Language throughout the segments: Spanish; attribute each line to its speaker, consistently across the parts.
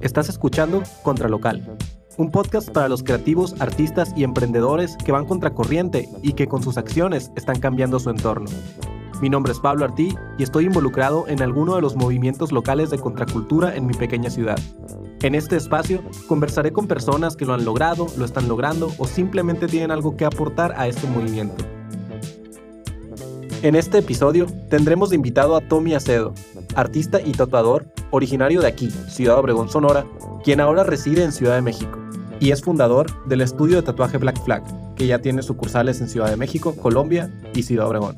Speaker 1: Estás escuchando Contralocal, un podcast para los creativos, artistas y emprendedores que van contracorriente y que con sus acciones están cambiando su entorno. Mi nombre es Pablo Artí y estoy involucrado en alguno de los movimientos locales de contracultura en mi pequeña ciudad. En este espacio conversaré con personas que lo han logrado, lo están logrando o simplemente tienen algo que aportar a este movimiento. En este episodio tendremos de invitado a Tommy Acedo, artista y tatuador originario de aquí, Ciudad Obregón, Sonora, quien ahora reside en Ciudad de México y es fundador del estudio de tatuaje Black Flag, que ya tiene sucursales en Ciudad de México, Colombia y Ciudad Obregón.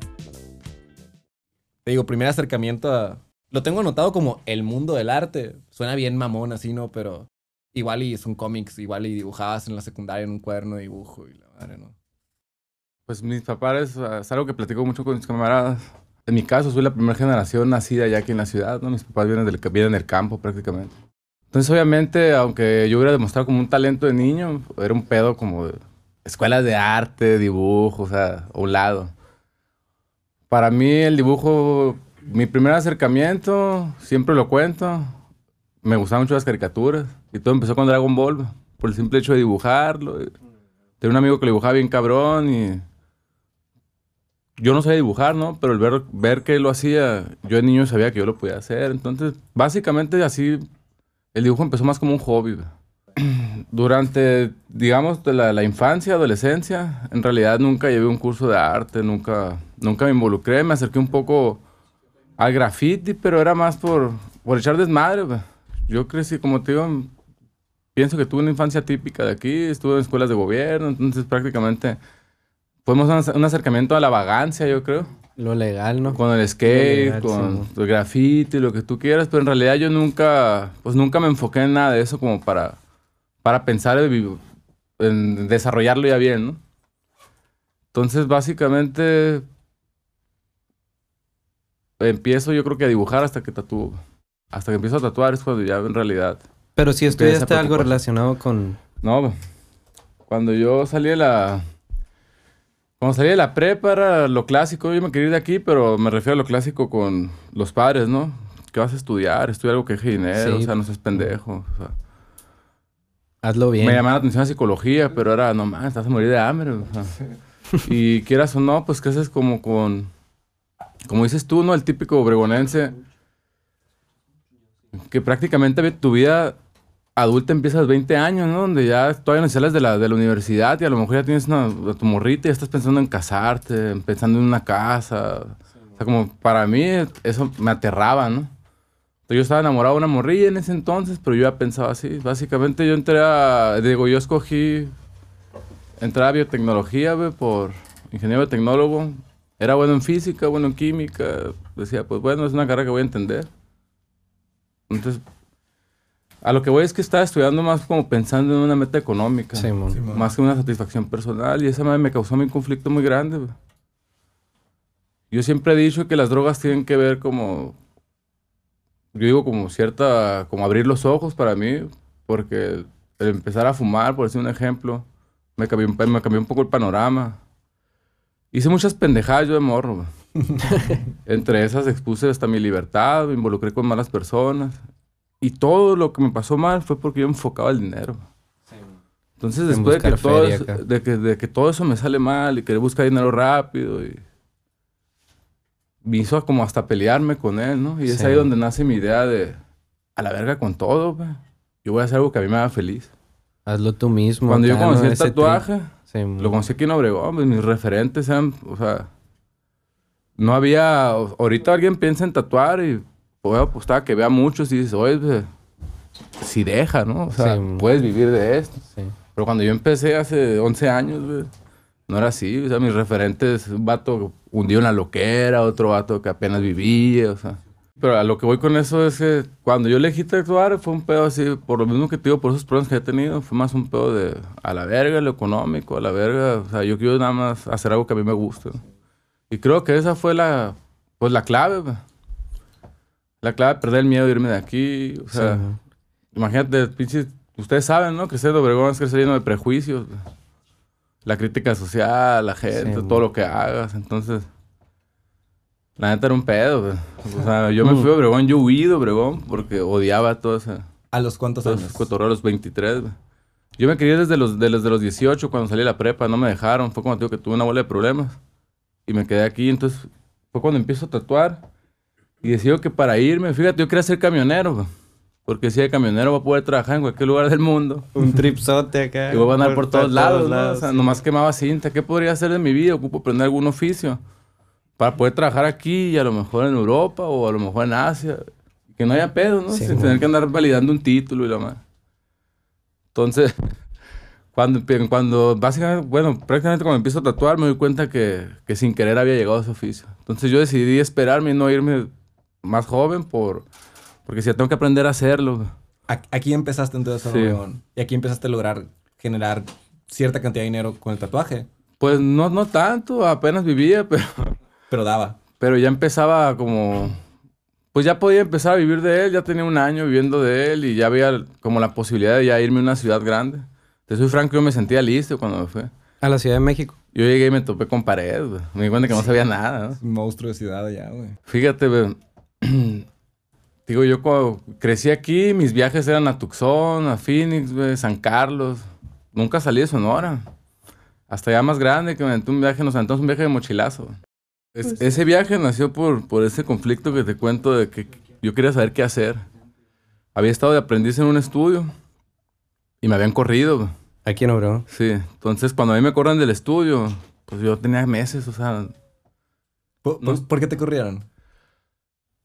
Speaker 1: Te digo, primer acercamiento a... Lo tengo anotado como el mundo del arte. Suena bien mamón así, ¿no? Pero igual y son cómics, igual y dibujabas en la secundaria en un cuaderno de dibujo y la madre, ¿no?
Speaker 2: Pues mis papás es algo que platico mucho con mis camaradas. En mi caso, soy la primera generación nacida ya aquí en la ciudad, ¿no? Mis papás vienen del, vienen del campo prácticamente. Entonces, obviamente, aunque yo hubiera demostrado como un talento de niño, era un pedo como de escuelas de arte, dibujo, o sea, a un lado. Para mí el dibujo, mi primer acercamiento, siempre lo cuento, me gustaban mucho las caricaturas y todo empezó con Dragon Ball, por el simple hecho de dibujarlo. Tenía un amigo que lo dibujaba bien cabrón y yo no sabía dibujar, ¿no? Pero el ver, ver que él lo hacía, yo de niño sabía que yo lo podía hacer. Entonces, básicamente así, el dibujo empezó más como un hobby. Durante, digamos, de la, infancia, adolescencia, en realidad nunca llevé un curso de arte, nunca, nunca me involucré, me acerqué un poco al graffiti, pero era más por, por echar desmadre. Yo crecí, como te digo, pienso que tuve una infancia típica de aquí, estuve en escuelas de gobierno, entonces prácticamente Podemos un acercamiento a la vagancia, yo creo.
Speaker 3: Lo legal, ¿no?
Speaker 2: Con el skate, con el graffiti, lo que tú quieras, pero en realidad yo nunca, pues nunca me enfoqué en nada de eso como para, para pensar en, en desarrollarlo ya bien, ¿no? Entonces, básicamente, empiezo yo creo que a dibujar hasta que tatúo. Hasta que empiezo a tatuar es cuando ya en realidad.
Speaker 3: Pero si estudiaste algo relacionado con...
Speaker 2: No, cuando yo salí de la, cuando salí de la prepa era lo clásico, yo me quería ir de aquí, pero me refiero a lo clásico con los padres, ¿no? ¿Qué vas a estudiar? Estudia algo que deje dinero, o sea, no seas pendejo. O sea.
Speaker 3: Hazlo bien.
Speaker 2: Me llamaba la atención la psicología, pero era, no más, estás a morir de hambre. O sea. y quieras o no, pues que haces como con, como dices tú, ¿no? El típico obregonense, que prácticamente tu vida adulta empiezas 20 años, ¿no? Donde ya todavía no sales de la, de la universidad y a lo mejor ya tienes una, tu morrita y ya estás pensando en casarte, pensando en una casa. O sea, como para mí eso me aterraba, ¿no? Entonces, yo estaba enamorado de una morrilla en ese entonces, pero yo ya pensaba así. Básicamente yo entré a, digo, yo escogí entrar a biotecnología, güey, por ingeniero tecnólogo. Era bueno en física, bueno en química. Decía, pues bueno, es una carrera que voy a entender. Entonces, a lo que voy es que estaba estudiando más como pensando en una meta económica. más que una satisfacción personal. Y esa madre me causó un conflicto muy grande. Yo siempre he dicho que las drogas tienen que ver como... Yo digo como cierta... Como abrir los ojos para mí. Porque el empezar a fumar, por decir un ejemplo, me cambió, me cambió un poco el panorama. Hice muchas pendejadas yo de morro. Entre esas expuse hasta mi libertad, me involucré con malas personas. Y todo lo que me pasó mal fue porque yo enfocaba el dinero. Entonces, después de que, todo eso, de, que, todo eso me sale mal y querer buscar dinero rápido, y me hizo como hasta pelearme con él, ¿no? Y es ahí donde nace mi idea de, a la verga con todo, Yo voy a hacer algo que a mí me haga feliz.
Speaker 3: Hazlo tú mismo.
Speaker 2: Cuando yo conocí el tatuaje, lo conocí aquí en Obregón, pues, mis referentes eran, o sea, no había, ahorita alguien piensa en tatuar y voy a apostar que vea muchos y dices, oye, si deja, ¿no? O sea, puedes vivir de esto. Pero cuando yo empecé hace 11 años, no era así. O sea, mis referentes, un vato hundió en la loquera, otro vato que apenas vivía, o sea. Pero a lo que voy con eso es que cuando yo elegí tatuar fue un pedo así, por lo mismo que te digo, por esos problemas que he tenido, fue más un pedo de a la verga, lo económico, a la verga. O sea, yo quiero nada más hacer algo que a mí me guste. Y creo que esa fue la, pues la clave, la clave es perder el miedo de irme de aquí. O sea, imagínate, pinches, ustedes saben, ¿no? Que ser de Obregón es crecer lleno de prejuicios. La crítica social, la gente, todo lo que hagas. Entonces, la neta era un pedo. O sea, yo me fui a Obregón, yo huí de Obregón porque odiaba todo ese,
Speaker 1: ¿A los cuántos años?
Speaker 2: cotorreo a los 23, güey. Yo me quería desde los, de los, de los 18, cuando salí de la prepa, no me dejaron. Fue cuando digo que tuve una bola de problemas. Y me quedé aquí, entonces fue cuando empiezo a tatuar. Y decido que para irme, fíjate, yo quería ser camionero. Porque si de camionero va a poder trabajar en cualquier lugar del mundo.
Speaker 3: Un tripsote acá.
Speaker 2: Y voy a andar por todos lados, ¿no? O sea,
Speaker 3: sí.
Speaker 2: nomás quemaba cinta. ¿Qué podría hacer de mi vida? Ocupo aprender algún oficio. Para poder trabajar aquí y a lo mejor en Europa o a lo mejor en Asia. Que no haya pedo, ¿no?
Speaker 3: Sí,
Speaker 2: Sin tener que andar validando un título y lo más. Entonces, cuando, cuando básicamente, bueno, prácticamente cuando empiezo a tatuar me doy cuenta que, que sin querer había llegado a ese oficio. Entonces yo decidí esperarme y no irme más joven por, porque si tengo que aprender a hacerlo.
Speaker 1: Aquí empezaste entonces,
Speaker 2: Sí.
Speaker 1: Y aquí empezaste a lograr generar cierta cantidad de dinero con el tatuaje.
Speaker 2: Pues no, no tanto, apenas vivía, pero...
Speaker 1: Pero daba.
Speaker 2: Pero ya empezaba como... Pues ya podía empezar a vivir de él, ya tenía un año viviendo de él y ya había como la posibilidad de ya irme a una ciudad grande. Te soy franco, yo me sentía listo cuando me fui.
Speaker 3: A la Ciudad de México.
Speaker 2: Yo llegué y me topé con pared, güey. Me di cuenta que no sabía nada, ¿no?
Speaker 1: Un monstruo de ciudad allá, güey.
Speaker 2: Fíjate, güey. Digo, yo cuando crecí aquí, mis viajes eran a Tucson, a Phoenix, güey, San Carlos. Nunca salí de Sonora. Hasta ya más grande que me aventé un viaje, nos aventamos un viaje de mochilazo. Es- ese viaje nació por, por ese conflicto que te cuento de que yo quería saber qué hacer. Había estado de aprendiz en un estudio y me habían corrido.
Speaker 3: Aquí en Obregón.
Speaker 2: Sí, entonces cuando a mí me corren del estudio, pues yo tenía meses, o sea,
Speaker 1: ¿Por,
Speaker 2: No.
Speaker 1: por- por qué te corrieron?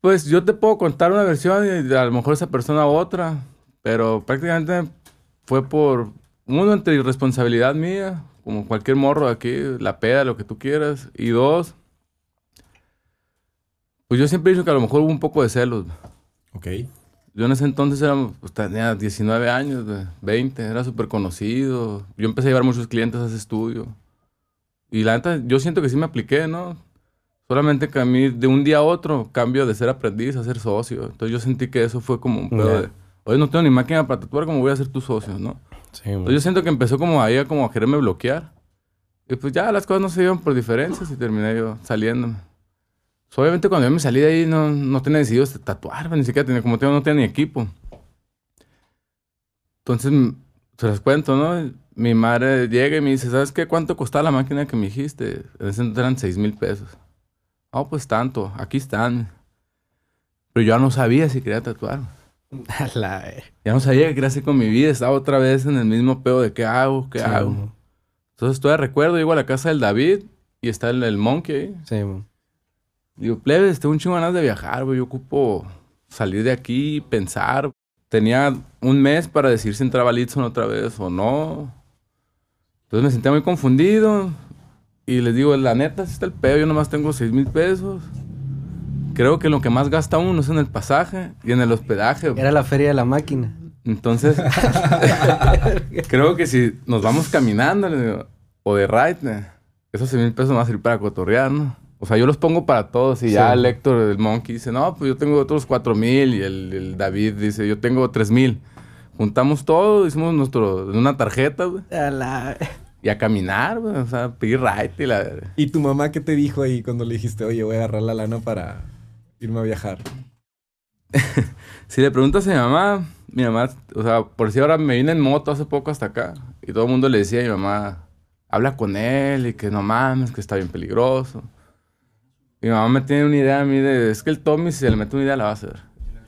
Speaker 2: Pues yo te puedo contar una versión y a lo mejor esa persona otra, pero prácticamente fue por, uno, entre irresponsabilidad mía, como cualquier morro de aquí, la peda, lo que tú quieras, y dos, pues yo siempre he dicho que a lo mejor hubo un poco de celos.
Speaker 1: Ok.
Speaker 2: Yo en ese entonces era, pues, tenía 19 años, güey, 20, era súper conocido. Yo empecé a llevar muchos clientes a ese estudio. Y la neta, yo siento que sí me apliqué, ¿no? Solamente que a mí de un día a otro cambio de ser aprendiz a ser socio. Entonces yo sentí que eso fue como un pedo
Speaker 3: Ya.
Speaker 2: de, oye, no tengo ni máquina para tatuar, ¿cómo voy a ser tu socio, no?
Speaker 3: Sí,
Speaker 2: Entonces yo siento que empezó como ahí a como a quererme bloquear. Y pues ya las cosas no se iban por diferencias y terminé yo saliéndome. Pues, obviamente cuando yo me salí de ahí no, no tenía decidido este, tatuar, ni siquiera tenía, como te digo, no tenía ni equipo. Entonces, se las cuento, ¿no? Mi madre llega y me dice, ¿sabes qué? ¿Cuánto costaba la máquina que me dijiste? En ese entonces eran 6 mil pesos. Ah, pues tanto, aquí están. Pero yo ya no sabía si quería tatuar. Ya no sabía qué quería hacer con mi vida. Estaba otra vez en el mismo pedo de qué hago, qué
Speaker 3: Sí,
Speaker 2: hago. Entonces todavía recuerdo, llego a la casa del David y está el, el monkey ahí.
Speaker 3: Sí, mo.
Speaker 2: Digo, plebes, tengo un chingo ganas de viajar, güey. Yo ocupo salir de aquí, pensar. Tenía un mes para decir si entraba Litson otra vez o no. Entonces me sentía muy confundido. Y les digo, la neta, si está el pedo, yo nomás tengo 6 mil pesos. Creo que lo que más gasta uno es en el pasaje y en el hospedaje.
Speaker 3: Era la feria de la máquina.
Speaker 2: Entonces, creo que si nos vamos caminando digo, o de ride, esos 100 mil pesos van a servir para cotorrear, ¿no? O sea, yo los pongo para todos y ya
Speaker 3: Sí.
Speaker 2: el Héctor, el Monkey, dice, no, pues yo tengo otros 4 mil y el, el David dice, yo tengo 3 mil. Juntamos todo, hicimos nuestro, una tarjeta, güey. Y a caminar, güey, o sea, pedir ride y la...
Speaker 1: ¿Y tu mamá qué te dijo ahí cuando le dijiste, oye, voy a agarrar la lana para irme a viajar?
Speaker 2: Si le preguntas a mi mamá, mi mamá, o sea, por si ahora me vine en moto hace poco hasta acá y todo el mundo le decía a mi mamá, habla con él y que no mames, que está bien peligroso. Mi mamá me tiene una idea a mí de, es que el Tommy si se le mete una idea la va a hacer.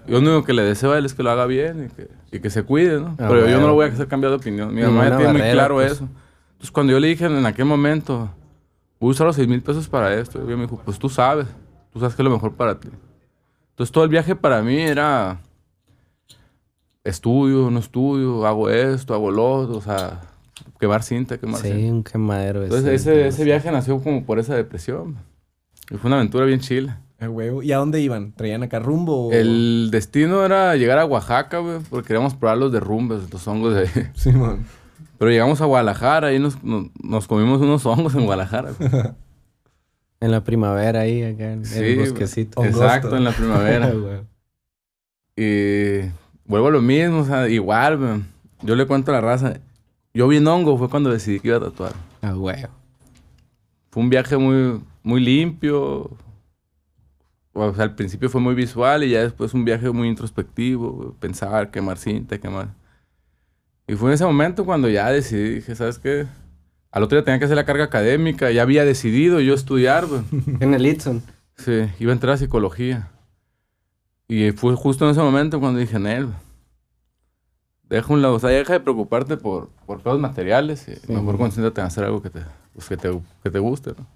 Speaker 2: Yo lo único que le deseo a él es que lo haga bien y que, y que se cuide, ¿no?
Speaker 3: Ah,
Speaker 2: Pero yo no lo voy a hacer cambiar de opinión. Mi mamá ya tiene muy
Speaker 3: barrera,
Speaker 2: claro
Speaker 3: pues.
Speaker 2: eso. Entonces cuando yo le dije en aquel momento, voy a usar los 6 mil pesos para esto, y me dijo, pues tú sabes, tú sabes que es lo mejor para ti. Entonces todo el viaje para mí era estudio, no estudio, hago esto, hago lo otro, o sea, quemar cinta, quemar cinta.
Speaker 3: Sí, un quemadero.
Speaker 2: Entonces ese, ese viaje nació como por esa depresión. Y fue una aventura bien chila.
Speaker 1: Huevo. ¿Y a dónde iban? ¿Traían acá rumbo? o-
Speaker 2: El destino era llegar a Oaxaca, güey, porque queríamos probar los derrumbes, los hongos de ahí.
Speaker 1: Simón.
Speaker 2: Pero llegamos a Guadalajara y nos, nos, nos comimos unos hongos en Guadalajara.
Speaker 3: En la primavera ahí, acá, en
Speaker 2: Sí,
Speaker 3: el bosquecito.
Speaker 2: Exacto, en la primavera. Y vuelvo a lo mismo, o sea, igual. Yo le cuento a la raza. Yo vi en hongo, fue cuando decidí que iba a tatuar.
Speaker 3: Ah, güey.
Speaker 2: Fue un viaje muy, muy limpio. o sea, al principio fue muy visual y ya después un viaje muy introspectivo, pensar, quemar cinta, quemar. Y fue en ese momento cuando ya decidí, dije, ¿sabes qué? Al otro día tenía que hacer la carga académica, ya había decidido yo estudiar.
Speaker 3: En el Itson.
Speaker 2: Sí, iba a entrar a psicología. Y fue justo en ese momento cuando dije, Nel, deja un lado, o sea, deja de preocuparte por, por pedos materiales y mejor concéntrate en hacer algo que te, pues, que te, que te guste, ¿no?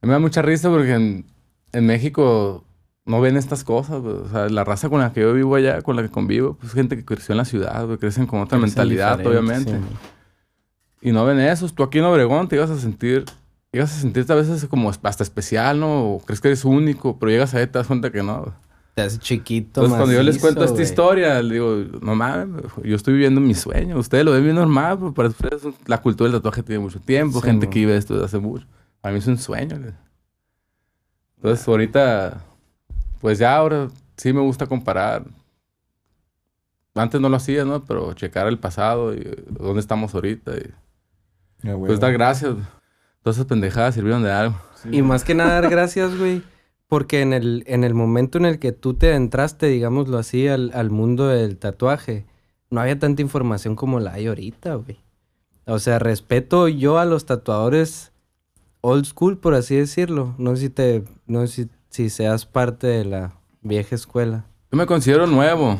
Speaker 2: A mí me da mucha risa porque en, en México no ven estas cosas. O sea, la raza con la que yo vivo allá, con la que convivo, pues gente que creció en la ciudad, crecen con otra
Speaker 3: Crecen
Speaker 2: mentalidad, obviamente.
Speaker 3: sí.
Speaker 2: Y no ven eso. Tú aquí en Obregón te ibas a sentir, ibas a sentirte a veces como hasta especial, ¿no? O crees que eres único, pero llegas ahí y te das cuenta que no.
Speaker 3: Te hace chiquito,
Speaker 2: Entonces, cuando yo les cuento esta historia, les digo, no mames, yo estoy viviendo mi sueño. Ustedes lo ven bien normal, pero para ustedes la cultura del tatuaje tiene mucho tiempo,
Speaker 3: Sí,
Speaker 2: gente que vive esto desde hace mucho. Para mí es un sueño. Entonces, ahorita, pues ya ahora sí me gusta comparar. Antes no lo hacía, ¿no? Pero checar el pasado y eh, dónde estamos ahorita. Y,
Speaker 1: Ah,
Speaker 2: pues dar gracias. Todas esas pendejadas sirvieron de algo.
Speaker 3: Y más que nada dar gracias, güey. Porque en el, en el momento en el que tú te entraste, digámoslo así, al, al mundo del tatuaje, no había tanta información como la hay ahorita, güey. O sea, respeto yo a los tatuadores old school, por así decirlo. No sé si te, no sé si, si seas parte de la vieja escuela.
Speaker 2: Yo me considero nuevo,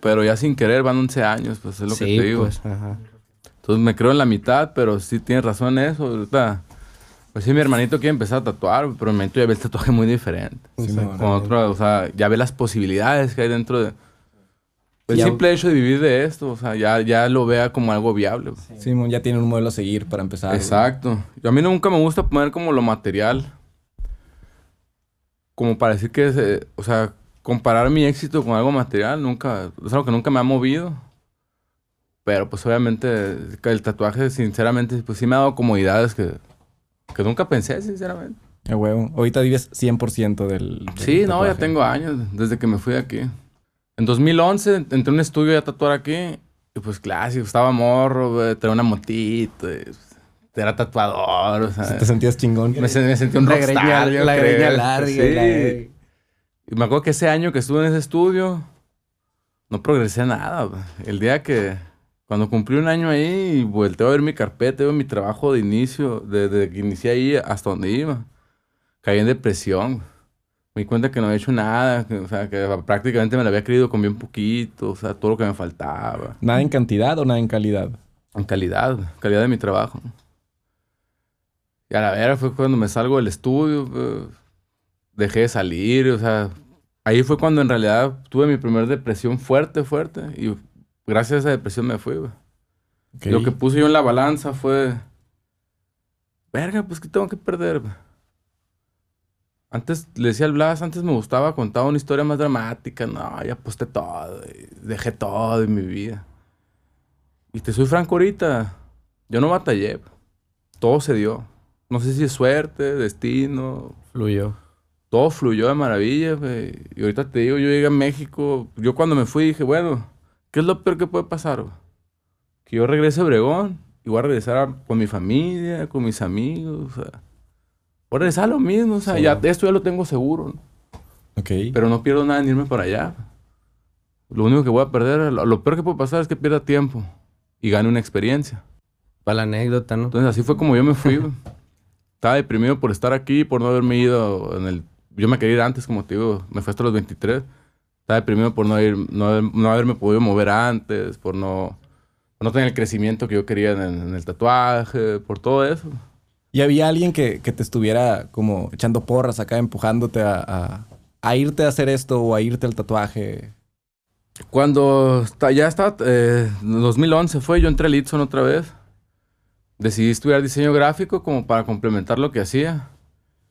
Speaker 2: pero ya sin querer van 11 años, pues es lo
Speaker 3: sí,
Speaker 2: que te digo.
Speaker 3: pues, ajá.
Speaker 2: Entonces me creo en la mitad, pero sí tienes razón en eso. Ahorita, pues sí, mi hermanito quiere empezar a tatuar, pero mi hermanito ya ve el tatuaje muy diferente.
Speaker 1: Sí,
Speaker 2: Con otro, o sea, ya ve las posibilidades que hay dentro de... El
Speaker 3: Ya-
Speaker 2: simple hecho de vivir de esto, o sea, ya, ya lo vea como algo viable.
Speaker 1: Simón ya tiene un modelo a seguir para empezar.
Speaker 2: Exacto. Yo a mí nunca me gusta poner como lo material. Como para decir que, eh, o sea, comparar mi éxito con algo material, nunca, es algo que nunca me ha movido. Pero pues obviamente el tatuaje, sinceramente, pues sí me ha dado comodidades que, que nunca pensé, sinceramente.
Speaker 1: Ah, huevo. Ahorita vives 100% del, del
Speaker 2: Sí, no, ya
Speaker 1: tatuaje.
Speaker 2: tengo años desde que me fui de aquí. En 2011 entré a un estudio a tatuar aquí. Y pues clásico, estaba morro, tenía una motito. y, pues, era tatuador, o sea.
Speaker 1: Te sentías chingón.
Speaker 2: Me, me sentí un
Speaker 3: La
Speaker 2: rockstar,
Speaker 3: greña,
Speaker 2: yo
Speaker 3: la
Speaker 2: creo.
Speaker 3: greña larga.
Speaker 2: Sí.
Speaker 3: y la-
Speaker 2: Y me acuerdo que ese año que estuve en ese estudio, no progresé nada. El día que, cuando cumplí un año ahí y volteo a ver mi carpeta, veo mi trabajo de inicio, desde que inicié ahí hasta donde iba, caí en depresión. Me di cuenta que no había hecho nada, que, o sea, que prácticamente me la había creído con bien poquito, o sea, todo lo que me faltaba.
Speaker 1: ¿Nada en cantidad o nada en calidad?
Speaker 2: En calidad, calidad de mi trabajo. Y a la vera fue cuando me salgo del estudio, dejé de salir, o sea, ahí fue cuando en realidad tuve mi primera depresión fuerte, fuerte, y gracias a esa depresión me fui, güey. Lo que puse yo en la balanza fue, verga, pues, ¿qué tengo que perder, güey? Antes, le decía al Blas, antes me gustaba contar una historia más dramática, no, ya aposté todo, y dejé todo en mi vida. Y te soy franco ahorita, yo no batallé, todo se dio. No sé si es suerte, destino,
Speaker 3: Fluyó.
Speaker 2: todo fluyó de maravilla, güey. Y ahorita te digo, yo llegué a México. Yo cuando me fui dije, bueno, ¿qué es lo peor que puede pasar, güey? Que yo regrese a Obregón y voy a regresar a- con mi familia, con mis amigos, o sea. Voy a regresar a lo mismo, o sea,
Speaker 1: Sí.
Speaker 2: ya, esto ya lo tengo seguro, ¿no?
Speaker 1: Ok.
Speaker 2: Pero no pierdo nada en irme para allá. Lo único que voy a perder, lo, lo peor que puede pasar es que pierda tiempo y gane una experiencia.
Speaker 3: Para la anécdota, ¿no?
Speaker 2: Entonces así fue como yo me fui. Estaba deprimido por estar aquí, por no haberme ido en el... Yo me quería ir antes, como te digo, me fui hasta los 23. Estaba deprimido por no, ir, no, no haberme podido mover antes, por no, por no tener el crecimiento que yo quería en, en el tatuaje, por todo eso.
Speaker 1: ¿Y había alguien que, que te estuviera como echando porras acá, empujándote a, a- a irte a hacer esto o a irte al tatuaje?
Speaker 2: Cuando ya estaba, eh, en 2011 fue, yo entré al Itson otra vez. Decidí estudiar diseño gráfico como para complementar lo que hacía.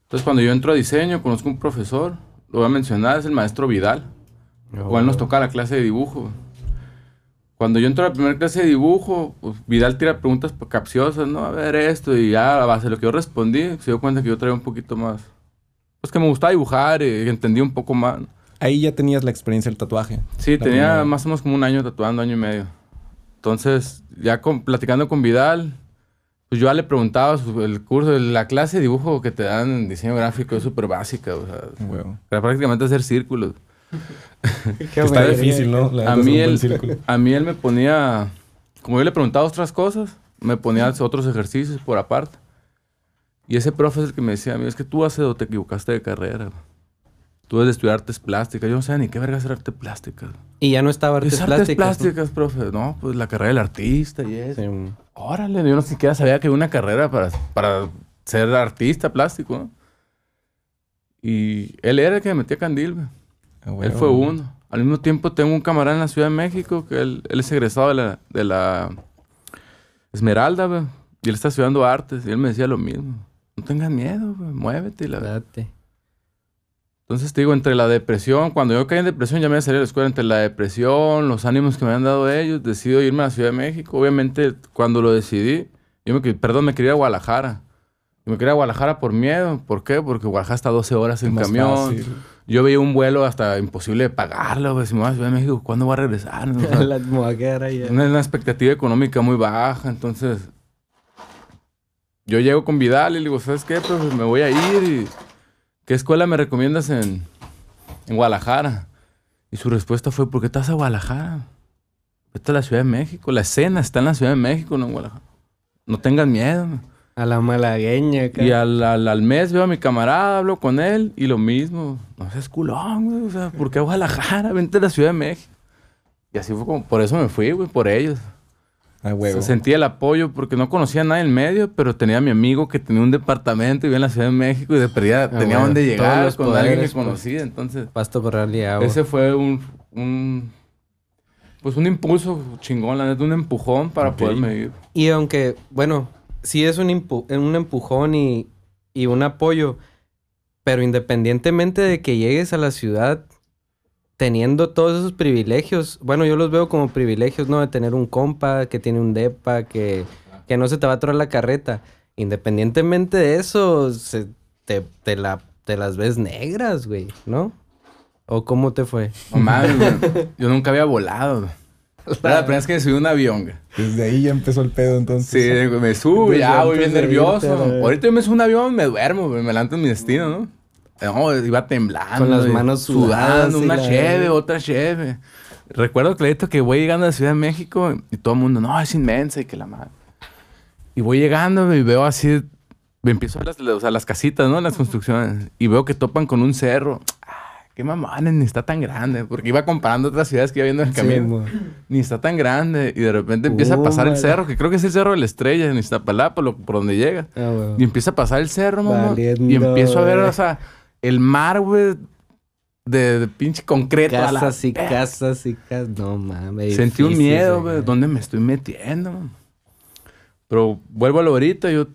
Speaker 2: Entonces cuando yo entro a diseño, conozco un profesor, lo voy a mencionar, es el maestro Vidal. O él nos toca la clase de dibujo. Cuando yo entro a la primera clase de dibujo, pues, Vidal tira preguntas capciosas, ¿no? A ver esto, y ya a base de lo que yo respondí, se dio cuenta que yo traía un poquito más. Pues que me gustaba dibujar y entendí un poco más.
Speaker 1: Ahí ya tenías la experiencia del tatuaje.
Speaker 2: Sí, tenía
Speaker 1: primera.
Speaker 2: más o menos como un año tatuando, año y medio. Entonces, ya con- platicando con Vidal, Pues yo ya le preguntaba el curso, la clase de dibujo que te dan en diseño gráfico es súper básica, o sea,
Speaker 4: Huevo.
Speaker 2: era prácticamente hacer círculos.
Speaker 3: Qué
Speaker 4: Está difícil, ¿no? La
Speaker 2: A mí, él,
Speaker 4: círculo.
Speaker 2: a mí él me ponía, como yo le preguntaba otras cosas, me ponía otros ejercicios por aparte. Y ese profe es el que me decía, mira, es que tú hace o te equivocaste de carrera. Tú debes de estudiar artes plásticas. Yo no sé ni qué verga hacer arte plásticas.
Speaker 3: Y ya no estaba artes
Speaker 2: Es artes
Speaker 3: plásticas. ¿no?
Speaker 2: plásticas, profe. No, pues la carrera del artista y eso.
Speaker 3: Sí.
Speaker 2: Órale, yo no siquiera sabía que había una carrera para, para ser artista plástico, ¿no? Y él era el que me metía candil, güey.
Speaker 4: Ah,
Speaker 2: Él
Speaker 4: huevo.
Speaker 2: fue uno. Al mismo tiempo tengo un camarada en la Ciudad de México que él, él es egresado de la, de la Esmeralda, güey. Y él está estudiando artes. Y él me decía lo mismo. No tengas miedo, güey. Muévete. y la-
Speaker 3: Date.
Speaker 2: Entonces te digo, entre la depresión, cuando yo caí en depresión ya me salí de la escuela, entre la depresión, los ánimos que me han dado ellos, decido irme a la Ciudad de México. Obviamente, cuando lo decidí, yo me, perdón, me quería ir a Guadalajara. Y me quería ir a Guadalajara por miedo. ¿Por qué? Porque Guadalajara está 12 horas en camión.
Speaker 4: fácil.
Speaker 2: Yo veía un vuelo hasta imposible de pagarlo. Pues, si me voy a Ciudad de México, ¿cuándo voy a regresar? no? O sea,
Speaker 3: La me voy a quedar ahí.
Speaker 2: una, una expectativa económica muy baja. Entonces, yo llego con Vidal y le digo, ¿sabes qué? Pues me voy a ir. Y, ¿Qué escuela me recomiendas en, en Guadalajara? Y su respuesta fue, ¿por qué estás a Guadalajara? Vete a la Ciudad de México. La escena está en la Ciudad de México, no en Guadalajara. No tengas miedo.
Speaker 3: A la malagueña. acá.
Speaker 2: Y al, al, al mes veo a mi camarada, hablo con él y lo mismo. No seas culón, güey. O sea, ¿por qué a Guadalajara? Vente a la Ciudad de México. Y así fue como, por eso me fui, güey, por ellos.
Speaker 4: Ah, huevo.
Speaker 2: Sentía el apoyo porque no conocía a nadie en medio, pero tenía a mi amigo que tenía un departamento y vivía en la Ciudad de México y de perdida tenía
Speaker 3: bueno, todos
Speaker 2: llegar
Speaker 3: los
Speaker 2: con alguien que
Speaker 3: pues.
Speaker 2: conocía. Entonces,
Speaker 3: Pasto y agua.
Speaker 2: ese fue un, un, pues un impulso chingón, la neta, un empujón para
Speaker 4: Ok.
Speaker 2: poderme ir.
Speaker 3: Y aunque, bueno, sí es un, impu- un empujón y, y un apoyo, pero independientemente de que llegues a la ciudad teniendo todos esos privilegios, bueno, yo los veo como privilegios, ¿no? De tener un compa que tiene un depa, que, que no se te va a atorar la carreta. Independientemente de eso, se- te, te la, te las ves negras, güey, ¿no? ¿O cómo te fue?
Speaker 2: No mames, güey. Yo nunca había volado. güey. Era la primera vez que subí un avión, güey.
Speaker 4: Desde ahí ya empezó el pedo, entonces.
Speaker 2: Sí, güey, me subo,
Speaker 3: Desde
Speaker 2: ya voy bien nervioso.
Speaker 3: irte.
Speaker 2: Ahorita yo me subo un avión, me duermo, güey, me levanto en mi destino, ¿no? No, iba temblando.
Speaker 3: Con las manos sudadas y
Speaker 2: una cheve,
Speaker 3: verga.
Speaker 2: otra cheve. Recuerdo clarito que voy llegando a la Ciudad de México y todo el mundo, no, es inmensa y que la madre. Y voy llegando y veo así, me empiezo a las, o sea, las casitas, ¿no? Las construcciones. Y veo que topan con un cerro. Ah, qué mamones, ni está tan grande. Porque iba comparando otras ciudades que iba viendo en el
Speaker 3: Sí,
Speaker 2: camino
Speaker 3: mo.
Speaker 2: ni está tan grande. Y de repente empieza a pasar el cerro, que creo que es el cerro de la estrella en Iztapalapa, por, donde llega.
Speaker 3: Ah, güey.
Speaker 2: Y empieza a pasar el cerro, mamá.
Speaker 3: Valiendo,
Speaker 2: Y empiezo a ver, o sea, el mar, güey, de, de pinche concreto.
Speaker 3: Casas y
Speaker 2: verga.
Speaker 3: casas y casas. No mames.
Speaker 2: Sentí un miedo,
Speaker 3: güey.
Speaker 2: güey. ¿Dónde me estoy metiendo? man? Pero vuelvo a lo ahorita, yo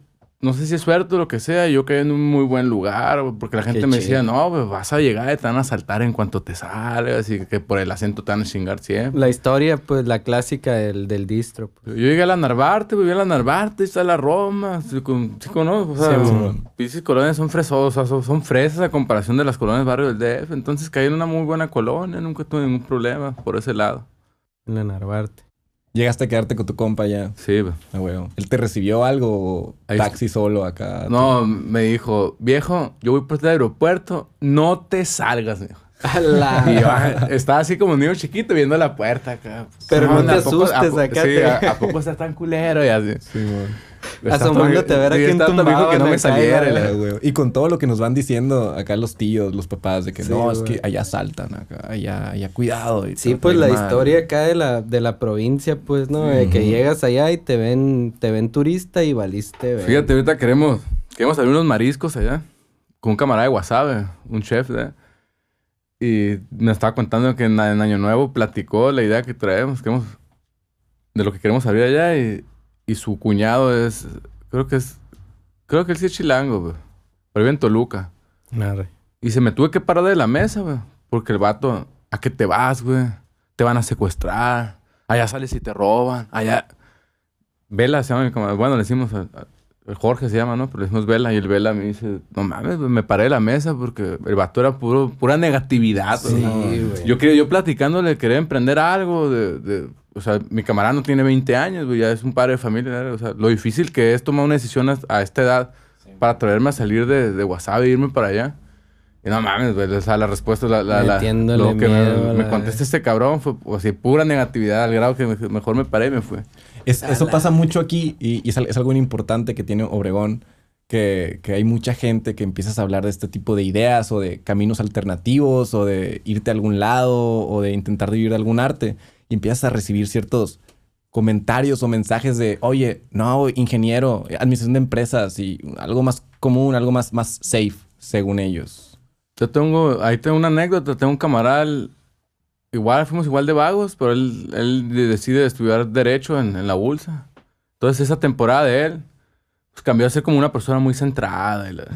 Speaker 2: no sé si es suerte o lo que sea, yo caí en un muy buen lugar, porque la gente
Speaker 3: Qué
Speaker 2: me decía,
Speaker 3: chido.
Speaker 2: no, güey, vas a llegar y te van a saltar en cuanto te salgas y que por el acento te van a chingar siempre.
Speaker 3: La historia, pues, la clásica del, del distro. pues.
Speaker 2: Yo llegué a la Narvarte, viví a la Narvarte, está la Roma, sí, con- sí conozco, o sea,
Speaker 3: Sí,
Speaker 2: pinches colonias son fresos, o sea, son, son fresas a comparación de las colonias barrio del DF, entonces caí en una muy buena colonia, nunca tuve ningún problema por ese lado.
Speaker 3: En la Narvarte.
Speaker 4: Llegaste a quedarte con tu compa ya.
Speaker 2: Sí, güey.
Speaker 4: Ah, huevo. ¿Él te recibió algo o taxi solo acá?
Speaker 2: No, me dijo, viejo, yo voy por este aeropuerto, no te salgas.
Speaker 3: A la-
Speaker 2: Y yo ah, estaba así como niño chiquito viendo la puerta acá.
Speaker 3: Pero no te
Speaker 2: ¿a poco-
Speaker 3: asustes
Speaker 2: a
Speaker 3: acá,
Speaker 2: Sí,
Speaker 3: te-
Speaker 2: a, ¿a poco está tan culero? Y así.
Speaker 4: Sí, mon.
Speaker 3: Asomándote a ver a quién
Speaker 2: viejo que no me saliera. y
Speaker 3: la-.
Speaker 4: Y con todo lo que nos van diciendo acá los tíos, los papás, de que
Speaker 3: Sí,
Speaker 4: no, es que allá saltan, acá, allá, allá cuidado. y
Speaker 3: Sí, pues la
Speaker 4: mal.
Speaker 3: historia acá de la, de la provincia, pues, ¿no? De que llegas allá y te ven, te ven turista y valiste, güey.
Speaker 2: Fíjate, ahorita queremos, queremos abrir unos mariscos allá. Con un camarada de Guasave, un chef, ¿eh? Y me estaba contando que en, en Año Nuevo platicó la idea que traemos, queremos, de lo que queremos abrir allá. Y, y su cuñado es, creo que es, creo que él sí es chilango, güey. Pero vive en Toluca.
Speaker 3: Arre.
Speaker 2: Y se me tuve que parar de la mesa, güey. Porque el vato, ¿a qué te vas, güey? Te van a secuestrar. Allá sales y te roban. Allá. Vela se llama mi camarada. Bueno, le decimos a, Jorge se llama, ¿no? Pero le decimos Vela. Y el Vela me dice, no mames, güey, me paré de la mesa porque el vato era puro, pura negatividad.
Speaker 3: Sí,
Speaker 2: güey.
Speaker 3: güey.
Speaker 2: Yo, yo platicándole, quería emprender algo de, de o sea, mi camarada no tiene 20 años, güey, ya es un padre de familia. O sea, lo difícil que es tomar una decisión a, a esta edad para traerme a salir de, de WhatsApp e irme para allá. Y no mames, güey, o sea, la respuesta, la, la, la- lo que
Speaker 3: miedo
Speaker 2: me, me contesta este cabrón fue, o sea, pura negatividad, al grado que me- mejor me paré y me fue.
Speaker 4: Es- eso pasa mucho aquí y, y es, es algo importante que tiene Obregón, que, que hay mucha gente que empiezas a hablar de este tipo de ideas o de caminos alternativos o de irte a algún lado o de intentar vivir algún arte y empiezas a recibir ciertos comentarios o mensajes de, oye, no, ingeniero, administración de empresas y algo más común, algo más, más safe, según ellos.
Speaker 2: Yo tengo, ahí tengo una anécdota, tengo un camarada, igual, fuimos igual de vagos, pero él, él de- decide estudiar Derecho en, en la Bolsa. Entonces esa temporada de él, pues cambió a ser como una persona muy centrada. y la-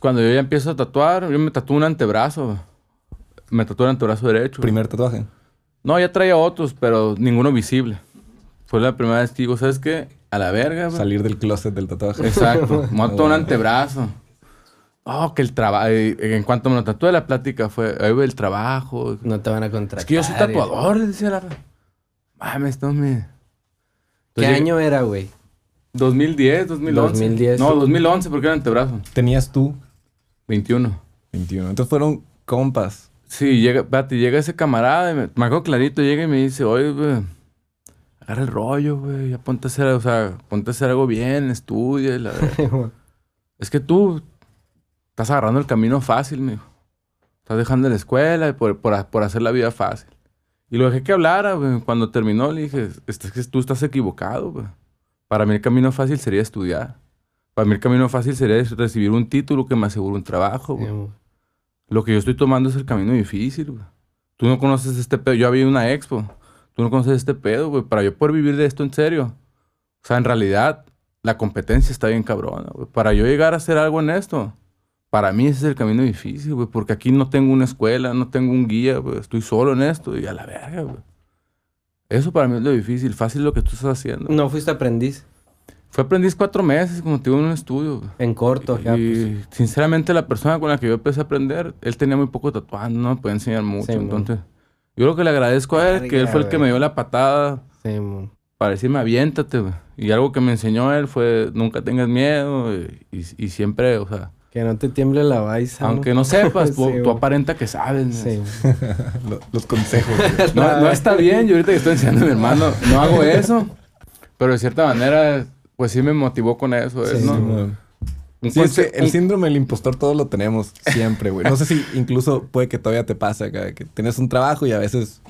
Speaker 2: cuando yo ya empiezo a tatuar, yo me tatué un antebrazo. Me tatué el antebrazo derecho.
Speaker 4: Primer tatuaje.
Speaker 2: No, ya traía otros, pero ninguno visible. Fue la primera vez que digo, ¿sabes qué? A la verga, güey.
Speaker 4: Salir del closet del tatuaje.
Speaker 2: Exacto. Tatué un antebrazo. Oh, que el trabajo. En cuanto me lo tatué, la plática fue, ahí ve el trabajo.
Speaker 3: No te van a contratar.
Speaker 2: Es que yo soy tatuador, le decía la. Mames, no me.
Speaker 3: ¿Qué
Speaker 2: Entonces,
Speaker 3: año era, güey?
Speaker 2: 2010, 2011.
Speaker 3: 2010.
Speaker 2: No, 2011, porque era antebrazo.
Speaker 4: Tenías tú
Speaker 2: 21.
Speaker 4: 21. Entonces fueron compas.
Speaker 2: Sí, llega, espérate, llega ese camarada, y me, me acuerdo clarito, llega y me dice, oye, güey, agarra el rollo, güey, ya ponte a hacer, o sea, ponte a hacer algo bien, estudia, y la verga". Es que tú estás agarrando el camino fácil, mijo. Estás dejando la escuela y por, por, por hacer la vida fácil. Y lo dejé que hablara, güey. Cuando terminó le dije, "Es que tú estás equivocado, güey. Para mí el camino fácil sería estudiar. Para mí el camino fácil sería recibir un título que me asegure un trabajo, güey. Lo que yo estoy tomando es el camino difícil, güey. Tú no conoces este pedo. Yo había una expo. Tú no conoces este pedo, güey. Para yo poder vivir de esto en serio. O sea, en realidad, la competencia está bien cabrona, güey. Para yo llegar a hacer algo en esto, para mí ese es el camino difícil, güey. Porque aquí no tengo una escuela, no tengo un guía, güey. Estoy solo en esto y a la verga, güey. Eso para mí es lo difícil. Fácil lo que tú estás haciendo.
Speaker 3: No fuiste aprendiz.
Speaker 2: Fue aprendiz cuatro meses, como te digo, en un estudio.
Speaker 3: En corto, ya,
Speaker 2: Y
Speaker 3: pues.
Speaker 2: sinceramente la persona con la que yo empecé a aprender, él tenía muy poco tatuando, no me podía enseñar mucho.
Speaker 3: Sí,
Speaker 2: entonces, yo lo que le agradezco a él, que él fue el que me dio la patada
Speaker 3: Sí, mon.
Speaker 2: para decirme aviéntate, güey. Y algo que me enseñó él fue nunca tengas miedo y, y- y siempre, o sea,
Speaker 3: Que no te tiemble la baisa.
Speaker 2: aunque no sepas, tú,
Speaker 3: Sí,
Speaker 2: tú
Speaker 3: mon.
Speaker 2: aparenta que sabes.
Speaker 3: Sí,
Speaker 4: los consejos.
Speaker 2: No, no está bien, yo ahorita que estoy enseñando a mi hermano, no hago eso. Pero de cierta manera, pues sí me motivó con eso,
Speaker 3: Sí,
Speaker 2: es, ¿no?
Speaker 3: sí,
Speaker 4: Sí, que el síndrome del impostor todos lo tenemos siempre, güey. No sé si incluso puede que todavía te pase acá, que tienes un trabajo y a veces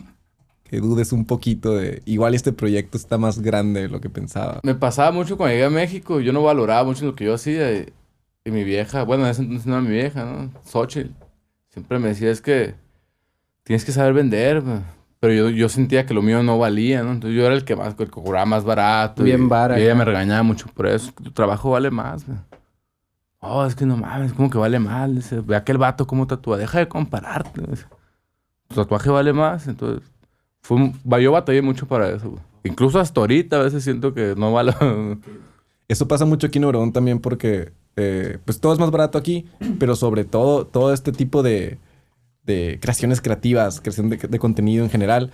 Speaker 4: que dudes un poquito de igual este proyecto está más grande de lo que pensaba.
Speaker 2: Me pasaba mucho cuando llegué a México, yo no valoraba mucho lo que yo hacía y, y mi vieja, bueno, en ese entonces no era mi vieja, ¿no? Xochitl, siempre me decía, es que tienes que saber vender, güey". Pero yo, yo sentía que lo mío no valía, ¿no? Entonces yo era el que más, el que cobraba más barato.
Speaker 3: Bien
Speaker 2: y,
Speaker 3: vara,
Speaker 2: Y ella me regañaba mucho por eso, "Es que tu trabajo vale más, güey". Oh, es que no mames, como que vale más. Dice, ve a aquel vato cómo tatúa, deja de compararte. dice. Tu tatuaje vale más, entonces fue yo batallé mucho para eso, güey. Incluso hasta ahorita a veces siento que no vale.
Speaker 4: Eso pasa mucho aquí en Obregón también porque eh, pues todo es más barato aquí, pero sobre todo todo este tipo de, de creaciones creativas, creación de, de contenido en general,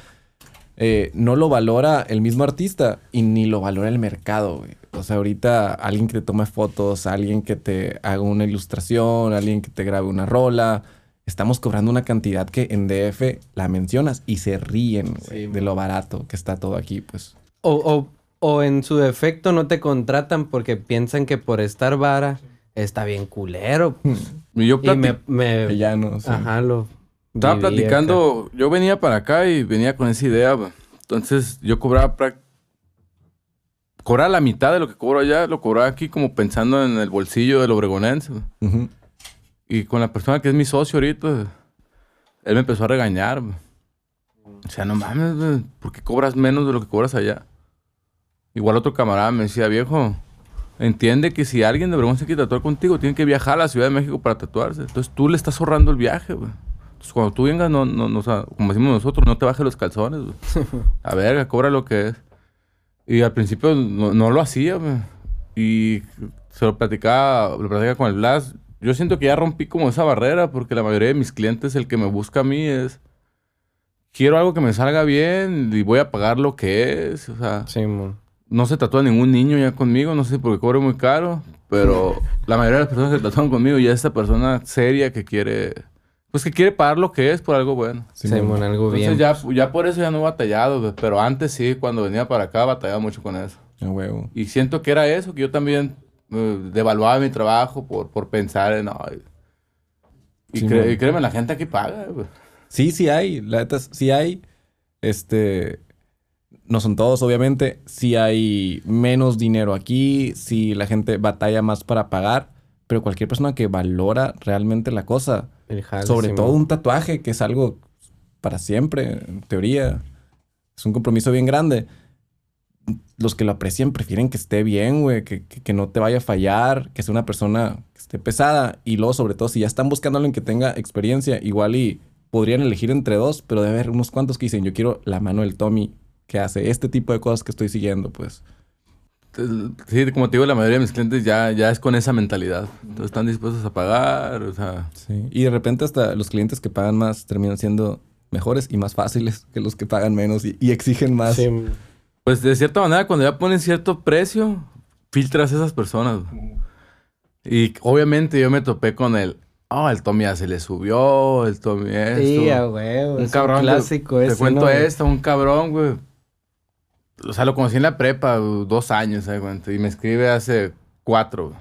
Speaker 4: eh, no lo valora el mismo artista y ni lo valora el mercado. güey. O sea, ahorita alguien que te tome fotos, alguien que te haga una ilustración, alguien que te grabe una rola, estamos cobrando una cantidad que en DF la mencionas y se ríen güey,
Speaker 3: Sí,
Speaker 4: de lo barato que está todo aquí, pues.
Speaker 3: O, o, o en su defecto no te contratan porque piensan que por estar vara está bien culero. pues.
Speaker 2: Y yo
Speaker 3: Y me... me-
Speaker 4: Que ya no. sí.
Speaker 3: Ajá, lo...
Speaker 2: estaba
Speaker 3: acá.
Speaker 2: platicando, yo venía para acá y venía con esa idea. Entonces yo cobraba cobraba la mitad de lo que cobro allá, lo cobraba aquí como pensando en el bolsillo del obregonense. güey.
Speaker 4: Ujú.
Speaker 2: Y con la persona que es mi socio ahorita, él me empezó a regañar. O sea, no mames, ¿por qué cobras menos de lo que cobras allá? Igual otro camarada me decía, viejo, entiende que si alguien de Obregón se quiere tatuar contigo, tiene que viajar a la Ciudad de México para tatuarse. Entonces tú le estás ahorrando el viaje, güey. Entonces cuando tú vengas, no, no, no, o sea, como decimos nosotros, no te bajes los calzones. A verga, cobra lo que es. Y al principio no, no lo hacía. Y se lo platicaba, lo platicaba con el Blas. Yo siento que ya rompí como esa barrera porque la mayoría de mis clientes, el que me busca a mí es... quiero algo que me salga bien y voy a pagar lo que es. O sea,
Speaker 3: Sí, mon.
Speaker 2: no se tatúa ningún niño ya conmigo, no sé porque cobro muy caro, pero la mayoría de las personas que tatúan conmigo ya es esta persona seria que quiere, pues que quiere pagar lo que es por algo bueno.
Speaker 3: Sí, mon, algo bien.
Speaker 2: Entonces ya, ya por eso ya no he batallado, pero antes sí, cuando venía para acá batallaba mucho con eso.
Speaker 4: A huevo.
Speaker 2: Y siento que era eso, que yo también eh, devaluaba mi trabajo por, por pensar en... ay. y,
Speaker 4: Sí,
Speaker 2: cre-
Speaker 4: man.
Speaker 2: y créeme, la gente aquí paga.
Speaker 4: Sí, sí hay. La neta, sí hay. Este. No son todos, obviamente. Sí hay menos dinero aquí. Sí la gente batalla más para pagar. Pero cualquier persona que valora realmente la cosa.
Speaker 3: Jale,
Speaker 4: sobre
Speaker 3: sí,
Speaker 4: todo un tatuaje, que es algo para siempre, en teoría. Es un compromiso bien grande. Los que lo aprecian prefieren que esté bien, güey, que, que- que no te vaya a fallar, que sea una persona que esté pesada. Y luego, sobre todo, si ya están buscando a alguien que tenga experiencia, igual y podrían elegir entre dos, pero debe haber unos cuantos que dicen, yo quiero la mano del Tommy que hace este tipo de cosas que estoy siguiendo, pues.
Speaker 2: Sí, como te digo, la mayoría de mis clientes ya, ya es con esa mentalidad. Entonces están dispuestos a pagar, o sea...
Speaker 4: Sí. Y de repente hasta los clientes que pagan más terminan siendo mejores y más fáciles que los que pagan menos y, y exigen más.
Speaker 3: Sí.
Speaker 2: Pues de cierta manera, cuando ya ponen cierto precio, filtras a esas personas. Y obviamente yo me topé con el, oh, el Tommy ya se le subió, el Tommy esto.
Speaker 3: Sí, a huevo.
Speaker 2: un
Speaker 3: es
Speaker 2: cabrón.
Speaker 3: clásico
Speaker 2: te,
Speaker 3: ese,
Speaker 2: Te cuento
Speaker 3: ¿no?
Speaker 2: esto, un cabrón, güey. O sea, lo conocí en la prepa, dos años, ¿sabes? cuenta? Y me escribe hace cuatro.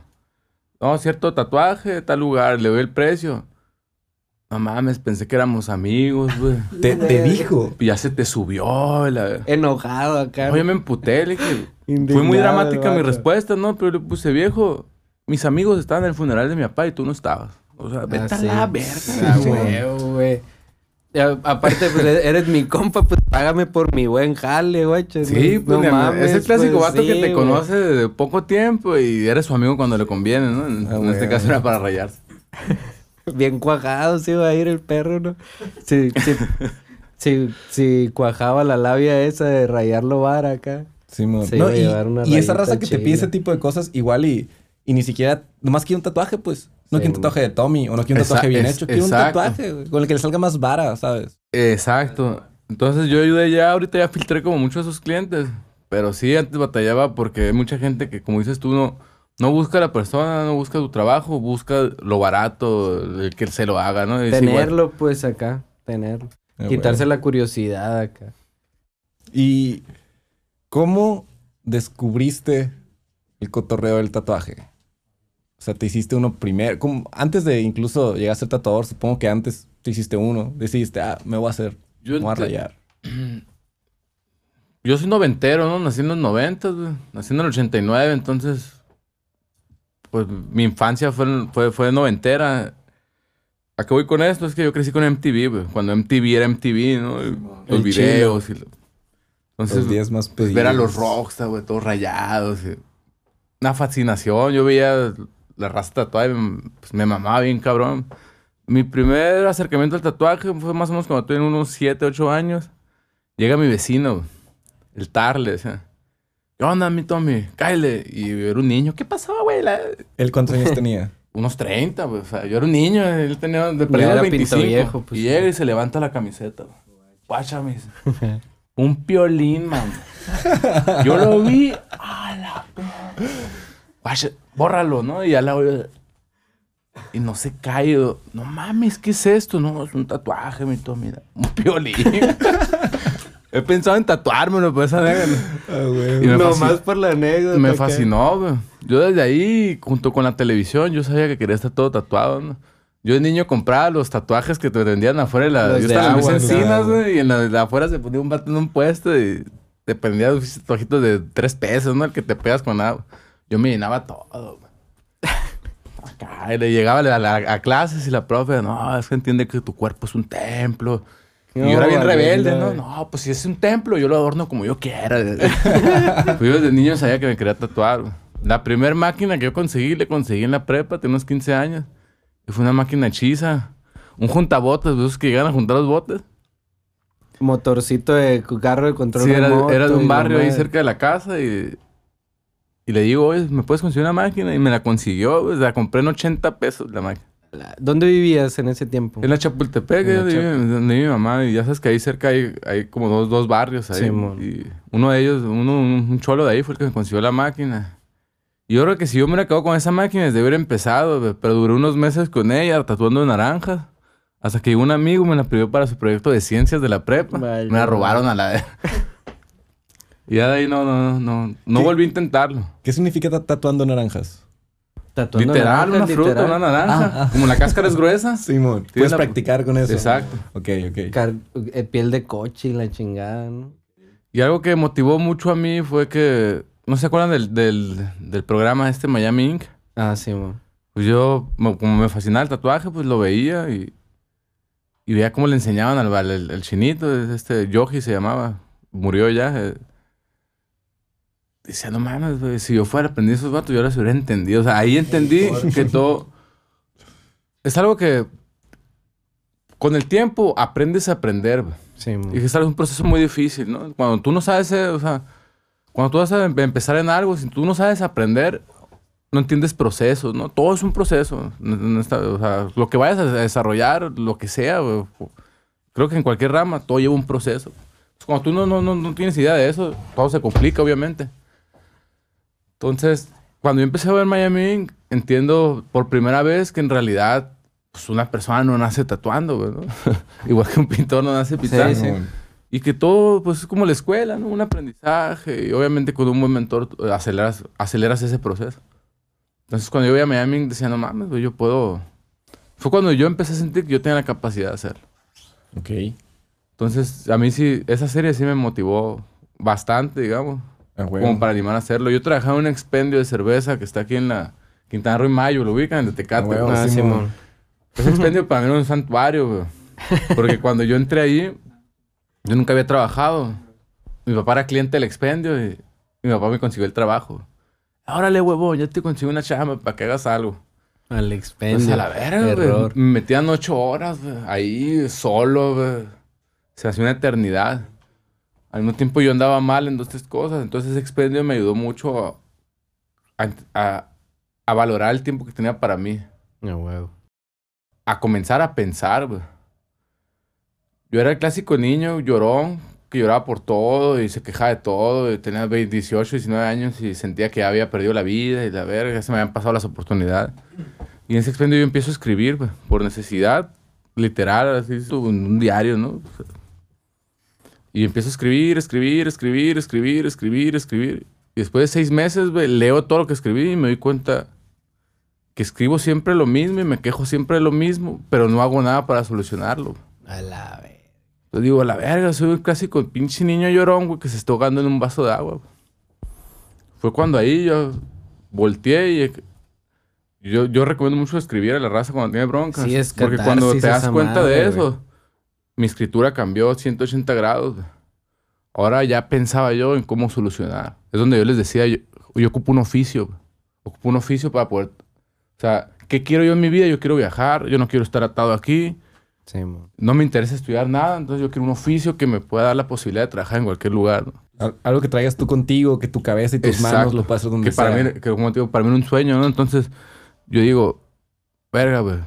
Speaker 2: No, cierto tatuaje, tal lugar, le doy el precio. No mames, pensé que éramos amigos, güey.
Speaker 4: Te, te dijo.
Speaker 2: Y ya se te subió, la...
Speaker 3: Enojado acá.
Speaker 2: Oye, me emputé, le dije. Fue muy dramática mi respuesta, ¿no? Pero le puse, viejo, mis amigos estaban en el funeral de mi papá y tú no estabas. O sea, vete
Speaker 3: Ah,
Speaker 2: a
Speaker 3: sí.
Speaker 2: la verga. güey.
Speaker 3: Aparte, pues e- eres mi compa, pues págame por mi buen jale, güey.
Speaker 2: Sí, pues es el clásico
Speaker 3: pues,
Speaker 2: vato que
Speaker 3: sí,
Speaker 2: te conoce de poco tiempo y eres su amigo cuando le conviene, ¿no? En,
Speaker 4: Ah,
Speaker 2: en este caso era para rayarse.
Speaker 3: Bien cuajado se iba a ir el perro, ¿no? Sí, sí. sí, sí, cuajaba la labia esa de rayarlo vara acá.
Speaker 4: Simón.
Speaker 3: Se
Speaker 4: No,
Speaker 3: iba a
Speaker 4: y,
Speaker 3: llevar una
Speaker 4: y esa raza que te pide ese tipo de cosas, igual y, y ni siquiera, nomás quiere un tatuaje, pues. No
Speaker 3: Sí,
Speaker 4: quiere un tatuaje de Tommy, o no quiere un tatuaje bien hecho, quiere un tatuaje con el que le salga más vara, ¿sabes?
Speaker 2: Exacto. Entonces yo ayudé ya, ahorita ya filtré como muchos de esos clientes. Pero sí, antes batallaba porque hay mucha gente que, como dices tú, no, no busca a la persona, no busca tu trabajo, busca lo barato, el que se lo haga, ¿no? Es igual.
Speaker 3: Tenerlo, pues, acá. Tenerlo.
Speaker 4: Ah,
Speaker 3: Quitarse la curiosidad acá.
Speaker 4: ¿Y cómo descubriste el cotorreo del tatuaje? O sea, te hiciste uno primero. como Antes de incluso llegar a ser tatuador, supongo que antes te hiciste uno. Decidiste, ah, me voy a hacer,
Speaker 2: Yo
Speaker 4: me voy a
Speaker 2: te-
Speaker 4: rayar.
Speaker 2: Yo soy noventero, ¿no? Nací en los noventas, güey. Nací en el 89, entonces... Pues mi infancia fue, fue, fue noventera. ¿A qué voy con esto? Es que yo crecí con MTV, güey. Cuando MTV era MTV, ¿no? Los
Speaker 4: El
Speaker 2: videos y... lo- Entonces,
Speaker 4: Los días más
Speaker 2: pues,
Speaker 4: pedidos.
Speaker 2: ver a los rockstar, güey, todos rayados. y- Una fascinación. Yo veía la raza tatuada y me, pues, me mamaba bien, cabrón. Mi primer acercamiento al tatuaje fue más o menos cuando tuve unos 7, 8 años. Llega mi vecino, el Tar, le decía. ¿Qué onda, mi Tommy? Cállate. Y era un niño. ¿Qué pasó, güey? La-
Speaker 4: ¿Él cuántos años tenía?
Speaker 2: Unos 30, güey. O sea, yo era un niño. Él tenía de perdido
Speaker 3: era
Speaker 2: 25.
Speaker 3: pinto viejo, pues.
Speaker 2: y llega y se levanta la camiseta. güey. Un piolín, man. Yo lo vi. A la. Guacha, bórralo, ¿no? Y ya la voy Y no se cae. yo, No mames, ¿qué es esto? No, es un tatuaje, mi Tommy. Un piolín. He pensado en tatuármelo, pues, esa negra. Y me
Speaker 3: No
Speaker 2: fascinó.
Speaker 3: más por la anécdota.
Speaker 2: Me fascinó, güey. Yo desde ahí, junto con la televisión, yo sabía que quería estar todo tatuado, ¿no? Yo de niño compraba los tatuajes que te vendían afuera de la...
Speaker 3: Los
Speaker 2: yo
Speaker 3: de
Speaker 2: estaba en encinas, güey, y en la de afuera se ponía un vato en un puesto y te prendía un tatuajitos de tres pesos, ¿no? El que te pegas con agua. Yo me llenaba todo, güey. Acá, y le llegaba a, la- a clases y la profe, no, es que entiende que tu cuerpo es un templo. Y
Speaker 3: No,
Speaker 2: yo era bien rebelde,
Speaker 3: no.
Speaker 2: ¿no? Pues si es un templo, yo lo adorno como yo quiera. pues yo desde niño sabía que me quería tatuar. La primera máquina que yo conseguí, le conseguí en la prepa, tenía unos 15 años. Y fue una máquina hechiza. Un juntabotes, de esos que llegan a juntar los botes.
Speaker 3: Motorcito de carro de control
Speaker 2: Sí, era,
Speaker 3: remoto
Speaker 2: era de
Speaker 3: y
Speaker 2: un barrio ahí cerca de la casa y... Y le digo, oye, ¿me puedes conseguir una máquina? Y me la consiguió. La compré en 80 pesos la máquina.
Speaker 3: La- ¿Dónde vivías en ese tiempo?
Speaker 2: En la Chapultepec,
Speaker 3: En la
Speaker 2: donde vive mi mamá, y ya sabes que ahí cerca hay, hay como dos, dos barrios ahí.
Speaker 3: Simón.
Speaker 2: y uno de ellos, uno, un, un cholo de ahí fue el que me consiguió la máquina. Y yo creo que si yo me hubiera quedado con esa máquina desde haber empezado, pero duré unos meses con ella tatuando naranjas. Hasta que un amigo me la pidió para su proyecto de ciencias de la prepa. Me la robaron a la... y ya de ahí no, no, no, no volví a intentarlo.
Speaker 4: ¿Qué significa ta- tatuando naranjas?
Speaker 3: Tatuando
Speaker 2: literal,
Speaker 3: naranjas,
Speaker 2: una fruta,
Speaker 3: literal.
Speaker 2: una naranja.
Speaker 4: Ah, ah.
Speaker 2: Como la cáscara es gruesa.
Speaker 4: Simón.
Speaker 2: Tienes
Speaker 4: Puedes
Speaker 2: la-
Speaker 4: practicar con eso.
Speaker 2: Exacto.
Speaker 4: Ok, ok.
Speaker 3: Car- eh, piel de coche y la chingada, ¿no?
Speaker 2: Y algo que motivó mucho a mí fue que, ¿no se acuerdan del, del, del programa este Miami Inc?
Speaker 3: Ah, sí, man.
Speaker 2: Pues yo, mo- como me fascinaba el tatuaje, pues lo veía y, y veía cómo le enseñaban al, al el, el chinito, este Yoji se llamaba, murió ya. eh. Decía, no mames, güey, si yo fuera aprendiz esos vatos, yo ahora se hubiera entendido. O sea, ahí entendí que todo... Es algo que con el tiempo aprendes a aprender.
Speaker 3: Sí.
Speaker 2: Y que es algo- un proceso muy difícil, ¿no? Cuando tú no sabes, eh, o sea, cuando tú vas a em- empezar en algo, si tú no sabes aprender, no entiendes procesos, ¿no? Todo es un proceso. O sea, lo que vayas a desarrollar, lo que sea, güey, creo que en cualquier rama todo lleva un proceso. Cuando tú no, no, no, no tienes idea de eso, todo se complica, obviamente. Entonces, cuando yo empecé a ver Miami, entiendo por primera vez que en realidad pues, una persona no nace tatuando, güey, ¿no? Igual que un pintor no nace pintando.
Speaker 3: sí.
Speaker 4: Simón.
Speaker 2: Y que todo, pues, es como la escuela, ¿no? Un aprendizaje. Y obviamente con un buen mentor eh, aceleras, aceleras ese proceso. Entonces, cuando yo veía a Miami, decía, no mames, güey, yo puedo... Fue cuando yo empecé a sentir que yo tenía la capacidad de hacerlo.
Speaker 4: Ok.
Speaker 2: Entonces, a mí sí, esa serie sí me motivó bastante, digamos, Como para animar a hacerlo. Yo trabajaba en un expendio de cerveza que está aquí en la Quintana Roo y Mayo, lo ubican, de Tecate.
Speaker 4: Ah.
Speaker 3: Ah.
Speaker 2: Ese expendio para mí era un santuario, güey. Porque cuando yo entré ahí, yo nunca había trabajado. Mi papá era cliente del expendio y mi papá me consiguió el trabajo. Órale, huevón, ya te consigo una chamba para que hagas algo.
Speaker 3: Al
Speaker 2: Pues
Speaker 3: expendio.
Speaker 2: a la verga. Me metían ocho horas, güey, ahí, solo, güey. Se hacía una eternidad. Al mismo tiempo yo andaba mal en dos, tres cosas. Entonces ese expendio me ayudó mucho a, a- a valorar el tiempo que tenía para mí
Speaker 3: Ah, huevo.
Speaker 2: a comenzar a pensar, güey. Yo era el clásico niño llorón que lloraba por todo y se quejaba de todo. y tenía 20, 18, 19 años y sentía que había perdido la vida y la verga, ya se me habían pasado las oportunidades. Y en ese expendio yo empiezo a escribir, güey, por necesidad, literal, así, en un diario, ¿no? Y empiezo a escribir, escribir, escribir, escribir, escribir, escribir. Y después de seis meses, güey, leo todo lo que escribí y me doy cuenta que escribo siempre lo mismo y me quejo siempre de lo mismo, pero no hago nada para solucionarlo.
Speaker 3: A la vez.
Speaker 2: Yo digo, a la verga, soy un clásico pinche niño llorón, güey, que se está ahogando en un vaso de agua. güey. Fue cuando ahí yo volteé y yo, yo recomiendo mucho escribir a la raza cuando tiene broncas.
Speaker 3: Sí, es
Speaker 2: Porque cuando te das cuenta
Speaker 3: madre,
Speaker 2: de eso, mi escritura cambió 180 grados. Ahora ya pensaba yo en cómo solucionar. Es donde yo les decía, yo, yo ocupo un oficio. Ocupo un oficio para poder... O sea, ¿qué quiero yo en mi vida? Yo quiero viajar, yo no quiero estar atado aquí
Speaker 3: Simón.
Speaker 2: no me interesa estudiar nada, entonces yo quiero un oficio que me pueda dar la posibilidad de trabajar en cualquier lugar.
Speaker 4: Algo que traigas tú contigo, que tu cabeza y tus
Speaker 2: Exacto.
Speaker 4: manos lo puedas hacer donde
Speaker 2: Que para
Speaker 4: sea.
Speaker 2: mí, que como te digo, para mí era un sueño, ¿no? Entonces yo digo, verga, güey,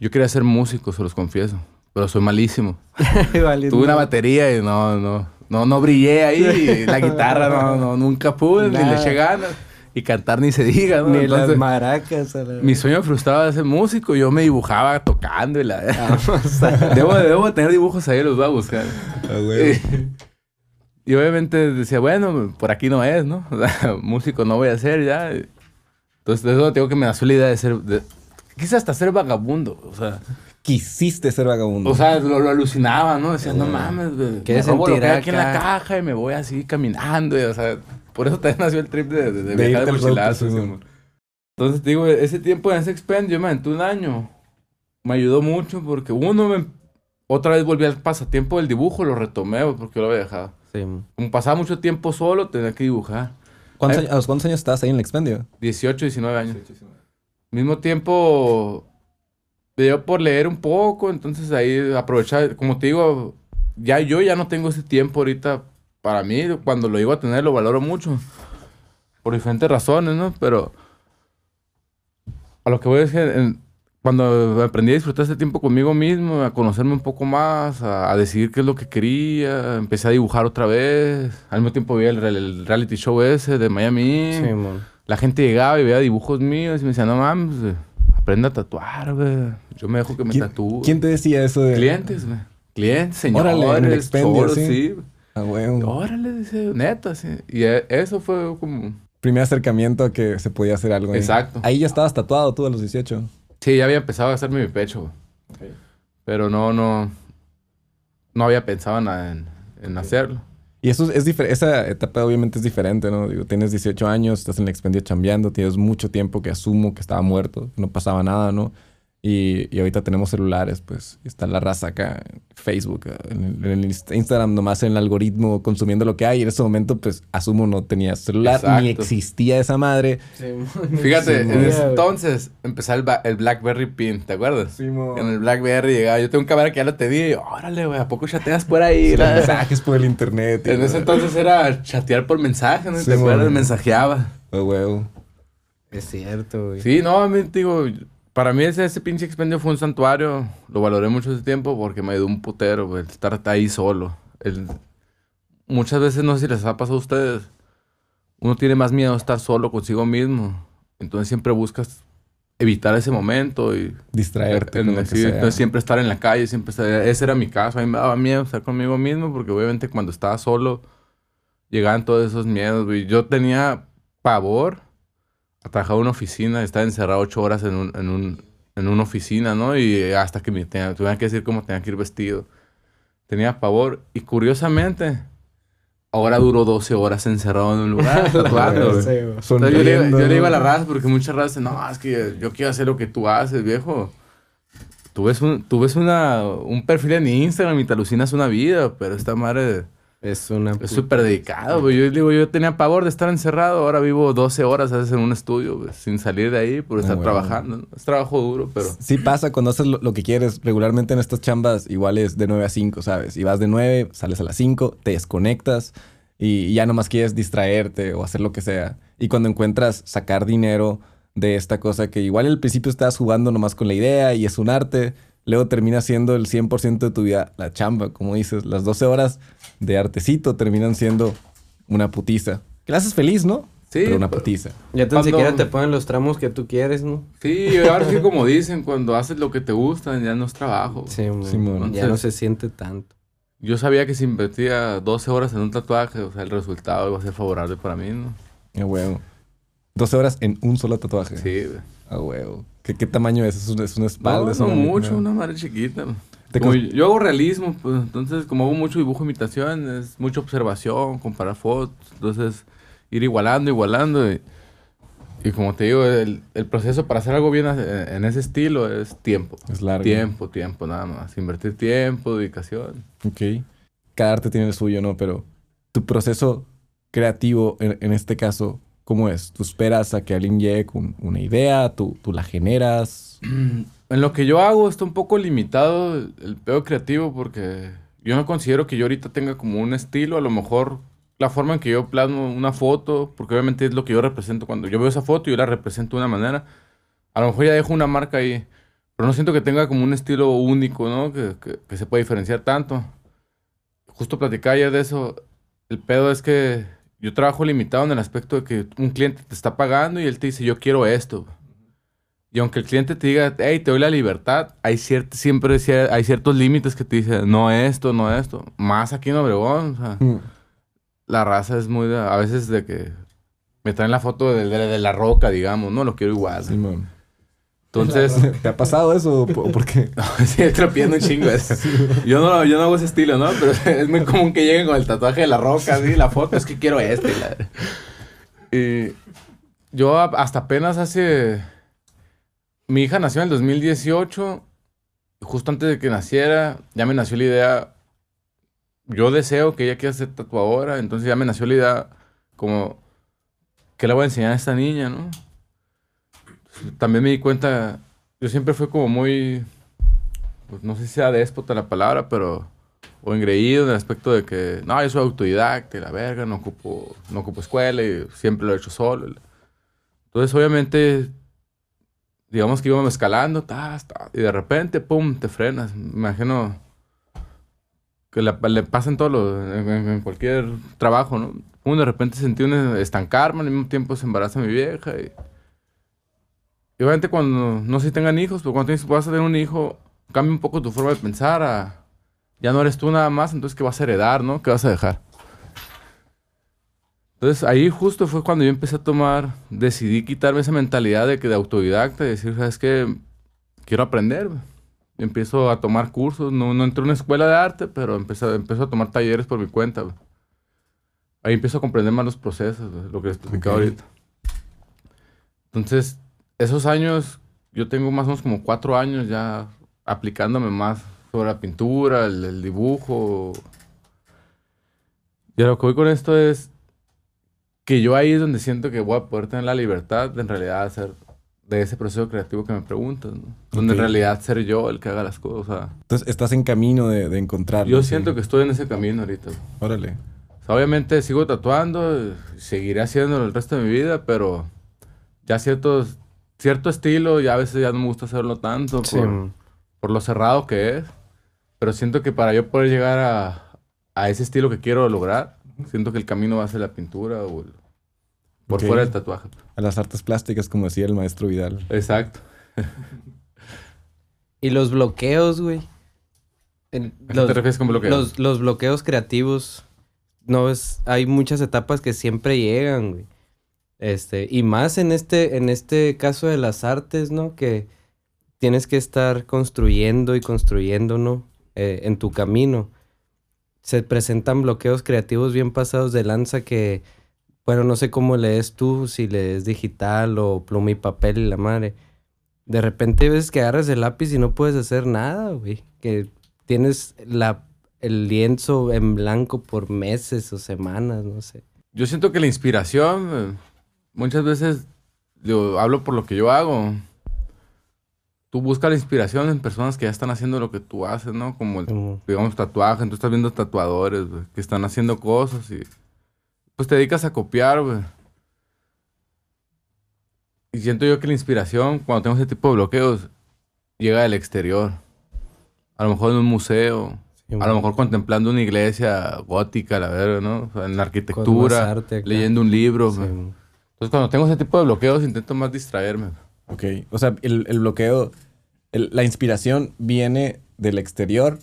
Speaker 2: yo quería ser músico, se los confieso, pero soy malísimo. Tuve una batería y no, no, no, no brillé ahí, la guitarra no, no, nunca pude, ni le eché ganas, y cantar ni se diga, ¿no?
Speaker 3: Ni las maracas. La
Speaker 2: mi sueño frustrado de ser músico, yo me dibujaba tocando y la...
Speaker 3: Vamos a-
Speaker 2: debo, debo tener dibujos ahí, los voy a buscar.
Speaker 4: Ah.
Speaker 2: Y obviamente decía, bueno, por aquí no es, ¿no? O sea, músico no voy a ser ya. Entonces, de eso tengo que me nació la idea de ser. de- quise hasta ser vagabundo. O sea,
Speaker 4: Quisiste ser vagabundo.
Speaker 2: o sea lo, lo alucinaba, ¿no? Decía, no mames, güey.
Speaker 3: ¿Qué
Speaker 2: me robo lo que hay aquí en la caja y me voy así caminando. y, o sea, por eso también nació el trip de, de, de
Speaker 4: De
Speaker 2: viajar de mochilazo.
Speaker 4: pues,
Speaker 2: sí,
Speaker 4: sí.
Speaker 2: Entonces, digo, ese tiempo en ese expendio, me aventé un año. Me ayudó mucho porque uno, me, otra vez volví al pasatiempo del dibujo, lo retomé porque yo lo había dejado.
Speaker 3: Simón.
Speaker 2: Como pasaba mucho tiempo solo, tenía que dibujar.
Speaker 4: ¿Cuántos
Speaker 2: Ay.
Speaker 4: años- ¿A los cuántos años estás ahí en el expendio?
Speaker 2: 18, 19 años. Mismo tiempo, dio por leer un poco, entonces ahí aprovechar, como te digo, ya yo ya no tengo ese tiempo ahorita para mí, cuando lo llego a tener lo valoro mucho, por diferentes razones, ¿no? Pero a lo que voy es que en- cuando aprendí a disfrutar este tiempo conmigo mismo, a conocerme un poco más, a, a decidir qué es lo que quería, empecé a dibujar otra vez. Al mismo tiempo vi el, real- el reality show ese de Miami.
Speaker 3: Sí.
Speaker 2: La gente llegaba y veía dibujos míos y me decía, no mames, aprende a tatuar, güey. Yo me dejo que me
Speaker 4: ¿Quién,
Speaker 2: tatúe.
Speaker 4: quién te decía eso de...?
Speaker 2: Clientes, güey. Clientes, señores,
Speaker 4: Órale, expendio, sí.
Speaker 2: sí.
Speaker 4: Ah, huevo.
Speaker 2: Órale, dice, neta, sí. Y eh, eso fue como...
Speaker 4: Primer acercamiento a que se podía hacer algo.
Speaker 2: Exacto.
Speaker 4: Ahí ya estabas tatuado tú a los 18.
Speaker 2: Sí, ya había empezado a hacerme mi pecho, güey. Pero no, no... No había pensado en, en, en hacerlo.
Speaker 4: Y eso es esa etapa obviamente es diferente, ¿no? Digo, tienes 18 años, estás en el expendio chambeando, tienes mucho tiempo que asumo que estaba muerto, no pasaba nada, ¿no? Y, y ahorita tenemos celulares, pues, está la raza acá, en Facebook, en el, en Instagram, nomás en el algoritmo consumiendo lo que hay. Y en ese momento, pues, asumo no tenía celular, ni existía esa madre.
Speaker 2: Fíjate,
Speaker 3: Sí,
Speaker 2: en
Speaker 3: mon.
Speaker 2: ese entonces empezó el, BlackBerry Pin, ¿te acuerdas? En el BlackBerry llegaba, yo tengo un cámara que ya lo te di, y, órale, güey, ¿a poco chateas por ahí?
Speaker 4: Mensajes por el internet.
Speaker 2: En ese entonces era chatear por mensaje, ¿no?
Speaker 4: Sí,
Speaker 2: ¿Te acuerdas? Mensajeaba.
Speaker 4: Huevo.
Speaker 3: Es cierto, güey.
Speaker 2: Sí, no, a mí, digo, para mí ese, ese pinche expendio fue un santuario. Lo valoré mucho ese tiempo porque me ayudó un putero, güey, el estar ahí solo. El- muchas veces, no sé si les ha pasado a ustedes, uno tiene más miedo a estar solo consigo mismo. Entonces siempre buscas evitar ese momento y
Speaker 4: Distraerte
Speaker 2: en-
Speaker 4: con lo que
Speaker 2: sí,
Speaker 4: sea.
Speaker 2: entonces siempre estar en la calle, siempre estar, ese era mi caso, a mí me daba miedo estar conmigo mismo porque obviamente cuando estaba solo llegaban todos esos miedos, güey. Yo tenía pavor a trabajar en una oficina, estar encerrado ocho horas en, un, en, un, en una oficina, ¿no? Y hasta que me tenía, tuviera que decir cómo tenía que ir vestido. Tenía pavor y curiosamente ahora duro 12 horas encerrado en un lugar tatuando.
Speaker 3: Sí,
Speaker 2: yo, le, yo
Speaker 4: Sonriendo,
Speaker 2: le digo a la raza, porque muchas razas dicen, no, es que yo quiero hacer lo que tú haces, viejo. Tú ves, un, tú ves una, un perfil en Instagram y te alucinas una vida, pero esta madre
Speaker 3: Es una...
Speaker 2: es súper dedicado, güey. Yo digo, yo tenía pavor de estar encerrado, ahora vivo 12 horas a veces en un estudio, sin salir de ahí por estar
Speaker 4: bueno.
Speaker 2: trabajando. Es trabajo duro, pero...
Speaker 4: Sí pasa cuando haces lo, lo que quieres. Regularmente en estas chambas igual es de 9 a 5, ¿sabes? Y vas de 9, sales a las 5, te desconectas y ya nomás quieres distraerte o hacer lo que sea. Y cuando encuentras sacar dinero de esta cosa que igual al principio estás jugando nomás con la idea y es un arte, luego termina siendo el 100% de tu vida la chamba, como dices, las 12 horas de artecito terminan siendo una putiza. Que la haces feliz, ¿no?
Speaker 2: Sí,
Speaker 4: Pero una
Speaker 2: pero-
Speaker 4: putiza.
Speaker 3: Ya tan
Speaker 2: Cuando-
Speaker 3: siquiera te ponen los tramos que tú quieres, ¿no?
Speaker 2: Sí, ahora sí como dicen, cuando haces lo que te gusta, ya no es trabajo.
Speaker 3: Sí, mon.
Speaker 4: Simón.
Speaker 3: Ya no se siente tanto.
Speaker 2: Yo sabía que si invertía 12 horas en un tatuaje, o sea, el resultado iba a ser favorable para mí, ¿no?
Speaker 4: A huevo. 12 horas en un solo tatuaje.
Speaker 2: Sí, güey.
Speaker 4: A huevo. ¿Qué, qué tamaño es? ¿Es una, es una espalda?
Speaker 2: No,
Speaker 4: ¿Es
Speaker 2: no mucho,
Speaker 4: una-
Speaker 2: una madre chiquita. Como yo, hago realismo, pues entonces como hago mucho dibujo imitación, es mucha observación, comparar fotos, entonces ir igualando, igualando. Y, y como te digo, el, el proceso para hacer algo bien a- en ese estilo es tiempo.
Speaker 4: Es largo.
Speaker 2: Tiempo, tiempo, nada más. Invertir tiempo, dedicación.
Speaker 4: Ok. Cada arte tiene el suyo, ¿no? Pero tu proceso creativo, en, en este caso, ¿cómo es? ¿Tú esperas a que alguien llegue con una idea? ¿Tú, tú la generas?
Speaker 2: En lo que yo hago está un poco limitado el, pedo creativo porque yo no considero que yo ahorita tenga como un estilo, a lo mejor la forma en que yo plasmo una foto, porque obviamente es lo que yo represento cuando yo veo esa foto yo la represento de una manera, a lo mejor ya dejo una marca ahí, pero no siento que tenga como un estilo único, ¿no? Que, que, que se pueda diferenciar tanto. Justo platicaba ayer de eso, el pedo es que yo trabajo limitado en el aspecto de que un cliente te está pagando y él te dice, yo quiero esto. Y aunque el cliente te diga, hey, te doy la libertad, hay ciert- siempre hay ciertos límites que te dicen, no esto, no esto. Más aquí en Obregón, o sea, la raza es muy, de- a veces de que me traen la foto de, de- de la roca, digamos, no lo quiero igual. Entonces,
Speaker 4: ¿Te ha pasado eso? ¿O por qué?
Speaker 2: sí, estoy pidiendo un chingo eso. Yo no, yo no hago ese estilo, ¿no? Pero es muy común que lleguen con el tatuaje de la roca, así, la foto, es que quiero este. y la- Y yo hasta apenas hace... Mi hija nació en el 2018. y Justo antes de que naciera, ya me nació la idea. Yo deseo que ella quiera ser tatuadora. Entonces ya me nació la idea como... ¿Qué le voy a enseñar a esta niña, no? También me di cuenta... Yo siempre fui como muy... Pues no sé si sea déspota la palabra, pero... O engreído en el aspecto de que... No, yo soy autodidacta y la verga, no ocupo, no ocupo escuela y siempre lo he hecho solo. Entonces, obviamente digamos que íbamos escalando, tas, tas, y de repente, pum, te frenas. Me imagino que le pasan todos los, en, cualquier trabajo, ¿no? Pum, de repente sentí un estancarme, al mismo tiempo se embaraza mi vieja. Y, obviamente cuando, no sé tengan hijos, pero cuando tienes, vas a tener un hijo, cambia un poco tu forma de pensar ya no eres tú nada más, entonces ¿qué vas a heredar, no? ¿Qué vas a dejar? Entonces ahí justo fue cuando yo empecé a tomar, decidí quitarme esa mentalidad de que de autodidacta y decir, ¿sabes qué? Quiero aprender. güey". Y empiezo a tomar cursos, no, no entré a una escuela de arte, pero empecé, empiezo a tomar talleres por mi cuenta. Ahí empiezo a comprender más los procesos, lo que les platicaba
Speaker 4: Ok.
Speaker 2: ahorita. Entonces, esos años, yo tengo más o menos como cuatro años ya aplicándome más sobre la pintura, el, el dibujo. Y a lo que voy con esto es que yo ahí es donde siento que voy a poder tener la libertad de en realidad hacer de ese proceso creativo que me preguntas, ¿no? Donde en realidad ser yo el que haga las cosas.
Speaker 4: Entonces estás en camino de, de encontrarlo.
Speaker 2: yo
Speaker 4: sí.
Speaker 2: siento que estoy en ese camino ahorita.
Speaker 4: Órale.
Speaker 2: O sea, obviamente sigo tatuando, seguiré haciéndolo el resto de mi vida, pero ya ciertos, cierto estilo, ya a veces ya no me gusta hacerlo tanto
Speaker 3: Sí.
Speaker 2: por, por lo cerrado que es. Pero siento que para yo poder llegar a, a ese estilo que quiero lograr, siento que el camino va a ser la pintura o el- por fuera del tatuaje.
Speaker 4: A las artes plásticas, como decía el maestro Vidal.
Speaker 2: Exacto.
Speaker 3: Y los bloqueos, güey. El-
Speaker 2: ¿A qué
Speaker 3: los,
Speaker 2: te refieres con bloqueo?
Speaker 3: los, los bloqueos creativos. No es. Hay muchas etapas que siempre llegan, güey. Este, y más en este, en este caso de las artes, ¿no? Que tienes que estar construyendo y construyendo, ¿no? Eh, en tu camino. Se presentan bloqueos creativos bien pasados de lanza que, bueno, no sé cómo lees tú, si lees digital o pluma y papel y la madre. De repente ves que agarras el lápiz y no puedes hacer nada, güey. Que tienes la, el lienzo en blanco por meses o semanas, no sé.
Speaker 2: Yo siento que la inspiración, eh, muchas veces, digo, hablo por lo que yo hago. Tú buscas la inspiración en personas que ya están haciendo lo que tú haces, ¿no? Como el, digamos, tatuaje. Tú estás viendo tatuadores, güey, que están haciendo cosas y pues te dedicas a copiar, güey. Y siento yo que la inspiración, cuando tengo ese tipo de bloqueos, llega del exterior. A lo mejor en un museo,
Speaker 3: sí,
Speaker 2: a lo mejor contemplando una iglesia gótica, la verga, ¿no? O sea, en la arquitectura,
Speaker 3: arte
Speaker 2: leyendo un libro.
Speaker 3: Sí.
Speaker 2: Entonces, cuando tengo ese tipo de bloqueos, intento más distraerme.
Speaker 4: Ok. O sea, el, el bloqueo, el- la inspiración viene del exterior,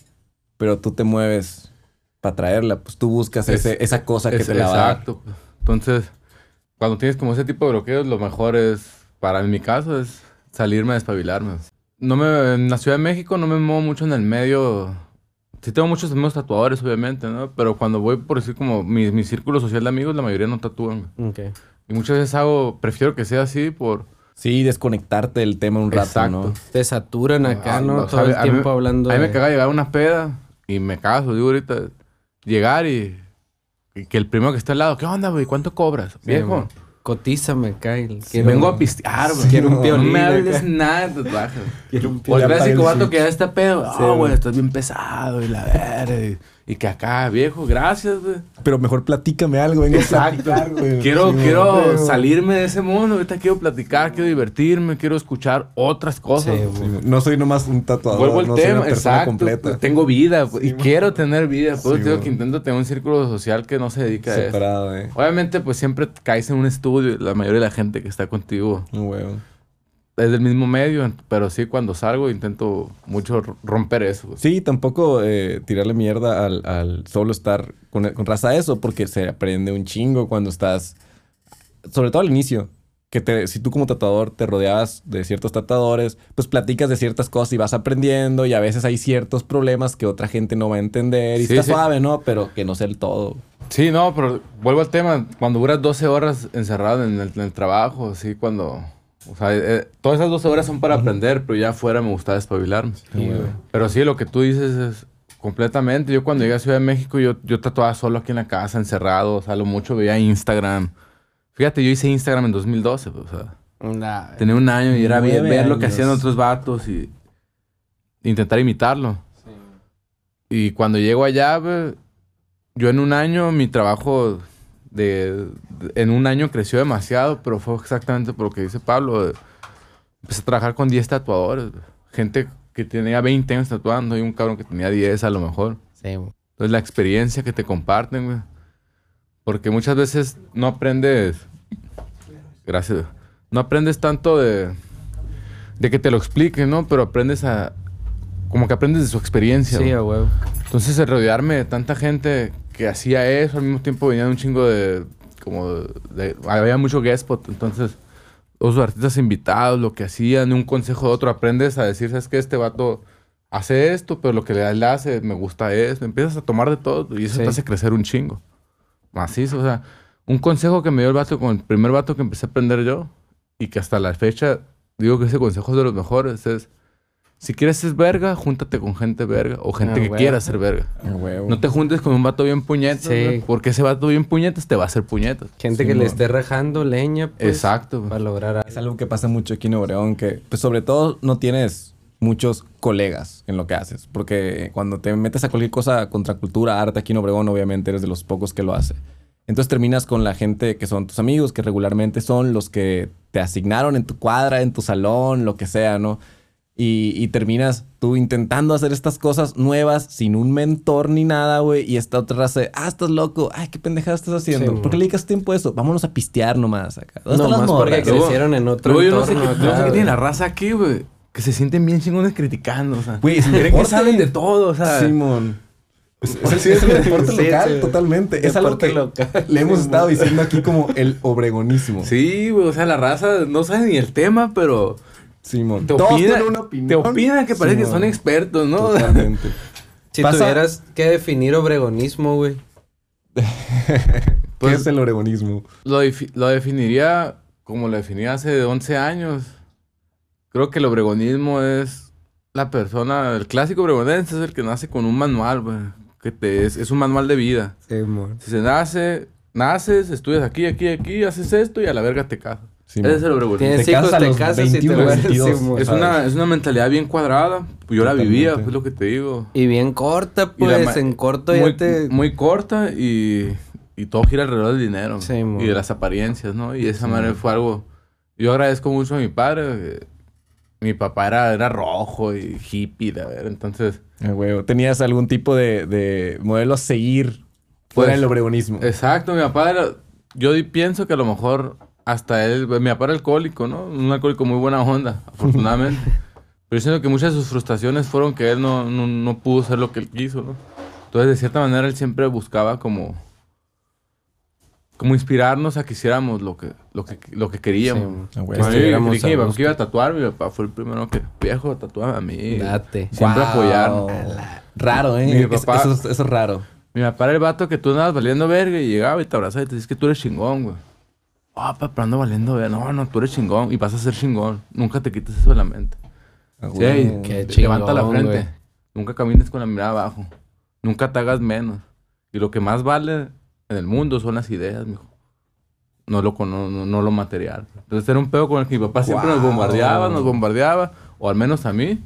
Speaker 4: pero tú te mueves para traerla. Pues tú buscas
Speaker 2: Es-
Speaker 4: ese- esa cosa que
Speaker 2: Es-
Speaker 4: te la va.
Speaker 2: Exacto. Entonces, cuando tienes como ese tipo de bloqueos, lo mejor es, para en mi caso, es salirme a despabilarme. No me, en la Ciudad de México no me muevo mucho en el medio. Sí tengo muchos amigos tatuadores, obviamente, ¿no? Pero cuando voy, por decir, como mi, mi círculo social de amigos, la mayoría no tatúan. güey.
Speaker 3: Ok.
Speaker 2: Y muchas veces hago, prefiero que sea así por...
Speaker 4: Sí, desconectarte del tema un rato,
Speaker 2: Exacto.
Speaker 4: ¿no?
Speaker 3: Te saturan acá,
Speaker 2: Ah,
Speaker 3: ¿no?
Speaker 2: o sea,
Speaker 3: Todo el
Speaker 2: mí-
Speaker 3: tiempo hablando
Speaker 2: A mí me caga llegar a una peda y me caso, digo ahorita, llegar y, y que el primero que está al lado, ¿qué onda, güey? ¿Cuánto cobras? Viejo,
Speaker 3: güey. Cotízame
Speaker 2: que
Speaker 3: quiero-
Speaker 2: vengo a pistear, güey.
Speaker 3: Quiero un
Speaker 2: no
Speaker 3: violín
Speaker 2: me hables nada de tatuajes.
Speaker 3: Quiero un
Speaker 2: O el clásico vato que ya está pedo.
Speaker 3: Sí,
Speaker 2: Ah, güey,
Speaker 3: güey.
Speaker 2: estás bien pesado y la verga. Y, que acá, viejo, gracias, güey.
Speaker 4: Pero mejor platícame algo, venga
Speaker 2: Exacto.
Speaker 4: a güey.
Speaker 2: Quiero,
Speaker 4: Sí,
Speaker 2: quiero
Speaker 4: güey.
Speaker 2: salirme de ese mundo. Ahorita quiero platicar, quiero divertirme, quiero escuchar otras cosas.
Speaker 3: Sí,
Speaker 4: Sí, no soy nomás un tatuador,
Speaker 2: Vuelvo al
Speaker 4: no soy
Speaker 2: tema,
Speaker 4: una persona
Speaker 2: exacto.
Speaker 4: completa.
Speaker 2: Tengo vida pues, y quiero tener vida. Por eso
Speaker 4: Sí,
Speaker 2: digo
Speaker 4: güey.
Speaker 2: que intento tener un círculo social que no se dedica a eso.
Speaker 4: Separado, eh.
Speaker 2: Obviamente, pues siempre caes en un estudio. La mayoría de la gente que está contigo
Speaker 4: Un huevo.
Speaker 2: Es del mismo medio, pero sí cuando salgo intento mucho romper eso.
Speaker 4: Sí, tampoco eh, tirarle mierda al, al solo estar con, con raza eso, porque se aprende un chingo cuando estás, sobre todo al inicio, que te, si tú como tatuador te rodeabas de ciertos tatuadores, pues platicas de ciertas cosas y vas aprendiendo y a veces hay ciertos problemas que otra gente no va a entender y
Speaker 2: Sí,
Speaker 4: está
Speaker 2: sí.
Speaker 4: suave, ¿no? Pero que no sea el todo.
Speaker 2: Sí, no, pero vuelvo al tema. Cuando duras 12 horas encerrado en el, en el trabajo, sí, cuando... O sea, eh, todas esas 12 horas son para aprender, pero ya afuera me gusta despabilarme.
Speaker 4: güey.
Speaker 2: Pero sí, lo que tú dices es completamente. Yo cuando llegué a Ciudad de México, yo, yo tatuaba solo aquí en la casa, encerrado. O sea, lo mucho veía Instagram. Fíjate, yo hice Instagram en 2012, pues, o sea... Tenía un año y era
Speaker 4: Nueve
Speaker 2: ver lo que hacían otros vatos y intentar imitarlo. Y cuando llego allá, yo en un año, mi trabajo de, de- en un año creció demasiado, pero fue exactamente por lo que dice Pablo. empecé a trabajar con 10 tatuadores. Gente que tenía 20 años tatuando y un cabrón que tenía 10 a lo mejor.
Speaker 3: Sí.
Speaker 2: Entonces la experiencia que te comparten, güey. Porque muchas veces no aprendes... Gracias. No aprendes tanto de... De que te lo expliquen, ¿no? Pero aprendes a... Como que aprendes de su experiencia.
Speaker 3: Sí, a huevo.
Speaker 2: Entonces, rodearme de tanta gente que hacía eso, al mismo tiempo venían un chingo de. Como de. había mucho guest spot, entonces. Los artistas invitados, lo que hacían, un consejo de otro, aprendes a decir, ¿sabes qué? Este vato hace esto, pero lo que le hace, me gusta esto. Empiezas a tomar de todo y eso
Speaker 3: Sí.
Speaker 2: te hace crecer un chingo. Macizo, o sea, un consejo que me dio el vato con el primer vato que empecé a aprender yo y que hasta la fecha digo que ese consejo es de los mejores es. Si quieres ser verga, júntate con gente verga o gente
Speaker 3: Ah,
Speaker 2: que
Speaker 3: huevo.
Speaker 2: quiera ser verga.
Speaker 4: A huevo.
Speaker 2: No te juntes con un vato bien puñetas,
Speaker 3: Sí.
Speaker 2: porque ese vato bien puñetas te va a hacer puñetas.
Speaker 3: Gente
Speaker 4: Sí,
Speaker 3: que le esté rajando leña, pues.
Speaker 2: Exacto.
Speaker 3: Para lograr algo.
Speaker 4: Es algo que pasa mucho aquí en Obregón, que pues sobre todo no tienes muchos colegas en lo que haces, porque cuando te metes a cualquier cosa contra cultura, arte aquí en Obregón, obviamente eres de los pocos que lo hace. Entonces terminas con la gente que son tus amigos, que regularmente son los que te asignaron en tu cuadra, en tu salón, lo que sea, ¿no? Y, y terminas tú intentando hacer estas cosas nuevas sin un mentor ni nada, güey. Y esta otra raza de, ah, estás loco. Ay, qué pendejada estás haciendo.
Speaker 3: Sí,
Speaker 4: ¿Por qué le dedicas tiempo a eso? Vámonos a pistear nomás acá. ¿Dónde
Speaker 3: No más porque crecieron en otro
Speaker 2: yo no sé, qué- yo no sé
Speaker 3: acá,
Speaker 2: qué tiene la raza aquí, güey. Que se sienten bien chingones criticando, o sea.
Speaker 4: Güey, un
Speaker 2: creen que saben de todo, o sea.
Speaker 4: Simón. Es, es es el deporte
Speaker 3: Sí,
Speaker 4: local,
Speaker 3: sí.
Speaker 4: totalmente. es algo que
Speaker 3: local,
Speaker 4: le hemos
Speaker 3: sí,
Speaker 4: estado diciendo aquí como el obregonismo.
Speaker 2: Sí, güey, o sea, la raza no sabe ni el tema, pero
Speaker 4: Simón.
Speaker 2: te opinan,
Speaker 4: tienen una opinión.
Speaker 2: te opinan que parece que son expertos, ¿no?
Speaker 4: Totalmente.
Speaker 3: Si
Speaker 4: Pasa-
Speaker 3: tuvieras que definir obregonismo, güey.
Speaker 4: ¿Qué
Speaker 2: Pues-
Speaker 4: es el obregonismo?
Speaker 2: Lo, defi- lo definiría como lo definí hace 11 años. Creo que el obregonismo es la persona, el clásico obregonense es el que nace con un manual, güey. Que te, es, es un manual de vida.
Speaker 3: Sí.
Speaker 2: Si se nace, naces, estudias aquí, aquí, aquí, haces esto y a la verga te casas.
Speaker 4: Simón.
Speaker 2: Ese es el obregonismo.
Speaker 3: Tienes
Speaker 4: Te
Speaker 3: hijos,
Speaker 4: a
Speaker 3: te casas y te
Speaker 4: 21,
Speaker 3: mueres.
Speaker 4: 22.
Speaker 3: sí.
Speaker 2: Es una, es una mentalidad bien cuadrada. Pues yo la vivía,
Speaker 4: Totalmente.
Speaker 2: pues lo que te digo.
Speaker 3: Y bien corta, pues. En corto
Speaker 2: muy,
Speaker 3: ya te...
Speaker 2: muy corta y, y todo gira alrededor del dinero.
Speaker 3: Sí,
Speaker 2: y de las apariencias, ¿no? Y esa
Speaker 4: Sí,
Speaker 2: manera fue algo... Yo agradezco mucho a mi padre. eh, Mi papá era, era rojo y hippie, la verdad. Entonces,
Speaker 4: Ah, huevo. ¿Tenías algún tipo de, de modelo a seguir fuera
Speaker 2: Pues,
Speaker 4: del obregonismo?
Speaker 2: exacto, mi papá era... Yo pienso que a lo mejor hasta él... Mi papá era alcohólico, ¿no? Un alcohólico muy buena onda, afortunadamente. Pero yo siento que muchas de sus frustraciones fueron que él no, no, no pudo ser lo que él quiso, ¿no? Entonces, de cierta manera, él siempre buscaba como... Como inspirarnos a que hiciéramos lo que, lo que, lo que queríamos.
Speaker 4: Ah, güey.
Speaker 3: Que
Speaker 2: Cuando yo
Speaker 3: estuviéramos
Speaker 2: dije
Speaker 3: a
Speaker 2: que mi papá
Speaker 3: gusto.
Speaker 2: que iba a tatuar, mi papá fue el primero que, viejo, tatúame a mí.
Speaker 3: Date.
Speaker 2: Siempre
Speaker 4: Wow.
Speaker 2: apoyar.
Speaker 4: Raro, ¿eh?
Speaker 2: Mi papá-
Speaker 4: Eso, es- eso es raro.
Speaker 2: Mi papá era el vato que tú andabas valiendo verga y llegaba y te abrazaba y te decía que tú eres chingón, güey. Ah, papá, ando valiendo. No, no, tú eres chingón y vas a ser chingón. Nunca te quites eso de la mente.
Speaker 4: Ah,
Speaker 2: Sí.
Speaker 3: Qué
Speaker 2: te- levanta la
Speaker 3: chingón,
Speaker 2: frente.
Speaker 3: güey.
Speaker 2: Nunca camines con la mirada abajo. Nunca te hagas menos. Y lo que más vale en el mundo son las ideas, mijo. No lo, no, no- no lo material. Entonces era un pedo con el que mi papá siempre nos
Speaker 4: Wow.
Speaker 2: bombardeaba, nos bombardeaba. O al menos a mí.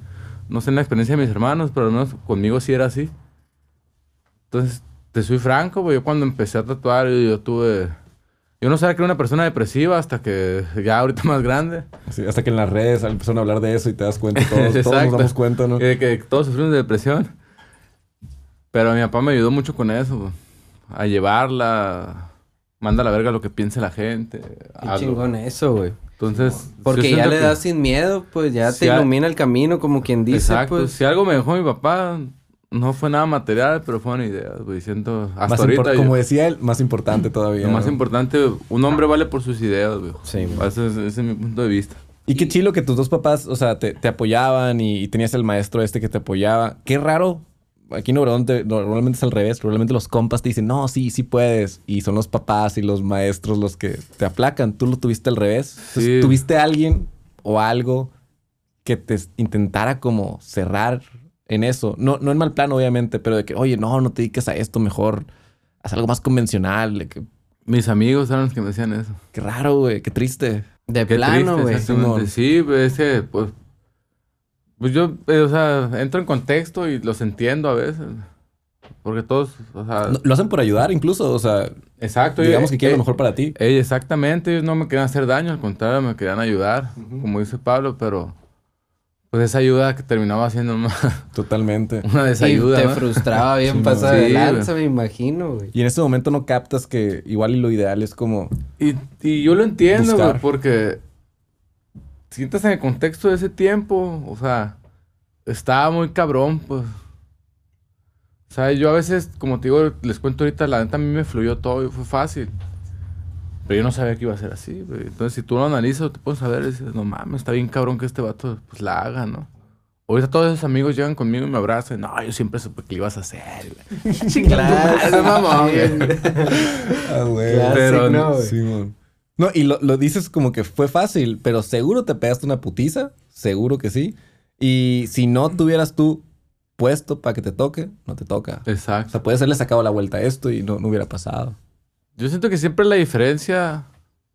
Speaker 2: No sé en la experiencia de mis hermanos, pero al menos conmigo sí era así. Entonces, te soy franco, güey. Yo cuando empecé a tatuar, yo, yo tuve... Yo no sabía que era una persona depresiva hasta que ya ahorita más grande.
Speaker 4: Sí, hasta que en las redes empezaron a hablar de eso y te das cuenta, todos, todos nos damos cuenta, ¿no?
Speaker 2: Que, que todos sufrimos de depresión. Pero mi papá me ayudó mucho con eso. güey. A llevarla. Manda a la verga lo que piense la gente.
Speaker 3: Qué
Speaker 2: hazlo.
Speaker 3: chingón eso, güey.
Speaker 2: Entonces.
Speaker 3: Porque ya le
Speaker 2: que-
Speaker 3: das sin miedo, pues ya
Speaker 2: Si
Speaker 3: te
Speaker 2: a-
Speaker 3: ilumina el camino, como quien dice,
Speaker 2: Exacto.
Speaker 3: pues.
Speaker 2: Si algo me dejó mi papá, no fue nada material, pero fueron ideas, güey. Siento. Hasta
Speaker 4: Más
Speaker 2: ahorita. yo-
Speaker 4: como decía él, más importante todavía.
Speaker 2: lo más
Speaker 4: ¿no?
Speaker 2: importante, un hombre vale por sus ideas, güey.
Speaker 3: Sí.
Speaker 2: Ese es, ese es mi punto de vista.
Speaker 4: Y qué chilo que tus dos papás, o sea, te, te apoyaban y, y tenías el maestro este que te apoyaba. Qué raro. Aquí en te- normalmente es al revés. Normalmente los compas te dicen, no, sí, sí puedes. Y son los papás y los maestros los que te aplacan. Tú lo tuviste al revés. Entonces,
Speaker 2: Sí.
Speaker 4: ¿Tuviste alguien o algo que te intentara como cerrar en eso? No, no en mal plan, obviamente, pero de que, oye, no, no te dediques a esto, mejor haz algo más convencional. De que,
Speaker 2: Mis amigos eran los que me decían eso.
Speaker 4: qué raro, güey, qué triste.
Speaker 3: De
Speaker 2: Qué
Speaker 3: plano,
Speaker 2: triste,
Speaker 3: güey.
Speaker 2: Sí, pues, es que, pues, pues yo, eh, o sea, entro en contexto y los entiendo a veces. Porque todos, o sea,
Speaker 4: No, lo hacen por ayudar incluso, o sea,
Speaker 2: Exacto.
Speaker 4: digamos
Speaker 2: eh,
Speaker 4: que quieren
Speaker 2: eh,
Speaker 4: lo mejor para ti.
Speaker 2: Ey, exactamente, ellos no me querían hacer daño, al contrario, me querían ayudar, como dice Pablo, pero pues esa ayuda que terminaba siendo una,
Speaker 4: Totalmente.
Speaker 2: una
Speaker 3: Y
Speaker 2: desayuda.
Speaker 3: te
Speaker 2: ¿no?
Speaker 3: frustraba bien
Speaker 4: Sí,
Speaker 3: pasada
Speaker 2: sí,
Speaker 3: de lanza, me imagino, güey.
Speaker 4: Y en ese momento no captas que igual y lo ideal es como...
Speaker 2: Y, y yo lo entiendo,
Speaker 4: Buscar.
Speaker 2: güey, porque sientas en el contexto de ese tiempo, o sea, estaba muy cabrón, pues. O sea, yo a veces, como te digo, les cuento ahorita, la neta a mí me fluyó todo y fue fácil. Pero yo no sabía que iba a ser así, güey. Entonces, si tú lo analizas, te puedes saber y dices, no mames, está bien cabrón que este vato, pues, la haga, ¿no? Ahorita todos esos amigos llegan conmigo y me abrazan. No, yo siempre supe que lo ibas a hacer, güey.
Speaker 3: Claro,
Speaker 2: Ese mamón,
Speaker 3: sí,
Speaker 2: güey.
Speaker 4: Ah, güey.
Speaker 3: Classic,
Speaker 2: Pero-
Speaker 3: ¿no, güey?
Speaker 4: Sí. No, y lo, lo dices como que fue fácil, pero seguro te pegaste una putiza, seguro que sí. Y si no tuvieras tú puesto para que te toque, no te toca. O
Speaker 2: Exacto.
Speaker 4: sea, puedes haberle sacado la vuelta a esto y no, no hubiera pasado.
Speaker 2: Yo siento que siempre la diferencia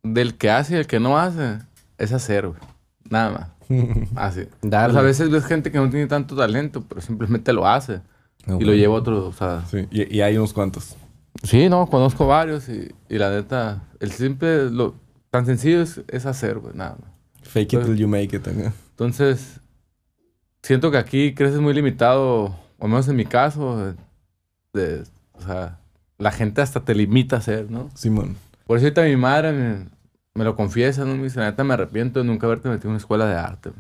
Speaker 2: del que hace y el que no hace es hacer, güey. Nada más. Así. Pues a veces ves gente que no tiene tanto talento, pero simplemente lo hace. y lo lleva a otro, o sea...
Speaker 4: Sí, y, y hay unos cuantos.
Speaker 2: Sí, no, conozco varios y, y la neta, el simple, lo tan sencillo es, es hacer, güey, nada más.
Speaker 4: Fake it
Speaker 2: Pues-
Speaker 4: till you make it. ¿no?
Speaker 2: Entonces, siento que aquí creces muy limitado, o al menos en mi caso, de- o sea, la gente hasta te limita a hacer, ¿no?
Speaker 4: Simón.
Speaker 2: Por eso ahorita mi madre me, me lo confiesa, ¿no? Me dice, la neta me arrepiento de nunca haberte metido en una escuela de arte.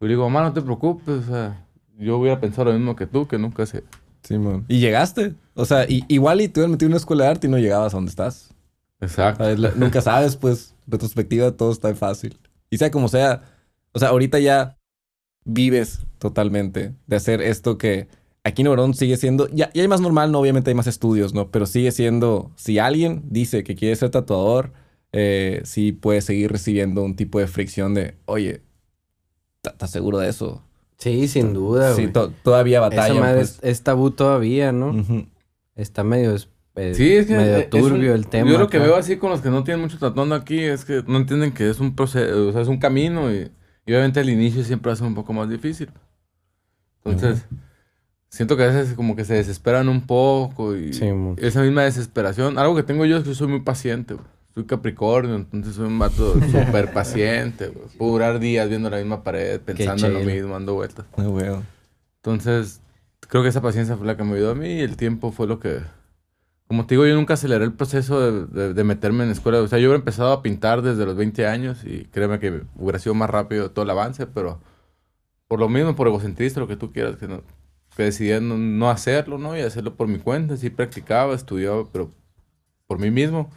Speaker 2: Yo le digo, mamá, no te preocupes, o sea, yo hubiera pensado lo mismo que tú, que nunca se...
Speaker 4: Simón. Y llegaste. O sea, y- igual y te hubieras metido en una escuela de arte y no llegabas a donde estás.
Speaker 2: Exacto.
Speaker 4: Nunca sabes, pues, retrospectiva, todo está fácil. Y sea como sea, o sea, ahorita ya vives totalmente de hacer esto que aquí en Obregón sigue siendo, ya, ya hay más normal, no, obviamente hay más estudios, ¿no? Pero sigue siendo, si alguien dice que quiere ser tatuador, eh, sí puede seguir recibiendo un tipo de fricción de, oye, ¿ta- ¿estás seguro de eso?
Speaker 3: Sí, sin duda,
Speaker 4: Sí, to- todavía
Speaker 3: Esa
Speaker 4: batalla.
Speaker 3: madre
Speaker 4: pues.
Speaker 3: es, es tabú todavía, ¿no?
Speaker 4: Ujú.
Speaker 3: Está medio, es- eh,
Speaker 2: Sí, es que
Speaker 3: medio
Speaker 2: es un-
Speaker 3: turbio el tema.
Speaker 2: Yo lo que
Speaker 3: acá.
Speaker 2: veo así con los que no tienen mucho tatuando aquí es que no entienden que es un proceso, o sea, es un camino y, y obviamente al inicio siempre va a ser un poco más difícil. Entonces, siento que a veces como que se desesperan un poco y
Speaker 3: Sí,
Speaker 2: esa misma desesperación. Algo que tengo yo es que yo soy muy paciente, güey. Soy Capricornio, entonces soy un vato súper paciente, güey. Puedo durar días viendo la misma pared, pensando en lo mismo, dando vueltas.
Speaker 4: Ah, güey.
Speaker 2: Entonces, creo que esa paciencia fue la que me ayudó a mí y el tiempo fue lo que... Como te digo, yo nunca aceleré el proceso de, de- de meterme en escuela. O sea, yo hubiera empezado a pintar desde los 20 años y créeme que hubiera sido más rápido todo el avance, pero por lo mismo, por egocentrista, lo que tú quieras, que, no, que decidí no, no hacerlo, ¿no? Y hacerlo por mi cuenta. Sí practicaba, estudiaba, pero por mí mismo.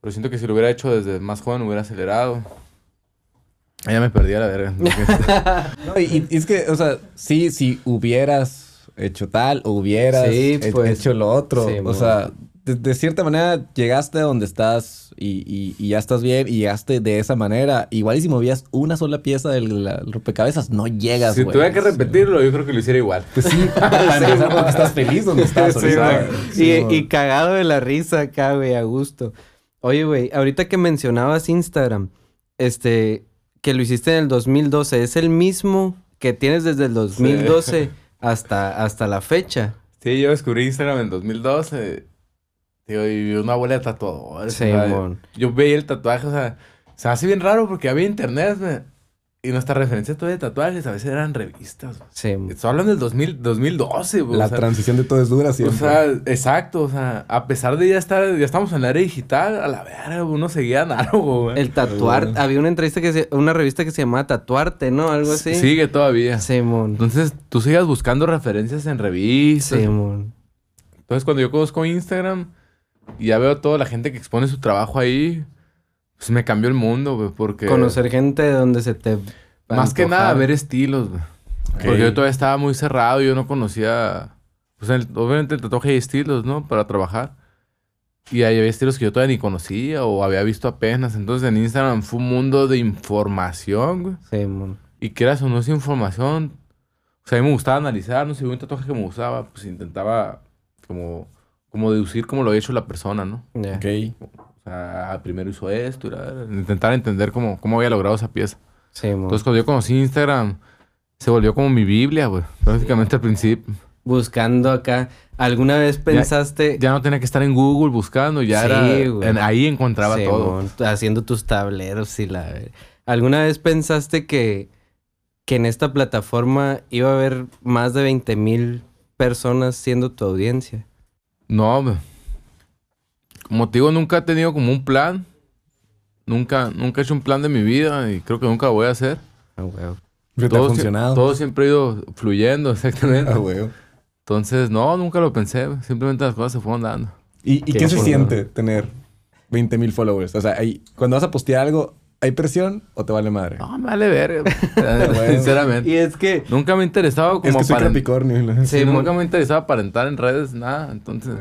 Speaker 2: Pero siento que si lo hubiera hecho desde más joven, hubiera acelerado. Ya me perdí a la verga.
Speaker 4: No, y, y es que, o sea, sí, si hubieras hecho tal o hubieras
Speaker 3: Sí, pues,
Speaker 4: hecho lo otro.
Speaker 3: sí,
Speaker 4: o sea, de, de cierta manera llegaste a donde estás y, y- y ya estás bien y llegaste de esa manera. Igual y si movías una sola pieza del la- rompecabezas, no llegas,
Speaker 2: si
Speaker 4: güey.
Speaker 2: tuviera que repetirlo, yo creo que lo hiciera igual.
Speaker 4: Pues sí, para empezar porque estás feliz donde estás.
Speaker 3: Sí,
Speaker 4: ahorita.
Speaker 3: güey.
Speaker 4: Sí,
Speaker 3: y, y cagado de la risa acá, güey, a gusto. Oye, güey, ahorita que mencionabas Instagram, este, que lo hiciste en el 2012, ¿es el mismo que tienes desde el 2012 hasta, hasta la fecha?
Speaker 2: Sí, yo descubrí Instagram en 2012. Tío, y una abuela de tatuadores.
Speaker 3: Sí,
Speaker 2: o. Yo veía el tatuaje, o sea, se hace bien raro porque había internet, güey, Y nuestra referencia todavía de tatuajes a veces eran revistas. güey.
Speaker 3: Sí,
Speaker 2: hablando del 2000, 2012, güey.
Speaker 4: La
Speaker 2: o sea,
Speaker 4: transición de todo es dura
Speaker 2: o
Speaker 4: siempre.
Speaker 2: sea, exacto, o sea, a pesar de ya estar, ya estamos en la era digital, a la verga, uno seguía análogo, güey.
Speaker 3: El tatuar, había una entrevista que se, una revista que se llamaba Tatuarte, ¿no? Algo así.
Speaker 2: Sigue todavía.
Speaker 3: Simón.
Speaker 2: Entonces, tú sigas buscando referencias en revistas.
Speaker 3: Simón.
Speaker 2: Entonces, cuando yo conozco Instagram y ya veo toda la gente que expone su trabajo ahí, pues me cambió el mundo, güey, porque...
Speaker 3: Conocer gente de donde se te...
Speaker 2: Más que nada, ver estilos, güey. Porque yo todavía estaba muy cerrado y yo no conocía... Pues, el- obviamente, el tatuaje hay estilos, ¿no? Para trabajar. Y ahí había estilos que yo todavía ni conocía o había visto apenas. Entonces, en Instagram fue un mundo de información, güey.
Speaker 3: Simón.
Speaker 2: Y quieras o no esa información, o sea, a mí me gustaba analizar, no sé, un tatuaje que me gustaba, pues intentaba como, como deducir cómo lo había hecho la persona, ¿no?
Speaker 3: Ya.
Speaker 4: Ok.
Speaker 2: O sea, primero hizo esto, intentar entender cómo, cómo había logrado esa pieza.
Speaker 3: Simón.
Speaker 2: Entonces, cuando yo conocí Instagram, se volvió como mi Biblia, güey, prácticamente al principio.
Speaker 3: buscando acá. ¿Alguna vez pensaste...
Speaker 2: Ya no tenía que estar en Google buscando, ya
Speaker 3: Sí,
Speaker 2: era...
Speaker 3: güey.
Speaker 2: en- ahí encontraba todo.
Speaker 3: Simón, haciendo tus tableros y la... ¿Alguna vez pensaste que, que en esta plataforma iba a haber más de 20 mil personas siendo tu audiencia?
Speaker 2: No, como te digo, nunca he tenido como un plan. Nunca, nunca he hecho un plan de mi vida y creo que nunca voy a hacer.
Speaker 3: Ah, huevo.
Speaker 4: Te ha
Speaker 2: Todo, sie-
Speaker 4: funcionado.
Speaker 2: todo siempre ha ido fluyendo, exactamente.
Speaker 4: Ah, güey.
Speaker 2: Entonces, no, nunca lo pensé. Simplemente las cosas se fueron dando.
Speaker 4: ¿Y, y
Speaker 3: Qué
Speaker 4: qué se siente tener 20 mil followers? O sea, hay- cuando vas a postear algo, ¿hay presión o te vale madre?
Speaker 2: No, me vale.
Speaker 4: Bueno.
Speaker 2: Sinceramente.
Speaker 3: Y es que...
Speaker 2: Nunca me he interesado como
Speaker 4: es que soy
Speaker 2: para...
Speaker 4: Capricornio. ¿no?
Speaker 2: Sí,
Speaker 3: Sí,
Speaker 2: nunca me he interesado aparentar en redes, nada. Entonces...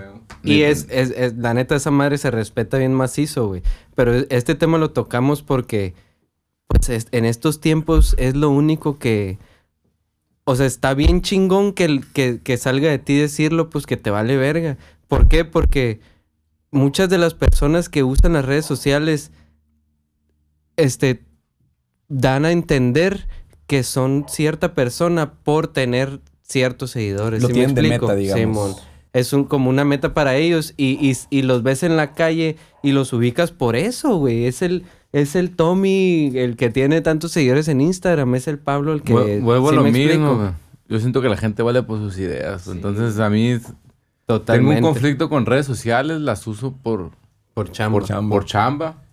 Speaker 3: Y
Speaker 2: ni-
Speaker 3: es, es, es- la neta, esa madre se respeta bien macizo, güey. Pero es- este tema lo tocamos porque, pues, es- en estos tiempos es lo único que... O sea, está bien chingón que, que salga de ti decirlo, pues, que te vale verga. ¿Por qué? Porque muchas de las personas que usan las redes sociales, este, dan a entender que son cierta persona por tener ciertos seguidores.
Speaker 4: Lo
Speaker 3: ¿sí me
Speaker 4: de meta, digamos.
Speaker 3: Simón es un, como una meta para ellos y, y- y los ves en la calle y los ubicas por eso, güey. Es el, es el Tommy el que tiene tantos seguidores en Instagram, es el Pablo el que...
Speaker 2: Vuelvo
Speaker 3: ¿sí
Speaker 2: a lo
Speaker 3: me
Speaker 2: mismo. güey. Yo siento que la gente vale por sus ideas. Entonces, a mí
Speaker 3: Totalmente.
Speaker 2: tengo un conflicto con redes sociales. Las uso por,
Speaker 3: Por chamba.
Speaker 4: Por chamba.
Speaker 2: por chamba.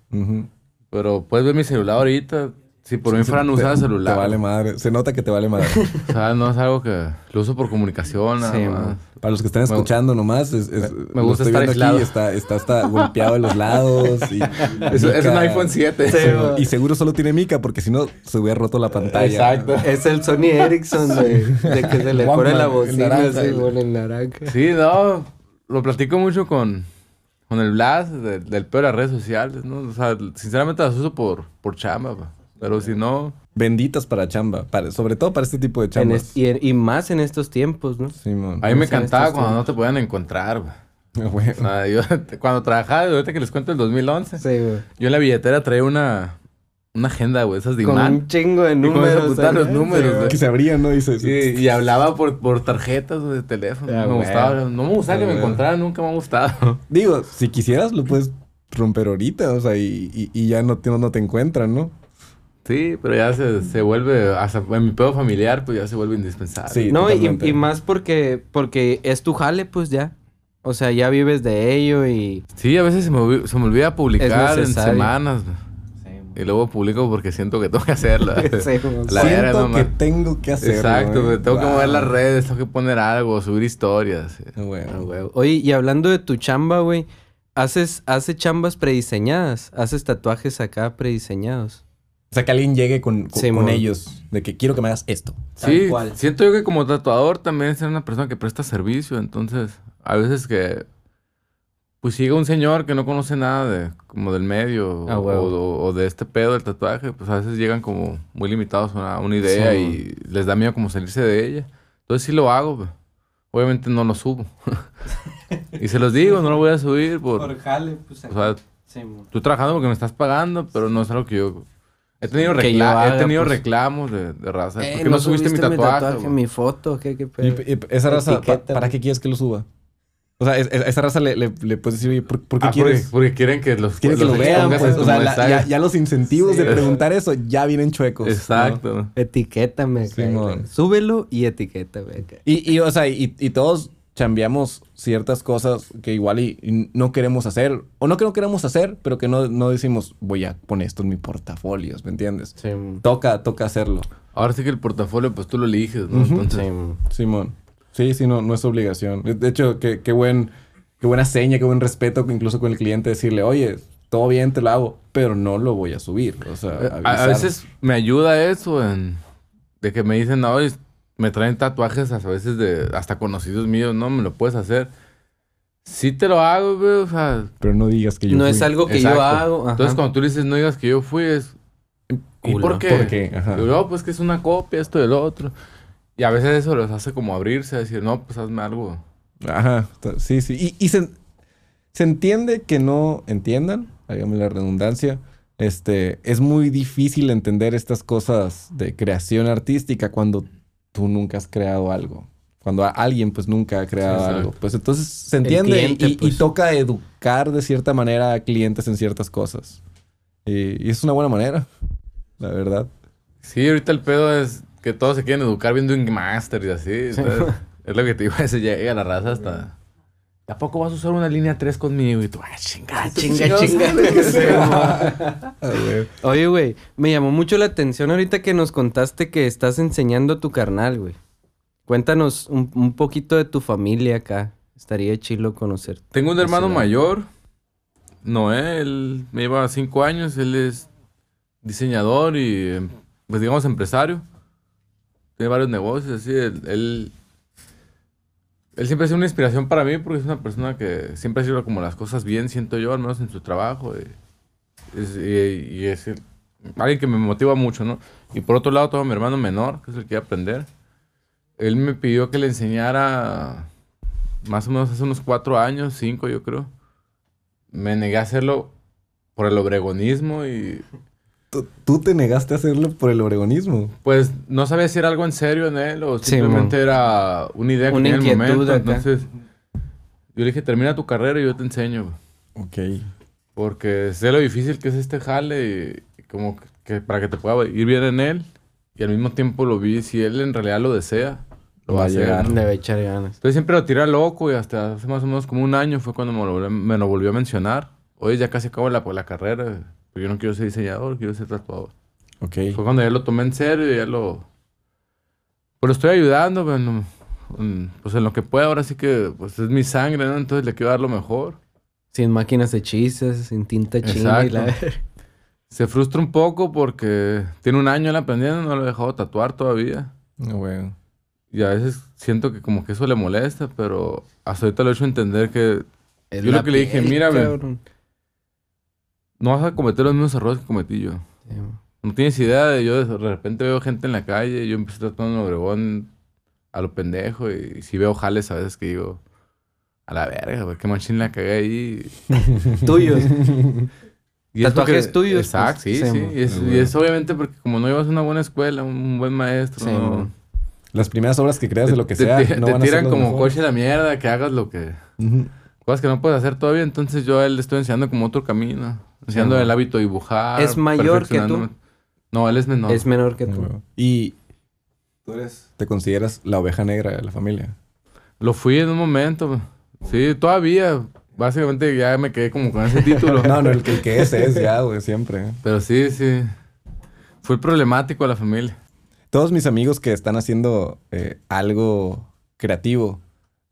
Speaker 2: Pero puedes ver mi celular ahorita. Si por mí
Speaker 4: Sí,
Speaker 2: fueran a
Speaker 4: te-
Speaker 2: usar celular.
Speaker 4: Te vale madre. Se nota que te vale madre.
Speaker 2: O sea, no es algo que lo uso por comunicación. nada
Speaker 3: Sí,
Speaker 2: más.
Speaker 4: Para los que están escuchando nomás, es, es-
Speaker 2: me
Speaker 4: lo
Speaker 2: gusta
Speaker 4: estoy
Speaker 2: estar
Speaker 4: viendo
Speaker 2: aislado.
Speaker 4: aquí, está, está hasta golpeado de los lados. Y,
Speaker 2: Es, es un iPhone 7.
Speaker 3: Sí.
Speaker 4: Y seguro solo tiene mica porque si no se hubiera roto la pantalla.
Speaker 2: Exacto.
Speaker 3: Es el Sony Ericsson de, de que se le pone la
Speaker 4: el
Speaker 3: bocina
Speaker 4: naranja,
Speaker 3: así,
Speaker 4: el-
Speaker 3: con el naranja.
Speaker 2: Sí, no. Lo platico mucho con, con el Blas de- del peor de las redes sociales, ¿no? O sea, sinceramente las uso por, por chamba, pa. Pero si no...
Speaker 4: Benditas para chamba. para- sobre todo para este tipo de
Speaker 3: En
Speaker 4: chambas.
Speaker 3: es- y, y más en estos tiempos, ¿no?
Speaker 4: Simón.
Speaker 2: A mí me encantaba cuando no te podían encontrar, güey.
Speaker 4: Ah, güey.
Speaker 2: O sea, yo cuando trabajaba, ahorita que les cuento el 2011,
Speaker 3: Sí, güey.
Speaker 2: yo en la billetera traía una, una agenda, güey, esas de
Speaker 3: Con
Speaker 2: imán.
Speaker 3: un chingo de
Speaker 2: Y
Speaker 3: números.
Speaker 2: apuntaban los
Speaker 3: acá.
Speaker 2: números, güey.
Speaker 4: Que se abrían, ¿no? Dice.
Speaker 2: Sí, y hablaba por, por tarjetas de teléfono.
Speaker 3: Ah,
Speaker 2: me
Speaker 3: güey.
Speaker 2: gustaba. No me gustaba
Speaker 4: Ah,
Speaker 2: que me
Speaker 4: güey.
Speaker 2: encontraran, nunca me ha gustado.
Speaker 4: Digo, si quisieras, lo puedes romper ahorita, o sea, y, y- y ya no te, no te encuentran, ¿no?
Speaker 2: Sí, pero ya se, se vuelve, hasta en mi pedo familiar, pues ya se vuelve indispensable.
Speaker 4: Sí.
Speaker 3: No, y, y más porque, porque es tu jale, pues ya. O sea, ya vives de ello y...
Speaker 2: Sí, a veces se me, se me olvida publicar en semanas. Y luego publico porque siento que tengo que hacerlo.
Speaker 3: Sí.
Speaker 2: La
Speaker 4: Siento
Speaker 2: no
Speaker 4: que tengo que hacerlo.
Speaker 2: Exacto,
Speaker 4: ¿eh?
Speaker 2: güey, tengo que mover las redes, tengo que poner algo, subir historias.
Speaker 4: bueno.
Speaker 3: Güey. Oye, y hablando de tu chamba, güey, ¿haces, ¿haces chambas prediseñadas? ¿Haces tatuajes acá prediseñados?
Speaker 4: O sea, que alguien llegue con, con,
Speaker 3: Sí,
Speaker 4: con
Speaker 3: mon.
Speaker 4: ellos, de que quiero que me hagas esto.
Speaker 3: Tal
Speaker 2: Sí,
Speaker 3: cual.
Speaker 2: siento yo que como tatuador también ser una persona que presta servicio, entonces a veces que pues llega un señor que no conoce nada de como del medio
Speaker 3: Ah,
Speaker 2: o, o- o de este pedo del tatuaje, pues a veces llegan como muy limitados a una, una idea
Speaker 4: Sí.
Speaker 2: y les da miedo como salirse de ella. Entonces sí lo hago, güey. obviamente no lo subo. y se los digo, no lo voy a subir por,
Speaker 3: jale, pues
Speaker 2: o sea, estoy trabajando porque me estás pagando, pero no es algo que yo he tenido, recla-
Speaker 3: haga,
Speaker 2: he tenido
Speaker 3: pues.
Speaker 2: reclamos de, de raza.
Speaker 3: Eh,
Speaker 2: ¿Por qué no, subiste, mi tatuaje? güey?
Speaker 3: mi foto, ¿qué, qué
Speaker 4: Y,
Speaker 3: pedo?
Speaker 4: y esa raza, pa- ¿para qué quieres que lo suba? O sea, es- es- esa raza le, le, le puedes decir, oye, ¿por, por qué
Speaker 2: Ah, porque,
Speaker 4: quieres?
Speaker 2: porque quieren que los,
Speaker 4: Quieren que
Speaker 2: los
Speaker 4: lo vean, pues. O sea, la- ya, ya los incentivos
Speaker 3: Sí.
Speaker 4: de preguntar eso ya vienen chuecos. ¿no?
Speaker 2: Exacto.
Speaker 3: Etiquétame acá,
Speaker 4: Simón.
Speaker 3: acá. Súbelo y etiquétame.
Speaker 4: Y, y, o sea, y, y todos chambeamos ciertas cosas que igual y, y no queremos hacer, o no que no queremos hacer, pero que no, no decimos, voy a poner esto en mi portafolio, ¿me entiendes? Toca, toca hacerlo.
Speaker 2: Ahora sí que el portafolio, pues tú lo eliges, ¿no?
Speaker 4: Ujú.
Speaker 2: Entonces,
Speaker 4: Simón. Sí, sí, no, no es obligación. De hecho, qué, qué buen, qué buena seña, qué buen respeto incluso con el cliente decirle, oye, todo bien, te lo hago, pero no lo voy a subir. O sea,
Speaker 2: a, a veces me ayuda eso en, de que me dicen, no, oye, me traen tatuajes a veces de hasta conocidos míos, no, me lo puedes hacer. Sí te lo hago, güey, o sea,
Speaker 4: Pero no digas que yo
Speaker 3: No
Speaker 4: fui.
Speaker 3: es algo que yo hago. ajá.
Speaker 2: Entonces cuando tú le dices, no digas que yo fui, es... ¿Y por qué?
Speaker 4: ¿Por qué? Ajá.
Speaker 2: Digo, no, pues que es una copia, esto y el otro. Y a veces eso los hace como abrirse, decir, no, pues hazme algo.
Speaker 4: Ajá, sí, sí. Y, y se, se entiende que no entiendan, hágame la redundancia. Este, es muy difícil entender estas cosas de creación artística cuando tú nunca has creado algo. Cuando a- alguien pues nunca ha creado algo. Pues entonces se entiende
Speaker 3: cliente,
Speaker 4: y, y
Speaker 3: pues.
Speaker 4: toca educar de cierta manera a clientes en ciertas cosas. Y, y es una buena manera, la verdad.
Speaker 2: Sí, ahorita el pedo es que todos se quieren educar viendo un master y así. entonces, es lo que te digo, ese llega a la raza hasta... ¿Tampoco vas a usar una línea 3 conmigo? Y tú, ah,
Speaker 3: chinga, chinga.
Speaker 4: Ah, güey.
Speaker 3: Oye, güey, me llamó mucho la atención ahorita que nos contaste que estás enseñando a tu carnal, güey. Cuéntanos un, un poquito de tu familia acá. Estaría chilo conocerte.
Speaker 2: Tengo un hermano mayor, Noé, él me lleva cinco años, él es diseñador y, em, pues digamos, empresario. Tiene varios negocios, así, él, él, él siempre ha sido una inspiración para mí porque es una persona que siempre ha sido como las cosas bien, siento yo, al menos en su trabajo. Y, es, y- y es el- alguien que me motiva mucho, ¿no? Y por otro lado, a mi hermano menor, que es el que quiere aprender. Él me pidió que le enseñara más o menos hace unos cuatro años, cinco yo creo. Me negué a hacerlo por el obregonismo y
Speaker 4: Tú, tú te negaste a hacerlo por el oregonismo.
Speaker 2: pues no sabía si era algo en serio en él o
Speaker 3: Sí,
Speaker 2: simplemente era una idea que
Speaker 3: Una
Speaker 2: tenía en el
Speaker 3: inquietud
Speaker 2: momento.
Speaker 3: acá.
Speaker 2: Entonces yo le dije, termina tu carrera y yo te enseño. güey".
Speaker 4: Ok.
Speaker 2: Porque sé lo difícil que es este jale y, como que, para que te pueda ir bien en él. Y al mismo tiempo lo vi, si él en realidad lo desea, lo va a
Speaker 4: llegar.
Speaker 3: Le voy a echar ganas.
Speaker 2: Entonces siempre lo tiré loco y hasta hace más o menos como un año fue cuando me lo, volvió- me lo volvió a mencionar. Oye, ya casi acabo la, la carrera, pero yo no quiero ser diseñador, quiero ser tatuador.
Speaker 4: Ok.
Speaker 2: Fue cuando ya lo tomé en serio y ya lo... Pues lo estoy ayudando, en- pues en lo que pueda, ahora sí que pues es mi sangre, ¿no? Entonces le quiero dar lo mejor.
Speaker 3: Sin máquinas de chistes, sin tinta china y la...
Speaker 2: Se frustra un poco porque tiene un año él aprendiendo, no lo he dejado tatuar todavía.
Speaker 4: Ah, güey.
Speaker 2: Y a veces siento que como que eso le molesta, pero hasta ahorita lo he hecho entender que
Speaker 3: Es
Speaker 2: Yo lo que le dije, mira. No vas a cometer los mismos errores que cometí yo.
Speaker 3: Sí.
Speaker 2: No tienes idea de yo de repente veo gente en la calle, yo empecé tratando en Obregón a lo pendejo y si veo jales a veces que digo, a la verga, güey, qué machín la cagué ahí.
Speaker 3: Tuyos.
Speaker 2: Y es
Speaker 3: Tatuajes
Speaker 2: porque-
Speaker 3: tuyos,
Speaker 2: Exacto,
Speaker 3: pues.
Speaker 2: sí,
Speaker 3: Sí,
Speaker 2: sí. Y es, y es obviamente porque como no llevas una buena escuela, un buen maestro,
Speaker 3: Sí,
Speaker 2: no-
Speaker 3: mo.
Speaker 4: Las primeras obras que creas de lo que
Speaker 2: te,
Speaker 4: sea
Speaker 2: te-
Speaker 4: no
Speaker 2: te
Speaker 4: van a ser
Speaker 2: tiran como
Speaker 4: mejores.
Speaker 2: coche a la mierda, que hagas lo que... Cosas que no puedes hacer todavía, entonces yo a él le estoy enseñando como otro camino.
Speaker 3: Mo.
Speaker 2: el hábito de dibujar.
Speaker 3: ¿Es mayor que tú?
Speaker 2: No, él es menor.
Speaker 3: Es menor que tú.
Speaker 4: Y tú eres, te consideras la oveja negra de la familia.
Speaker 2: Lo fui en un momento. Sí, todavía. Básicamente ya me quedé como con ese título.
Speaker 4: No, no, el que, el que es es ya, güey, siempre.
Speaker 2: Pero sí, sí. Fue problemático a la familia.
Speaker 4: Todos mis amigos que están haciendo eh, algo creativo,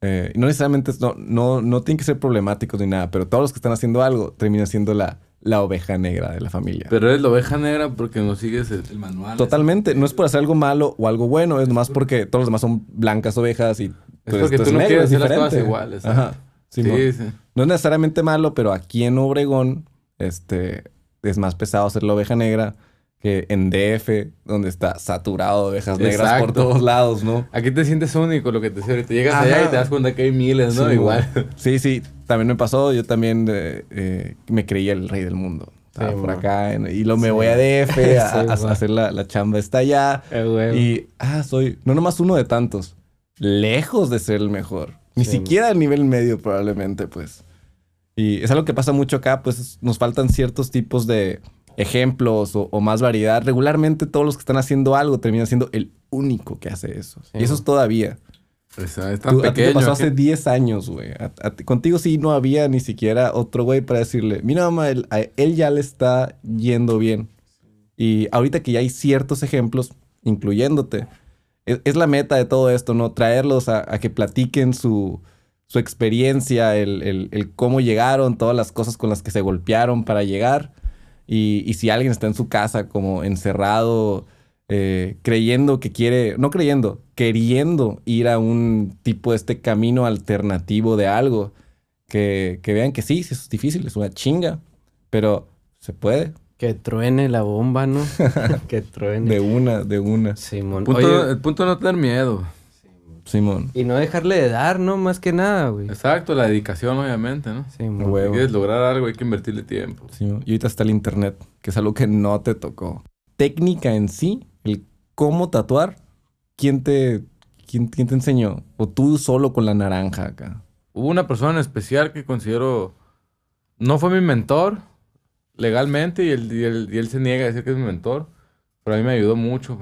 Speaker 4: eh, no necesariamente, es- no, no, no tienen que ser problemáticos ni nada, pero todos los que están haciendo algo terminan siendo la, la oveja negra de la familia.
Speaker 2: Pero eres la oveja negra porque no sigues el, el manual.
Speaker 4: Totalmente, no es por hacer algo malo o algo bueno, es nomás porque todos los demás son blancas ovejas y
Speaker 2: Es
Speaker 4: pues,
Speaker 2: porque
Speaker 4: esto
Speaker 2: tú no
Speaker 4: negro,
Speaker 2: quieres
Speaker 4: es
Speaker 2: hacer las cosas iguales.
Speaker 4: Ajá.
Speaker 2: Sí, sí.
Speaker 4: No es necesariamente malo, pero aquí en Obregón, este, es más pesado ser la oveja negra que en DF, donde está saturado de ovejas negras por todos lados, ¿no?
Speaker 2: Aquí te sientes único, lo que te decía ahorita. Llegas
Speaker 4: Ajá.
Speaker 2: allá y te das cuenta que hay miles, ¿no?
Speaker 4: Sí,
Speaker 2: Igual.
Speaker 4: Sí, sí, también me pasó. Yo también eh, eh, me creía el rey del mundo. Estaba
Speaker 3: Sí,
Speaker 4: por acá en- y lo me
Speaker 3: Sí.
Speaker 4: voy a DF a, hacer la, la chamba. Está allá.
Speaker 3: Eh, güey.
Speaker 4: Y, ah, soy no nomás uno de tantos. Lejos de ser el mejor. Ni siquiera al nivel medio probablemente, pues. Y es algo que pasa mucho acá, pues nos faltan ciertos tipos de ejemplos o, o más variedad. Regularmente todos los que están haciendo algo terminan siendo el único que hace eso.
Speaker 3: Sí.
Speaker 4: Y eso es todavía.
Speaker 2: O sea, es tan
Speaker 4: Tú- a ti te pasó hace 10 años, güey. Contigo sí no había ni siquiera otro güey para decirle, mira, mamá, él, a él ya le está yendo bien. Y ahorita que ya hay ciertos ejemplos, incluyéndote, es, es la meta de todo esto, ¿no? Traerlos a, a que platiquen su, su experiencia, el, el- el cómo llegaron, todas las cosas con las que se golpearon para llegar. Y, y si alguien está en su casa como encerrado, eh, creyendo que quiere, no creyendo, queriendo ir a un tipo de este camino alternativo de algo, que, que vean que sí, sí es difícil, es una chinga, pero se puede,
Speaker 3: Que truene la bomba, ¿no? que truene.
Speaker 4: de una, de una.
Speaker 3: Simón.
Speaker 2: El punto,
Speaker 3: Oye,
Speaker 2: el punto es no tener miedo.
Speaker 4: Simón.
Speaker 3: y no dejarle de dar, ¿no? Más que nada, güey.
Speaker 2: Exacto, la dedicación, obviamente, ¿no?
Speaker 4: A
Speaker 2: Si quieres lograr algo, hay que invertirle tiempo.
Speaker 4: Simón. Y ahorita está el internet, que es algo que no te tocó. Técnica en sí, el cómo tatuar, ¿quién te, ¿Quién, quién te enseñó? ¿O tú solo con la naranja acá?
Speaker 2: Hubo una persona en especial que considero... No fue mi mentor legalmente y él, y él, y él se niega a decir que es mi mentor. Pero a mí me ayudó mucho.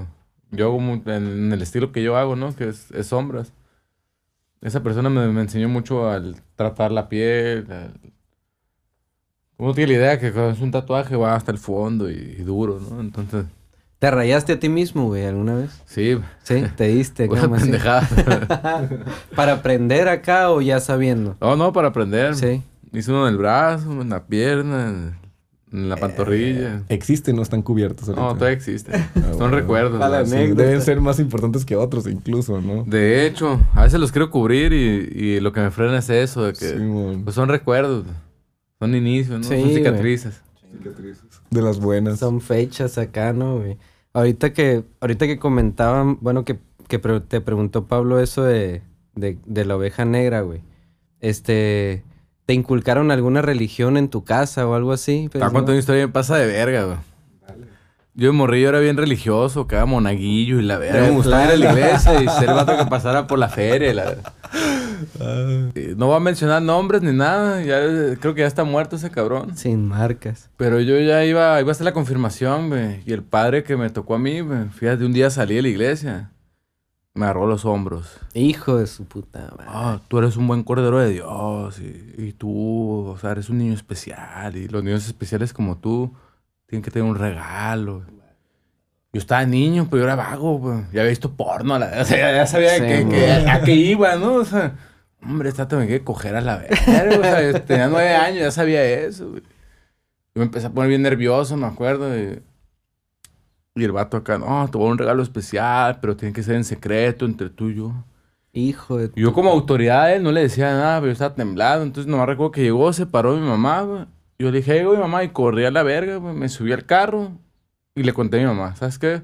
Speaker 2: Yo hago mu- en, el estilo que yo hago, ¿no? Que es, es sombras. Esa persona me, me enseñó mucho al tratar la piel. al- Uno tiene la idea que cuando es un tatuaje va hasta el fondo y, y duro, ¿no? Entonces,
Speaker 3: ¿Te rayaste a ti mismo, güey, alguna vez?
Speaker 2: sí,
Speaker 3: Sí, te diste.
Speaker 2: una pendejada.
Speaker 3: ¿Para aprender acá o ya sabiendo?
Speaker 2: no, no, para aprender.
Speaker 3: Sí.
Speaker 2: Hice uno en el brazo, en la pierna, en, en la pantorrilla.
Speaker 4: Existen, no están cubiertos ahorita.
Speaker 2: No, todavía existe.
Speaker 4: Ah,
Speaker 2: Son
Speaker 4: bueno.
Speaker 2: recuerdos. ¿no?
Speaker 4: Sí, deben ser más importantes que otros incluso, ¿no?
Speaker 2: De hecho, a veces los quiero cubrir y, y lo que me frena es eso, de que
Speaker 4: Simón.
Speaker 2: pues son recuerdos, son inicios, ¿no?
Speaker 3: Sí,
Speaker 2: son
Speaker 3: güey.
Speaker 2: cicatrices.
Speaker 4: De las buenas.
Speaker 3: Son fechas acá, ¿no, güey? Ahorita que, ahorita que comentaban, bueno, que, que pre- te preguntó Pablo eso de, de, de la oveja negra, güey. Este, ¿te inculcaron alguna religión en tu casa o algo así?
Speaker 2: A contar una historia me pasa de verga, güey. Yo de morrillo era bien religioso, que era monaguillo y la verga. Me gustaba ir a la iglesia y ser el vato que pasara por la feria. y la-
Speaker 4: Ah,
Speaker 2: Y No voy a mencionar nombres ni nada. Ya, eh, creo que ya está muerto ese cabrón.
Speaker 3: Sin marcas.
Speaker 2: Pero yo ya iba, iba a hacer la confirmación, güey. Y el padre que me tocó a mí, güey, fíjate, un día salí de la iglesia. Me agarró los hombros.
Speaker 3: Hijo de su puta madre.
Speaker 2: Ah, tú eres un buen cordero de Dios. Y, y tú, o sea, eres un niño especial. Y los niños especiales como tú tienen que tener un regalo. Yo estaba niño, pero yo era vago, güey. Ya había visto porno. la- o sea, ya, sabía
Speaker 3: Sí,
Speaker 2: que, a qué iba, ¿no? O sea, hombre, esta tengo que coger a la verga. O sea, tenía nueve años, ya sabía eso, güey. Yo me empecé a poner bien nervioso, me acuerdo. Y, y el vato acá, no, te voy a un regalo especial, pero tiene que ser en secreto entre tú y yo.
Speaker 3: Hijo de
Speaker 2: yo como autoridad él no le decía nada, pero yo estaba temblado. Entonces nomás recuerdo que llegó, se paró mi mamá, güey. Yo le dije, hey, güey, mamá, y corrí a la verga, güey. Me subí al carro y le conté a mi mamá, ¿sabes qué?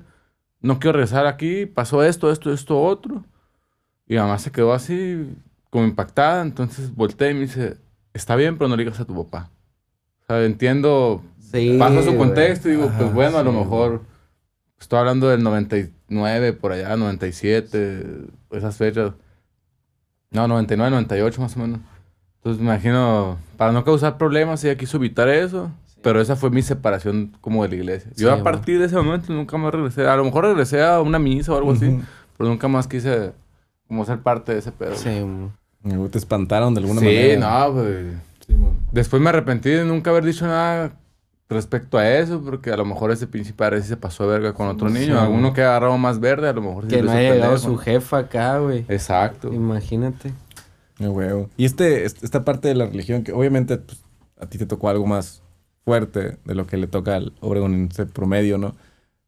Speaker 2: No quiero regresar aquí, pasó esto, esto, esto, otro. Y mi mamá se quedó así, como impactada. Entonces volteé y me dice, está bien, pero no le digas a tu papá. O sea, entiendo,
Speaker 3: Sí,
Speaker 2: paso su
Speaker 3: güey.
Speaker 2: contexto y digo,
Speaker 3: Ajá,
Speaker 2: pues bueno, a lo
Speaker 3: sí,
Speaker 2: mejor estoy hablando del 99, por allá, 97, esas fechas. No, 99, 98 más o menos. Entonces me imagino, para no causar problemas, ella quiso evitar eso. Pero esa fue mi separación como de la iglesia.
Speaker 3: Sí,
Speaker 2: Yo a
Speaker 3: güey.
Speaker 2: partir de ese momento nunca más regresé. A lo mejor regresé a una misa o algo así,
Speaker 4: Ujú.
Speaker 2: pero nunca más quise como ser parte de ese pedo.
Speaker 3: Sí, güey.
Speaker 4: Te espantaron de alguna
Speaker 2: sí,
Speaker 4: manera.
Speaker 2: no, güey. Después me arrepentí de nunca haber dicho nada respecto a eso, porque a lo mejor ese pinche padre sí se pasó de verga con otro
Speaker 3: Sí,
Speaker 2: niño.
Speaker 3: güey.
Speaker 2: Alguno que ha agarrado más verde, a lo mejor sí
Speaker 3: Que no haya llegado su jefa acá, güey.
Speaker 2: Exacto.
Speaker 3: Imagínate.
Speaker 4: Huevo. Y este, est- esta parte de la religión, que obviamente pues, a ti te tocó algo más fuerte de lo que le toca al obregonense promedio, ¿no?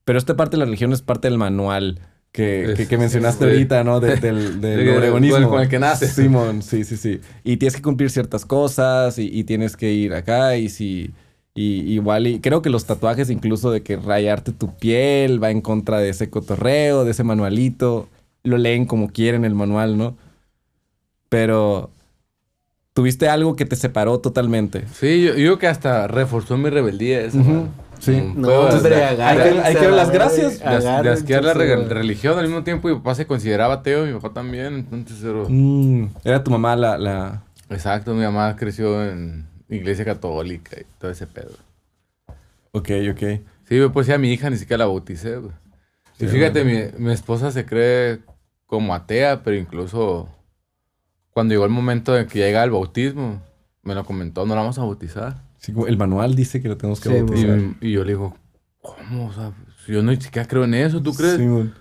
Speaker 4: Pero esta parte de la religión es parte del manual que,
Speaker 2: Es-
Speaker 4: que, que mencionaste
Speaker 2: sí.
Speaker 4: ahorita, ¿no? De- del, del
Speaker 2: Sí,
Speaker 4: obregonismo.
Speaker 2: con el- con el que naces.
Speaker 4: Simón, sí, sí, sí. Y tienes que cumplir ciertas cosas y, y tienes que ir acá y si... Y igual, y creo que los tatuajes, incluso de que rayarte tu piel, va en contra de ese cotorreo, de ese manualito. Lo leen como quieren el manual, ¿no? Pero tuviste algo que te separó totalmente.
Speaker 2: Sí, yo, yo creo que hasta reforzó mi rebeldía esa.
Speaker 4: Ujú,
Speaker 2: madre.
Speaker 4: sí.
Speaker 2: Mm,
Speaker 3: No,
Speaker 2: puedo-
Speaker 3: hombre,
Speaker 4: hay que- dar las
Speaker 3: la
Speaker 4: gracias.
Speaker 2: de, asquear la re- religión al mismo tiempo. Mi papá se consideraba ateo, mi papá también. Entonces, era-
Speaker 4: Mm, era tu mamá la... la...
Speaker 2: exacto, mi mamá creció en iglesia católica y todo ese pedo.
Speaker 4: Ok, ok.
Speaker 2: Sí, pues sí, a mi hija ni siquiera la bauticé, güey. Y
Speaker 4: Sí,
Speaker 2: fíjate, mi, mi esposa se cree como atea, pero incluso cuando llegó el momento de que ya llega el bautismo, me lo comentó, no la vamos a bautizar.
Speaker 4: Sí, el manual dice que lo tenemos que
Speaker 3: Sí,
Speaker 2: Y,
Speaker 4: bautizar.
Speaker 2: y yo le digo, ¿cómo? O sea, yo no ni siquiera creo en eso, ¿tú crees?
Speaker 4: Simón.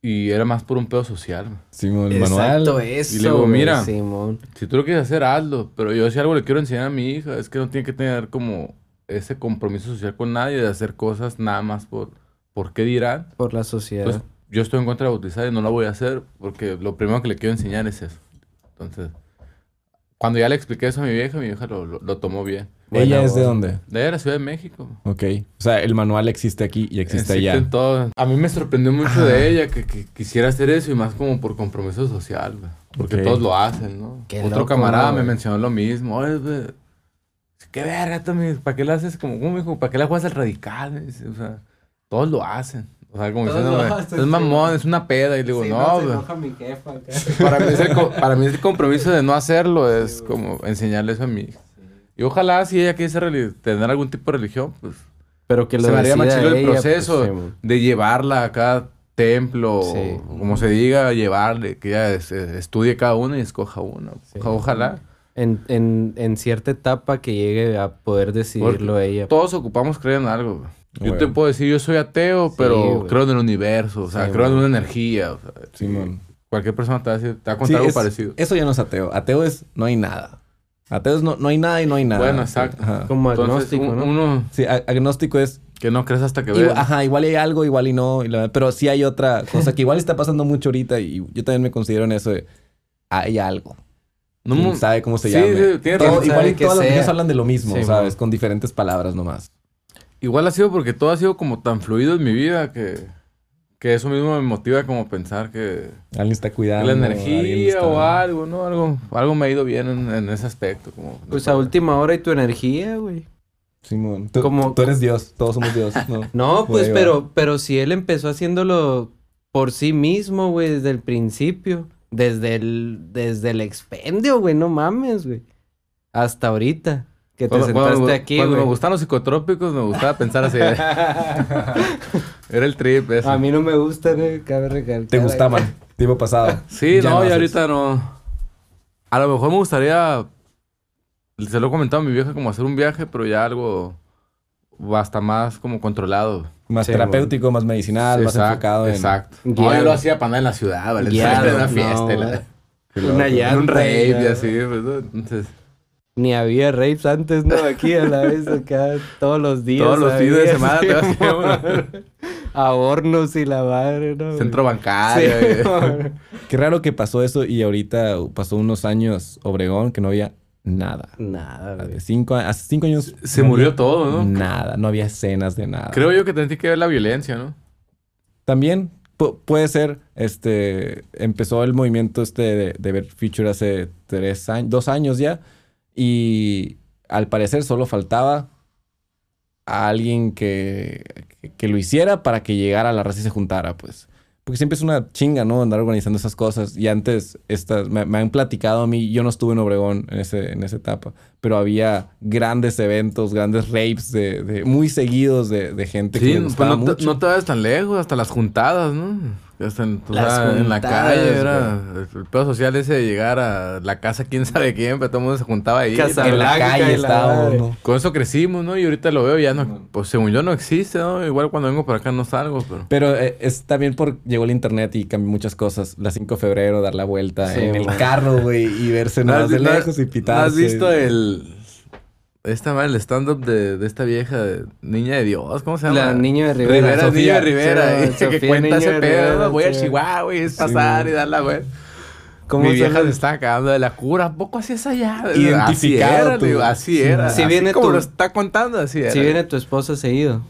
Speaker 2: Y era más por un pedo social.
Speaker 4: Simón, el
Speaker 3: Exacto,
Speaker 4: manual.
Speaker 3: eso.
Speaker 2: Y le digo, mira.
Speaker 3: Simón.
Speaker 2: Si tú lo quieres hacer, hazlo. Pero yo si algo le quiero enseñar a mi hija es que no tiene que tener como ese compromiso social con nadie de hacer cosas nada más por, por qué dirán.
Speaker 3: Por la sociedad.
Speaker 2: Entonces, yo estoy en contra de bautizar y no lo voy a hacer porque lo primero que le quiero enseñar es eso. Entonces, cuando ya le expliqué eso a mi vieja, mi vieja lo, lo- lo tomó bien.
Speaker 4: ¿Ella
Speaker 3: Buena
Speaker 4: es de dónde?
Speaker 2: De ahí la Ciudad de México.
Speaker 4: Ok. O sea, el manual existe aquí y existe allá.
Speaker 2: Existen todos. A mí me sorprendió mucho de ella que, que quisiera hacer eso y más como por compromiso social, güey. Porque
Speaker 4: Ok.
Speaker 2: todos lo hacen, ¿no?
Speaker 3: Qué
Speaker 2: Otro
Speaker 3: loco,
Speaker 2: camarada
Speaker 3: ¿no,
Speaker 2: me mencionó lo mismo. Oye, güey, qué verga, Tommy, ¿para qué lo haces como, cómo me dijo? ¿Para qué la juegas al radical? O sea, todos lo hacen. O sea, como diciendo,
Speaker 3: no,
Speaker 2: es
Speaker 3: sí,
Speaker 2: mamón, es una peda. Y le digo,
Speaker 3: Sí,
Speaker 2: no,
Speaker 3: se
Speaker 2: güey.
Speaker 3: enoja mi jefa acá.
Speaker 2: Para mí, el, para mí el compromiso de no hacerlo es como enseñarle eso a mi hija. Y ojalá si ella quiere tener algún tipo de religión, pues
Speaker 3: Pero que lo
Speaker 2: se me haría más chido el
Speaker 3: pues,
Speaker 2: proceso
Speaker 3: sí,
Speaker 2: de llevarla a cada templo,
Speaker 3: Sí.
Speaker 2: o como se diga, llevarle, que ella es- eh, estudie cada uno y escoja uno.
Speaker 3: Sí.
Speaker 2: Ojalá.
Speaker 3: en, en, en cierta etapa que llegue a poder decidirlo ella.
Speaker 2: Todos ocupamos creer en algo. Yo te puedo decir, yo soy ateo, pero creo en el universo, o sea,
Speaker 3: Sí,
Speaker 2: creo en una energía. O sea,
Speaker 4: Simón.
Speaker 2: cualquier persona te va a, decir, te va a
Speaker 4: Sí,
Speaker 2: contar algo
Speaker 4: es-
Speaker 2: parecido.
Speaker 4: Eso ya no es ateo. Ateo es no hay nada. Ateo es no, no hay nada y no hay nada.
Speaker 2: Bueno, exacto.
Speaker 4: Ajá.
Speaker 3: Como
Speaker 2: Entonces,
Speaker 3: agnóstico,
Speaker 2: un-
Speaker 3: ¿no?
Speaker 2: uno
Speaker 4: Sí, agnóstico es
Speaker 2: que no crees hasta que veas.
Speaker 4: ajá, igual hay algo, igual y no. y la- pero sí hay otra cosa que igual está pasando mucho ahorita y yo también me considero en eso de hay algo.
Speaker 2: No
Speaker 4: ¿Quién
Speaker 2: mu-
Speaker 4: sabe cómo se
Speaker 2: Sí,
Speaker 4: llame?
Speaker 2: sí, tienes
Speaker 4: Todo-
Speaker 2: razón.
Speaker 4: igual y todas las
Speaker 3: sea.
Speaker 4: religiones hablan de lo mismo,
Speaker 3: Sí,
Speaker 4: ¿sabes? Con diferentes palabras nomás.
Speaker 2: Igual ha sido porque todo ha sido como tan fluido en mi vida que, que eso mismo me motiva como pensar que,
Speaker 4: Alguien está cuidando.
Speaker 2: la energía
Speaker 4: está-
Speaker 2: o algo, ¿no? Algo, algo me ha ido bien en, en ese aspecto. Como,
Speaker 3: Pues a última hora y tu energía, güey.
Speaker 4: Simón. Tú,
Speaker 3: Como-
Speaker 4: tú eres Dios, todos somos Dios. No,
Speaker 3: No, pues, pero, pero si él empezó haciéndolo por sí mismo, güey, desde el principio. Desde el, desde el expendio, güey, no mames, güey. Hasta ahorita. Que te
Speaker 2: Cuando,
Speaker 3: sentaste
Speaker 2: cuando-
Speaker 3: aquí,
Speaker 2: cuando me
Speaker 3: güey.
Speaker 2: gustaban los psicotrópicos, me gustaba pensar así. Era el trip ese.
Speaker 3: A mí no me gusta, güey, cabe recalcar.
Speaker 4: Te gustaban, tiempo pasado.
Speaker 2: Sí,
Speaker 4: Ya
Speaker 2: no,
Speaker 4: no
Speaker 2: y ahorita no. A lo mejor me gustaría. Se lo he comentado a mi vieja como hacer un viaje, pero ya algo hasta más como controlado.
Speaker 4: Más
Speaker 3: Sí,
Speaker 4: terapéutico, más medicinal,
Speaker 2: Sí,
Speaker 4: más
Speaker 2: exacto,
Speaker 4: enfocado en...
Speaker 2: Exacto. No, yo lo hacía para andar en la ciudad, ¿vale?
Speaker 3: Guiado,
Speaker 2: en una fiesta. la-
Speaker 3: Una llanta.
Speaker 2: en un rave y así, pues. Entonces,
Speaker 3: Ni había rapes antes, ¿no? Aquí a la vez, acá, todos los días.
Speaker 2: todos los fines de semana te vas
Speaker 3: sí,
Speaker 2: a uno.
Speaker 3: A hornos y la madre, ¿no?
Speaker 2: Centro bancario. eh.
Speaker 3: güey.
Speaker 4: Qué raro que pasó eso y ahorita pasó unos años Obregón que no había nada.
Speaker 3: Nada, güey.
Speaker 4: Hace cinco, hace cinco años...
Speaker 2: Se
Speaker 4: no
Speaker 2: murió
Speaker 4: había
Speaker 2: todo, ¿no?
Speaker 4: Nada, no había escenas de nada.
Speaker 2: Creo yo que tendría que ver la violencia, ¿no?
Speaker 4: También pu- puede ser, este, empezó el movimiento este de, de ver Future hace tres años, dos años ya, y al parecer solo faltaba a alguien que, que, lo hiciera para que llegara la raza y se juntara, pues. Porque siempre es una chinga, ¿no? Andar organizando esas cosas. Y antes, estas, me, me han platicado a mí, yo no estuve en Obregón en, ese, en esa etapa, pero había grandes eventos, grandes rapes de, de- muy seguidos de, de gente que
Speaker 2: Sí,
Speaker 4: le
Speaker 2: pues
Speaker 4: gustaba
Speaker 2: no, te,
Speaker 4: mucho.
Speaker 2: no te vayas tan lejos, hasta las juntadas, ¿no? Hasta en, o
Speaker 3: Las
Speaker 2: sea, en la calle era el pedo social ese de llegar a la casa quién sabe quién, pero todo el mundo se juntaba ahí.
Speaker 3: Casa
Speaker 4: en la calle estábamos.
Speaker 2: Con eso crecimos, ¿no? Y ahorita lo veo ya no, pues según yo no existe, ¿no? Igual cuando vengo por acá no salgo, pero...
Speaker 4: Pero eh, es también por llegó el internet y cambió muchas cosas. La 5 de febrero, dar la vuelta
Speaker 3: Sí,
Speaker 4: en el carro, güey, y verse
Speaker 2: ¿No
Speaker 4: nada de lejos y
Speaker 2: ¿No
Speaker 4: pitarse.
Speaker 2: has visto el... Esta madre, el stand-up de, de esta vieja de Niña de Dios, ¿cómo se llama?
Speaker 3: La Niña de Rivera.
Speaker 2: Rivera,
Speaker 4: Sofía.
Speaker 2: Niña de Rivera,
Speaker 3: Sí,
Speaker 2: eh, que
Speaker 3: Sofía
Speaker 2: cuenta ese pedo, voy a
Speaker 3: sí.
Speaker 2: Chihuahua y es
Speaker 4: Sí,
Speaker 2: pasar
Speaker 4: man.
Speaker 2: y dar la güey.
Speaker 3: ¿Cómo
Speaker 2: Mi vieja se está cagando de la cura. ¿A poco así es allá?
Speaker 4: Identificado
Speaker 2: Así era,
Speaker 4: tú.
Speaker 2: digo, así
Speaker 4: Sí.
Speaker 2: era.
Speaker 3: Si
Speaker 2: así
Speaker 3: viene
Speaker 2: como
Speaker 3: tu-
Speaker 2: lo está contando, así era.
Speaker 3: Si viene tu esposa seguido.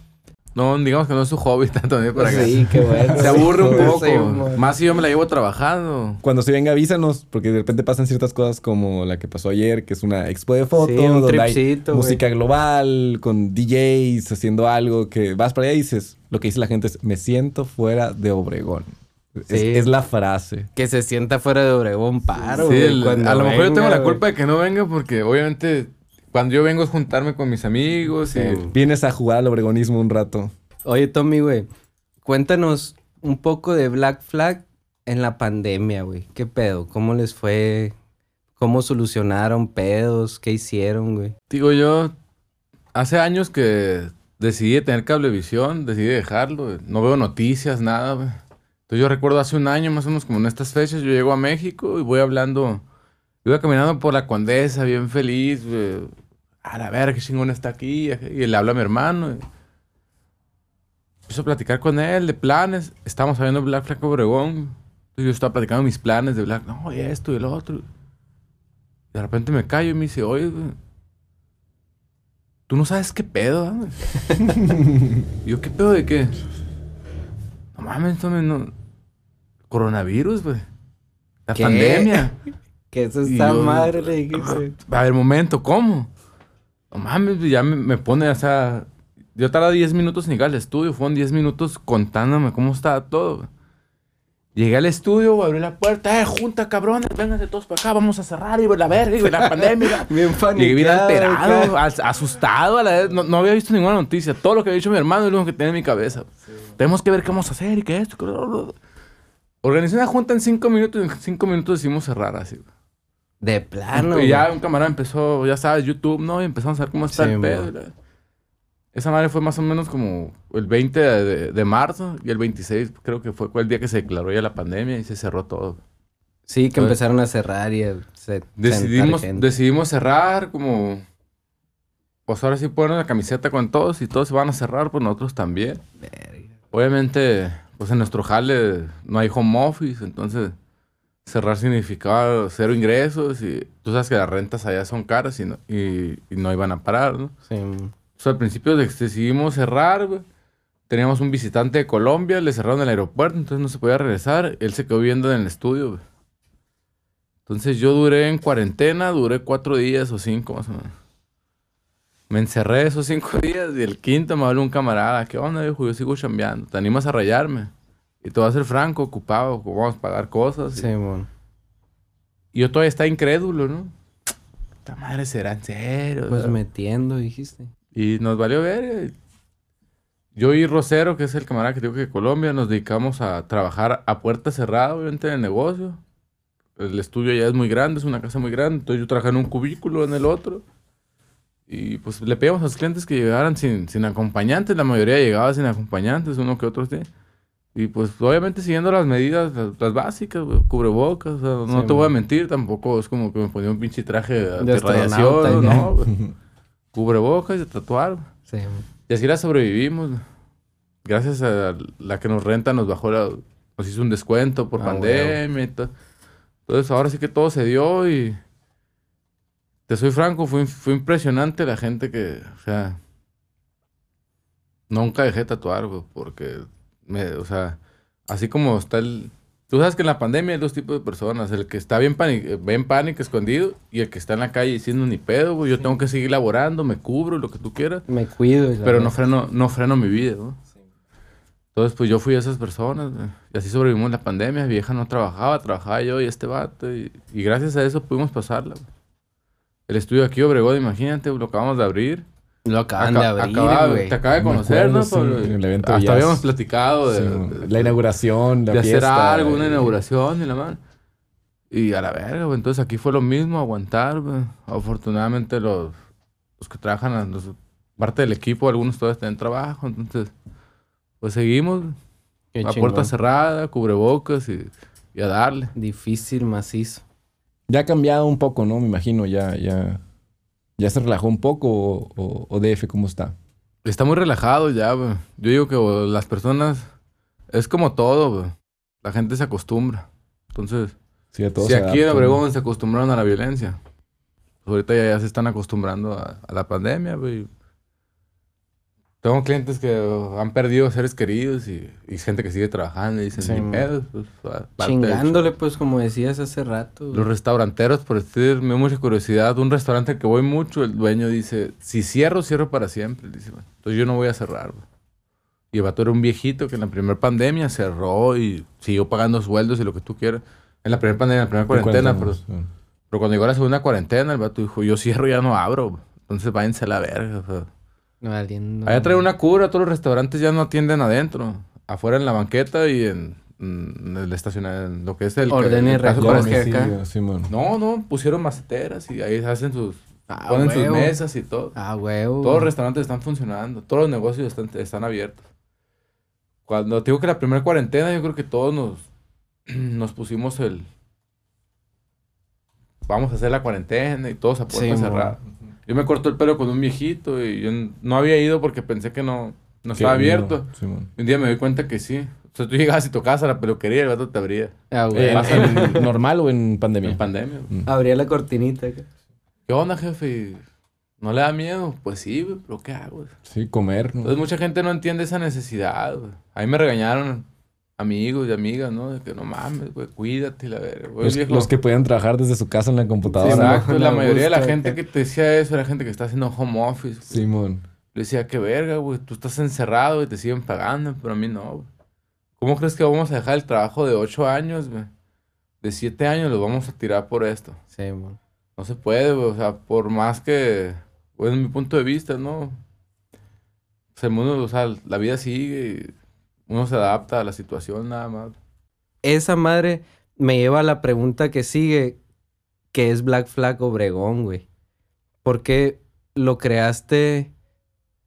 Speaker 2: No, digamos que no es su hobby tanto bien para.
Speaker 3: Sí, qué bueno.
Speaker 2: Se aburre un poco. Más si yo me la llevo trabajando.
Speaker 4: Cuando se venga, avísanos, porque de repente pasan ciertas cosas como la que pasó ayer, que es una expo de fotos,
Speaker 3: Sí, un
Speaker 4: donde hay música global, con DJs haciendo algo, que vas para allá y dices, lo que dice la gente es, me siento fuera de Obregón. Es,
Speaker 3: Sí.
Speaker 4: es la frase.
Speaker 3: Que se sienta fuera de Obregón paro,
Speaker 2: Sí,
Speaker 3: güey,
Speaker 2: el-
Speaker 3: cuando
Speaker 2: a lo mejor yo tengo la
Speaker 3: güey.
Speaker 2: culpa de que no venga porque obviamente cuando yo vengo es juntarme con mis amigos y...
Speaker 4: Vienes a jugar al obregonismo un rato.
Speaker 3: Oye, Tommy, güey, cuéntanos un poco de Black Flag en la pandemia, güey. ¿Qué pedo? ¿Cómo les fue? ¿Cómo solucionaron pedos? ¿Qué hicieron, güey?
Speaker 2: Digo yo, hace años que decidí tener cablevisión, decidí dejarlo. No veo noticias, nada, güey. Entonces yo recuerdo hace un año, más o menos como en estas fechas, yo llego a México y voy hablando, iba caminando por la Condesa, bien feliz, güey. A la ver, qué chingón está aquí. Y le habla a mi hermano. y Empiezo a platicar con él de planes. Estábamos hablando de Black Flag Obregón. Yo estaba platicando mis planes de Black, no, y esto y el otro. De repente me callo y me dice, oye, tú no sabes qué pedo, ¿ah, güey?" Y yo, ¿qué pedo de qué? No mames, Tommy, no. Coronavirus, güey. La
Speaker 3: ¿Qué?
Speaker 2: pandemia.
Speaker 3: Que eso está
Speaker 2: yo-
Speaker 3: madre, le dijiste.
Speaker 2: A ver, momento, ¿cómo? No mames, ya me, me pone, o sea, yo tardaba 10 minutos en llegar al estudio. Fueron 10 minutos contándome cómo estaba todo. Llegué al estudio, abrí la puerta. ¡Eh, junta, cabrones! Vénganse todos para acá. Vamos a cerrar. Y la verga, y la pandemia.
Speaker 3: Bien
Speaker 2: Llegué bien alterado, as- asustado a la vez. No, no había visto ninguna noticia. Todo lo que había dicho mi hermano es lo que tenía en mi cabeza. Tenemos que ver qué vamos a hacer y qué esto. Organizé una junta en cinco minutos y en cinco minutos decidimos cerrar así.
Speaker 3: De plano,
Speaker 2: y ya
Speaker 3: güey.
Speaker 2: un camarada empezó, ya sabes, YouTube, ¿no? Y empezamos a ver cómo está
Speaker 3: Sí,
Speaker 2: el pedo. Esa madre fue más o menos como el 20 de, de- de marzo y el 26 creo que fue el día que se declaró ya la pandemia y se cerró todo.
Speaker 3: Sí, que
Speaker 2: Entonces-
Speaker 3: empezaron a cerrar y se-
Speaker 2: Decidimos,
Speaker 3: gente.
Speaker 2: decidimos cerrar como... Pues ahora sí ponen la camiseta con todos y todos se van a cerrar, pues nosotros también.
Speaker 3: Verga.
Speaker 2: Obviamente, pues en nuestro jale no hay home office, entonces cerrar significaba cero ingresos y tú sabes que las rentas allá son caras y no, y, y no iban a parar, ¿no?
Speaker 3: Sí, mo.
Speaker 2: O sea, al principio de- decidimos cerrar, güey. Teníamos un visitante de Colombia, le cerraron el aeropuerto, entonces no se podía regresar. Él se quedó viviendo en el estudio, güey. Entonces yo duré en cuarentena, duré cuatro días o cinco más o menos. Me encerré esos cinco días y el quinto me habló un camarada. ¿Qué onda, viejo? Yo sigo chambeando. ¿Te animas a rayarme? Y te voy a ser franco, ocupado, vamos a pagar cosas. y-
Speaker 3: Sí, mo.
Speaker 2: Y yo todavía estaba incrédulo, ¿no? Esta madre será en serio.
Speaker 3: Pues
Speaker 2: ¿verdad?
Speaker 3: metiendo, dijiste.
Speaker 2: Y nos valió ver. Yo y Rosero, que es el camarada que tengo que de Colombia, nos dedicamos a trabajar a puerta cerrada, obviamente, en el negocio. El estudio ya es muy grande, es una casa muy grande. Entonces yo trabajaba en un cubículo, en el otro. Y pues le pedíamos a los clientes que llegaran sin, sin acompañantes. La mayoría llegaba sin acompañantes, uno que otro sí. Y pues obviamente siguiendo las medidas, las, las básicas, güey, cubrebocas. o sea, no
Speaker 3: Sí,
Speaker 2: te voy a mentir, tampoco es como que me ponía un pinche traje de,
Speaker 3: De
Speaker 2: radiación. ¿no? Cubrebocas y de tatuar.
Speaker 3: Sí.
Speaker 2: Y así la sobrevivimos. Gracias a la que nos renta, nos bajó la, nos hizo un descuento por
Speaker 3: Ah,
Speaker 2: pandemia y todo. Entonces ahora sí que todo se dio y te soy franco, fue, fue impresionante la gente que, o sea, nunca dejé de tatuar, porque, me, o sea, así como está el... Tú sabes que en la pandemia hay dos tipos de personas, el que está bien, pani- bien pánico, escondido, y el que está en la calle diciendo ni pedo, güey, yo tengo que seguir laborando, me cubro, lo que tú quieras.
Speaker 3: Me cuido.
Speaker 2: Pero no freno, no freno mi vida, ¿no? Entonces, pues yo fui a esas personas, güey, y así sobrevivimos la pandemia. Mi vieja no trabajaba, trabajaba yo y este vato, y, y gracias a eso pudimos pasarla. güey. El estudio aquí, Obregón, imagínate, lo acabamos de abrir.
Speaker 3: Lo acaban
Speaker 2: Aca-
Speaker 3: de abrir,
Speaker 2: acaba-. Te acaba de conocer,
Speaker 4: acuerdo,
Speaker 2: ¿no?
Speaker 4: sí,
Speaker 2: Pablo?
Speaker 4: en el evento de
Speaker 2: Hasta habíamos platicado de,
Speaker 4: Sí,
Speaker 2: de-
Speaker 4: la inauguración, la
Speaker 2: de hacer
Speaker 4: fiesta,
Speaker 2: algo, una inauguración y la mano. Y a la verga, güey. Entonces aquí fue lo mismo, aguantar, güey. Afortunadamente los, los que trabajan, los- parte del equipo, algunos todavía están en trabajo. Entonces, pues seguimos.
Speaker 3: Qué
Speaker 2: la
Speaker 3: chingón.
Speaker 2: puerta cerrada, cubrebocas y, y a darle.
Speaker 3: Difícil, macizo.
Speaker 4: Ya ha cambiado un poco, ¿no? Me imagino, ya, ya, ya se relajó un poco o, o- o DF, ¿cómo está?
Speaker 2: Está muy relajado ya, güey. Yo digo que las personas, es como todo, güey. La gente se acostumbra. Entonces,
Speaker 4: Sí, a todos
Speaker 2: si aquí en. Obregón se acostumbraron a la violencia, pues ahorita ya, ya se están acostumbrando a, a la pandemia, güey. Tengo clientes que uh, han perdido seres queridos y, y gente que sigue trabajando y dicen,
Speaker 3: Sí,
Speaker 2: ni pedo, pues,
Speaker 3: Chingándole, pues, como decías hace rato.
Speaker 2: Los restauranteros, por decir, me da mucha curiosidad. Un restaurante que voy mucho, el dueño dice, si cierro, cierro para siempre. Dice, "Bueno, entonces yo no voy a cerrar. güey". Y el vato era un viejito que en la primera pandemia cerró y siguió pagando sueldos y lo que tú quieras. En la primera pandemia, en la primera cuarentena, pero,
Speaker 4: sí.
Speaker 2: pero cuando llegó la segunda cuarentena, el vato dijo, yo cierro, ya no abro. güey". Entonces váyanse a la verga. o sea.
Speaker 3: Valiendo.
Speaker 2: Allá trae una cura, todos los restaurantes ya no atienden adentro. Afuera en la banqueta y en, en el estacionamiento, en lo que es el...
Speaker 3: Orden y acá.
Speaker 2: No, no, pusieron maceteras y ahí hacen sus.
Speaker 3: Ah,
Speaker 2: ponen sus mesas y todo.
Speaker 3: Ah, huevo.
Speaker 2: Todos los restaurantes están funcionando, todos los negocios están, están abiertos. Cuando te digo que la primera cuarentena, yo creo que todos nos, nos pusimos el. Vamos a hacer la cuarentena y todos a puerta
Speaker 3: Sí,
Speaker 2: cerrada. Yo me corto el pelo con un viejito y yo no había ido porque pensé que no, no
Speaker 4: Qué
Speaker 2: estaba
Speaker 4: miedo,
Speaker 2: abierto. Un día me doy cuenta que sí. O sea, tú llegabas y tocabas a la peluquería y el vato te abría.
Speaker 3: Ah,
Speaker 4: Eh,
Speaker 3: huevo.
Speaker 4: ¿en- en ¿Normal o en pandemia?
Speaker 2: En pandemia.
Speaker 4: Mm.
Speaker 3: Abría la cortinita.
Speaker 2: ¿Qué onda, jefe? ¿No le da miedo? Pues sí, güey, pero ¿qué hago?
Speaker 4: Sí, comer. ¿no?
Speaker 2: Entonces mucha gente no entiende esa necesidad, güey. A mí me regañaron amigos y amigas, ¿no? De que no mames, güey, cuídate y la verga. güey,
Speaker 4: Los,
Speaker 2: viejo.
Speaker 4: los que podían trabajar desde su casa en la
Speaker 2: Sí,
Speaker 4: computadora.
Speaker 2: exacto,
Speaker 3: ¿no?
Speaker 2: la mayoría de la gente que te decía eso era gente que está haciendo home office. güey.
Speaker 4: Simón.
Speaker 2: Le decía, qué verga, güey, tú estás encerrado y te siguen pagando, pero a mí no, güey. ¿Cómo crees que vamos a dejar el trabajo de ocho años, güey? De siete años lo vamos a tirar por esto.
Speaker 3: Sí, mon.
Speaker 2: No se puede, güey. O sea, por más que, bueno, en mi punto de vista, ¿no? O sea, el mundo, o sea, la vida sigue. y Uno se adapta a la situación nada más.
Speaker 3: Esa madre me lleva a la pregunta que sigue, que es Black Flag Obregón, güey. ¿Por qué lo creaste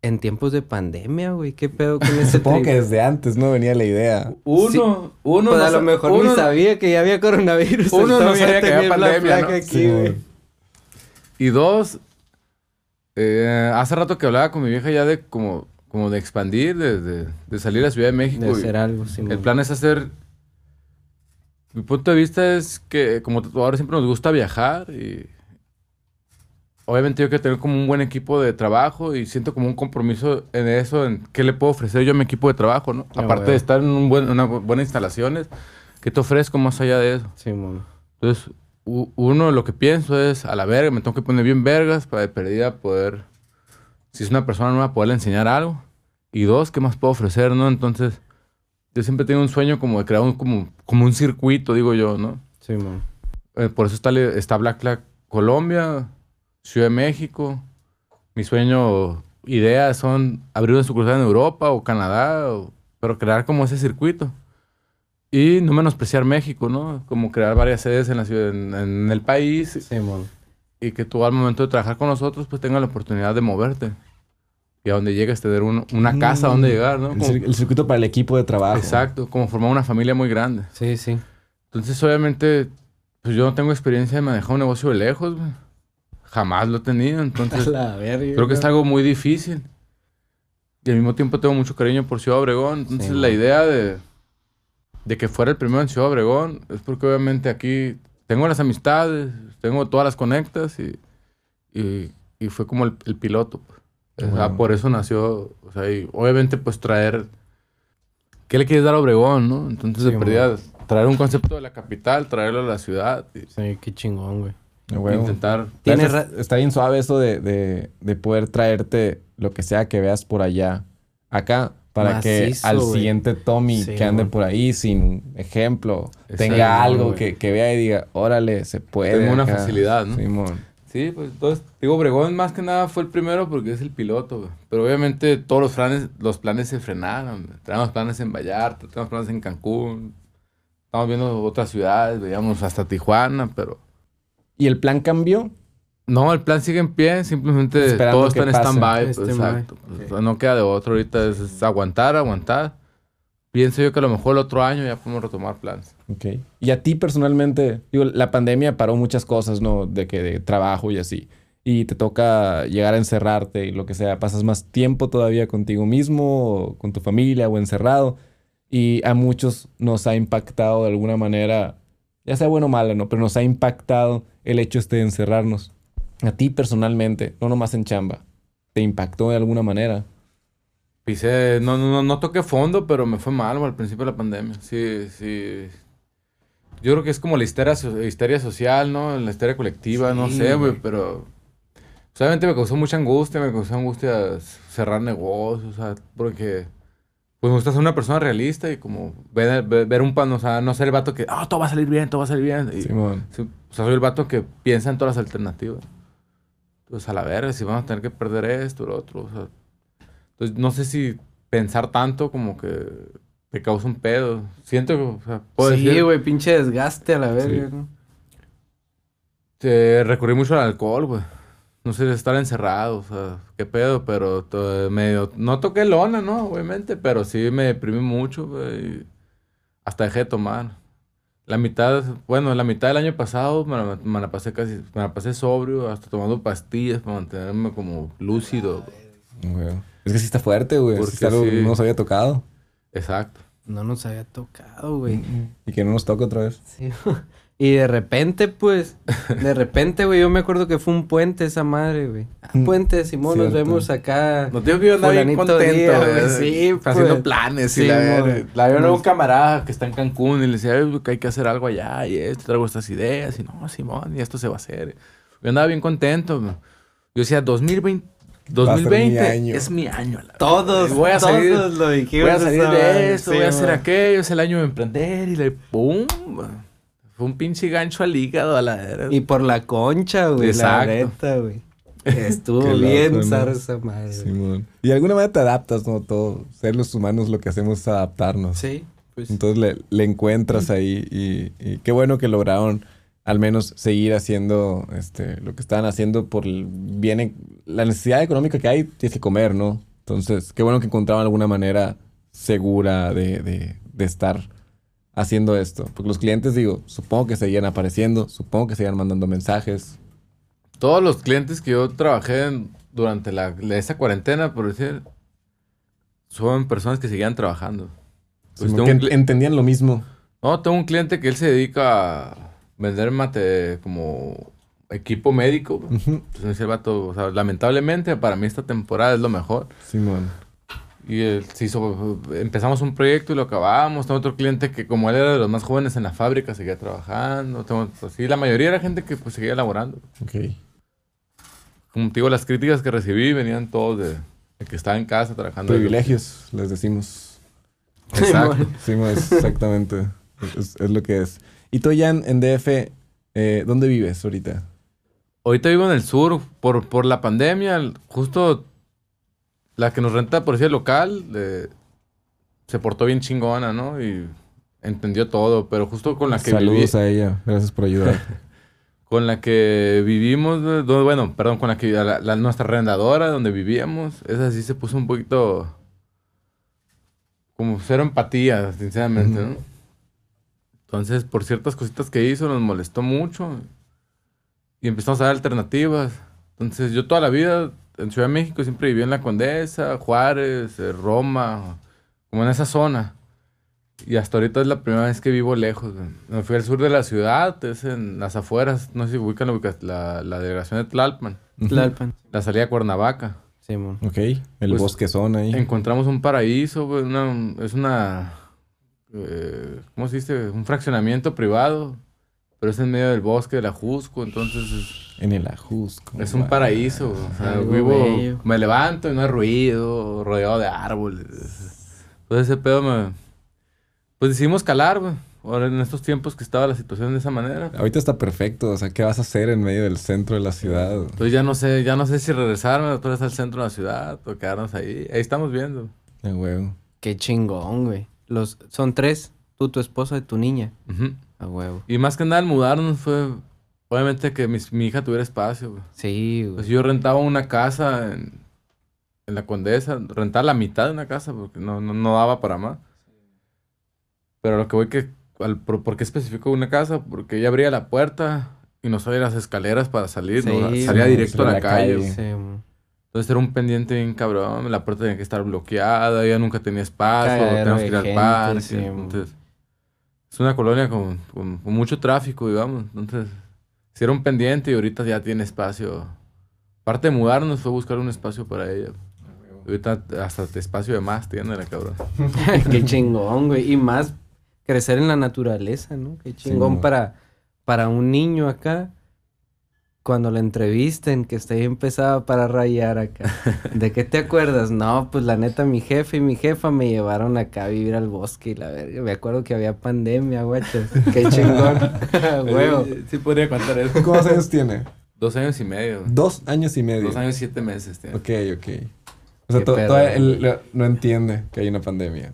Speaker 3: en tiempos de pandemia, güey? ¿Qué pedo con ese
Speaker 4: Supongo
Speaker 3: trip?
Speaker 4: que desde antes no venía la idea.
Speaker 2: Uno, uno.
Speaker 3: Pues
Speaker 2: no
Speaker 3: a lo mejor
Speaker 2: uno-
Speaker 3: ni sabía que ya había coronavirus.
Speaker 2: Uno no sabía que había pandemia,
Speaker 3: Flag
Speaker 2: ¿no?
Speaker 3: aquí,
Speaker 4: Sí,
Speaker 3: güey.
Speaker 2: Y dos, eh, hace rato que hablaba con mi vieja ya de como, como de expandir, de, de- de salir a Ciudad de México.
Speaker 3: De hacer algo, sí,
Speaker 2: el plan es hacer... Mi punto de vista es que como tatuadores siempre nos gusta viajar y... Obviamente yo quiero tener como un buen equipo de trabajo y siento como un compromiso en eso, en qué le puedo ofrecer yo a mi equipo de trabajo, ¿no?
Speaker 3: Ah,
Speaker 2: Aparte de estar en un buen, una bu- buena instalaciones, ¿qué te ofrezco más allá de eso?
Speaker 3: Sí, mon.
Speaker 2: Entonces, uno, lo que pienso es, a la verga, me tengo que poner bien vergas para de perdida poder, si es una persona nueva, poderle enseñar algo. Y dos, ¿qué más puedo ofrecer, no? Entonces, yo siempre tengo un sueño como de crear un, como, como un circuito, digo yo, ¿no?
Speaker 3: Sí, mon.
Speaker 2: Eh, por eso está, está Black Flag Colombia, Ciudad de México. Mi sueño, ideas son abrir una sucursal en Europa o Canadá, o- pero crear como ese circuito. Y no menospreciar México, ¿no? Como crear varias sedes en, la ciudad, en, en el país
Speaker 3: Sí, mon.
Speaker 2: Y que tú al momento de trabajar con nosotros pues tengas la oportunidad de moverte. Y a donde llegues tener un- una casa a donde llegar, ¿no?
Speaker 4: El,
Speaker 2: Como-
Speaker 4: cir- el circuito para el equipo de trabajo.
Speaker 2: exacto, como formar una familia muy grande.
Speaker 3: Sí, sí.
Speaker 2: Entonces, obviamente, pues yo no tengo experiencia de manejar un negocio de lejos, güey. Jamás lo he tenido, entonces
Speaker 3: la verga.
Speaker 2: creo que es algo muy difícil. Y al mismo tiempo tengo mucho cariño por Ciudad Obregón. Entonces,
Speaker 3: Sí,
Speaker 2: la idea de, de que fuera el primero en Ciudad Obregón es porque obviamente aquí tengo las amistades, tengo todas las conectas y, y, y fue como el, el piloto. pues. O sea, por eso nació, o sea, y obviamente pues traer... ¿Qué le quieres dar a Obregón, no? Entonces,
Speaker 3: Sí,
Speaker 2: de perdida, traer un concepto de la capital, traerlo a la ciudad y
Speaker 3: Sí, qué chingón, güey.
Speaker 2: Intentar...
Speaker 3: Tiene
Speaker 4: Está-
Speaker 3: ra-
Speaker 4: Está bien suave eso de, de- de poder traerte lo que sea que veas por allá acá para que al siguiente Tommy
Speaker 3: Sí,
Speaker 4: que ande por ahí sin ejemplo
Speaker 2: Exacto,
Speaker 4: tenga algo
Speaker 3: güey.
Speaker 4: que, que vea y diga, órale, se puede.
Speaker 2: Tengo una
Speaker 4: acá".
Speaker 2: facilidad, ¿no?
Speaker 4: Simón.
Speaker 2: Sí, pues entonces, digo, Obregón más que nada fue el primero porque es el piloto, güey. Pero obviamente todos los planes, los planes se frenaron. güey. Teníamos planes en Vallarta, teníamos planes en Cancún. Estamos viendo otras ciudades, veíamos hasta Tijuana, pero...
Speaker 4: ¿Y el plan cambió?
Speaker 2: No, el plan sigue en pie, simplemente
Speaker 4: Esperando
Speaker 2: todo está en stand-by. pues,
Speaker 3: Stand-by.
Speaker 2: exacto. pues, no queda de otro, ahorita es, es aguantar, aguantar. Pienso yo que a lo mejor el otro año ya podemos retomar planes.
Speaker 4: Ok. Y a ti personalmente, digo, la pandemia paró muchas cosas, ¿no? De que de trabajo y así. Y te toca llegar a encerrarte y lo que sea. Pasas más tiempo todavía contigo mismo, o con tu familia o encerrado. Y a muchos nos ha impactado de alguna manera, ya sea bueno o malo, ¿no? Pero nos ha impactado el hecho este de encerrarnos. A ti personalmente, no nomás en chamba. ¿Te impactó de alguna manera?
Speaker 2: Pisé, no, no, no, toqué fondo, pero me fue mal al principio de la pandemia. Sí, sí. Yo creo que es como la histeria, histeria social, ¿no? La histeria colectiva, no sé, güey, pero... pues, obviamente me causó mucha angustia, me causó angustia cerrar negocios, o sea, porque... Pues me gusta ser una persona realista y como ver, ver, ver un pan, o sea, no ser el vato que, ah, todo va a salir bien, todo va a salir bien. Y. Sí, o sea, soy el vato que piensa en todas las alternativas. Entonces, a la verga, si vamos a tener que perder esto, lo otro. O sea, entonces, no sé si pensar tanto como que te causa un pedo. Siento que, o sea, puedo
Speaker 3: Sí,
Speaker 2: decir,
Speaker 3: güey, pinche desgaste a la verga,
Speaker 4: Sí.
Speaker 3: ¿no?
Speaker 2: te recurrí mucho al alcohol, güey. No sé, estar encerrado, o sea, qué pedo, pero medio, no toqué lona, ¿no? Obviamente, pero sí me deprimí mucho, güey. Hasta dejé de tomar. La mitad, bueno, la mitad del año pasado me la, me la pasé casi, me la pasé sobrio, hasta tomando pastillas para mantenerme como lúcido. güey.
Speaker 4: Es que sí está fuerte, güey.
Speaker 2: Porque sí.
Speaker 4: no nos había tocado.
Speaker 2: Exacto.
Speaker 3: No nos había tocado, güey.
Speaker 4: Y que no nos toque otra vez.
Speaker 3: Sí. Y de repente, pues, de repente, güey, yo me acuerdo que fue un puente esa madre, güey. Ah,
Speaker 4: Mm,
Speaker 3: puente, Simón, nos
Speaker 4: cierto.
Speaker 3: vemos acá.
Speaker 2: No tengo que yo andaba bien contento,
Speaker 3: día,
Speaker 2: güey.
Speaker 3: sí,
Speaker 2: haciendo
Speaker 3: pues.
Speaker 2: planes
Speaker 3: Sí,
Speaker 2: y la. La veo
Speaker 3: Nos-
Speaker 2: un camarada que está en Cancún y le decía, "Ay, güey, que hay que hacer algo allá y esto, traigo estas ideas y no, Simón, y esto se va a hacer. Yo andaba bien contento, güey. Yo decía, 2020,
Speaker 4: Va a ser mi
Speaker 2: 2020
Speaker 4: año.
Speaker 2: es mi año. a la
Speaker 3: Todos,
Speaker 2: voy a salir,
Speaker 3: todos lo dijimos.
Speaker 2: voy a salir de esto,
Speaker 3: Sí,
Speaker 2: voy a hacer
Speaker 3: man.
Speaker 2: aquello, es el año de emprender y le pum. Fue un pinche gancho al hígado a la.
Speaker 3: Y por la concha, güey. La
Speaker 2: Exacto.
Speaker 3: güey. Estuvo
Speaker 4: Qué loco,
Speaker 3: bien
Speaker 4: ¿no?
Speaker 3: zarra esa madre.
Speaker 4: Simón. Y de alguna manera te adaptas, ¿no? Todo. Ser los humanos lo que hacemos es adaptarnos.
Speaker 3: Sí, pues.
Speaker 4: Entonces le, le encuentras ahí y, y qué bueno que lograron al menos seguir haciendo este, lo que estaban haciendo por el bien, la necesidad económica que hay, tienes que comer, ¿no? Entonces, qué bueno que encontraban alguna manera segura de, de- de estar haciendo esto. Porque los clientes, digo, supongo que seguían apareciendo, supongo que seguían mandando mensajes.
Speaker 2: Todos los clientes que yo trabajé en- durante la, esa cuarentena, por decir, son personas que seguían trabajando. Pues
Speaker 4: que entendían lo mismo.
Speaker 2: No, tengo un cliente que él se dedica a vender mate como equipo médico. Entonces me dice el vato, o sea, lamentablemente para mí esta temporada es lo mejor.
Speaker 4: Simón.
Speaker 2: Y él se hizo, empezamos un proyecto y lo acabamos. Tengo otro cliente que como él era de los más jóvenes en la fábrica, seguía trabajando. Tengo, pues, sí, la mayoría era gente que pues seguía laborando.
Speaker 4: Ok.
Speaker 2: Como te digo, las críticas que recibí venían todos de, de que estaba en casa trabajando.
Speaker 4: Privilegios, les decimos.
Speaker 2: Exacto.
Speaker 4: Sí, exactamente. es, es lo que es. Y tú, Jan, en DF, eh, ¿dónde vives ahorita?
Speaker 2: Ahorita vivo en el sur por, por la pandemia. Justo la que nos renta por decir local eh, se portó bien chingona, ¿no? Y entendió todo. Pero justo con la que viví,
Speaker 4: Saludos a ella. Gracias por ayudar.
Speaker 2: con la que vivimos, bueno, perdón, con la que la, la- nuestra arrendadora donde vivíamos, esa sí se puso un poquito como cero empatía, sinceramente. ¿no? Entonces, por ciertas cositas que hizo, nos molestó mucho y empezamos a dar alternativas. Entonces, yo toda la vida en Ciudad de México siempre viví en la Condesa, Juárez, eh, Roma, como en esa zona. Y hasta ahorita es la primera vez que vivo lejos. Me fui al sur de la ciudad, es en las afueras. No sé si ubican la, la, la delegación de Tlalpan.
Speaker 3: Tlalpan.
Speaker 2: La salida a Cuernavaca.
Speaker 3: Simón.
Speaker 4: Ok. El
Speaker 2: Pues,
Speaker 4: bosque son ahí.
Speaker 2: Encontramos un paraíso, una- es una... eh, ¿Cómo se dice? Un fraccionamiento privado. Pero es en medio del bosque de la Jusco, entonces es,
Speaker 4: En el Ajusco.
Speaker 2: es un paraíso. güey. O sea,
Speaker 3: Algo
Speaker 2: vivo,
Speaker 3: bello.
Speaker 2: me levanto y no hay ruido, rodeado de árboles. Entonces ese pedo me... Pues decidimos calar, güey. Ahora en estos tiempos que estaba la situación de esa manera.
Speaker 4: Ahorita está perfecto. O sea, ¿qué vas a hacer en medio del centro de la ciudad?
Speaker 2: Entonces ya no sé, ya no sé si regresarme otra vez al centro de la ciudad o quedarnos ahí. Ahí estamos viendo.
Speaker 4: Ah, huevo.
Speaker 3: Qué chingón, güey. Los, son tres. Tú, tu esposa y tu niña.
Speaker 2: Ujú.
Speaker 3: A huevo.
Speaker 2: Y más que nada el mudarnos fue, obviamente, que mis- mi hija tuviera espacio. güey.
Speaker 3: Sí,
Speaker 2: Pues yo rentaba una casa en, en la Condesa, rentaba la mitad de una casa porque no, no, no daba para más. Pero lo que voy que, al, por, ¿por qué especifico una casa? Porque ella abría la puerta y no salía las escaleras para salir, salía
Speaker 3: güey,
Speaker 2: directo a la,
Speaker 4: la
Speaker 2: calle.
Speaker 4: calle.
Speaker 2: güey.
Speaker 3: Sí, mo.
Speaker 2: Entonces era un pendiente bien cabrón, la puerta tenía que estar bloqueada, ella nunca tenía espacio,
Speaker 3: Cagadero
Speaker 2: teníamos que ir al parque. entonces, es una colonia con, con- con mucho tráfico, digamos. Entonces, si era un pendiente y ahorita ya tiene espacio. Parte de mudarnos fue buscar un espacio para ella. Ahorita hasta espacio de más tiene la cabrón.
Speaker 3: Qué chingón, güey. Y más crecer en la naturaleza, ¿no? Qué chingón
Speaker 4: mo.
Speaker 3: para, para un niño acá. Cuando la entrevisten, que esté ahí empezaba para rayar acá. ¿De qué te acuerdas? No, pues la neta, mi jefe y mi jefa me llevaron acá a vivir al bosque y la verga. Me acuerdo que había pandemia, guachas. Qué chingón. Huevo.
Speaker 2: Sí podría contar eso.
Speaker 4: ¿Cuántos años tiene?
Speaker 2: Dos años y medio.
Speaker 4: Dos años y medio.
Speaker 2: Dos años y siete meses tiene.
Speaker 4: Ok, ok. O sea, todavía no entiende que hay una pandemia.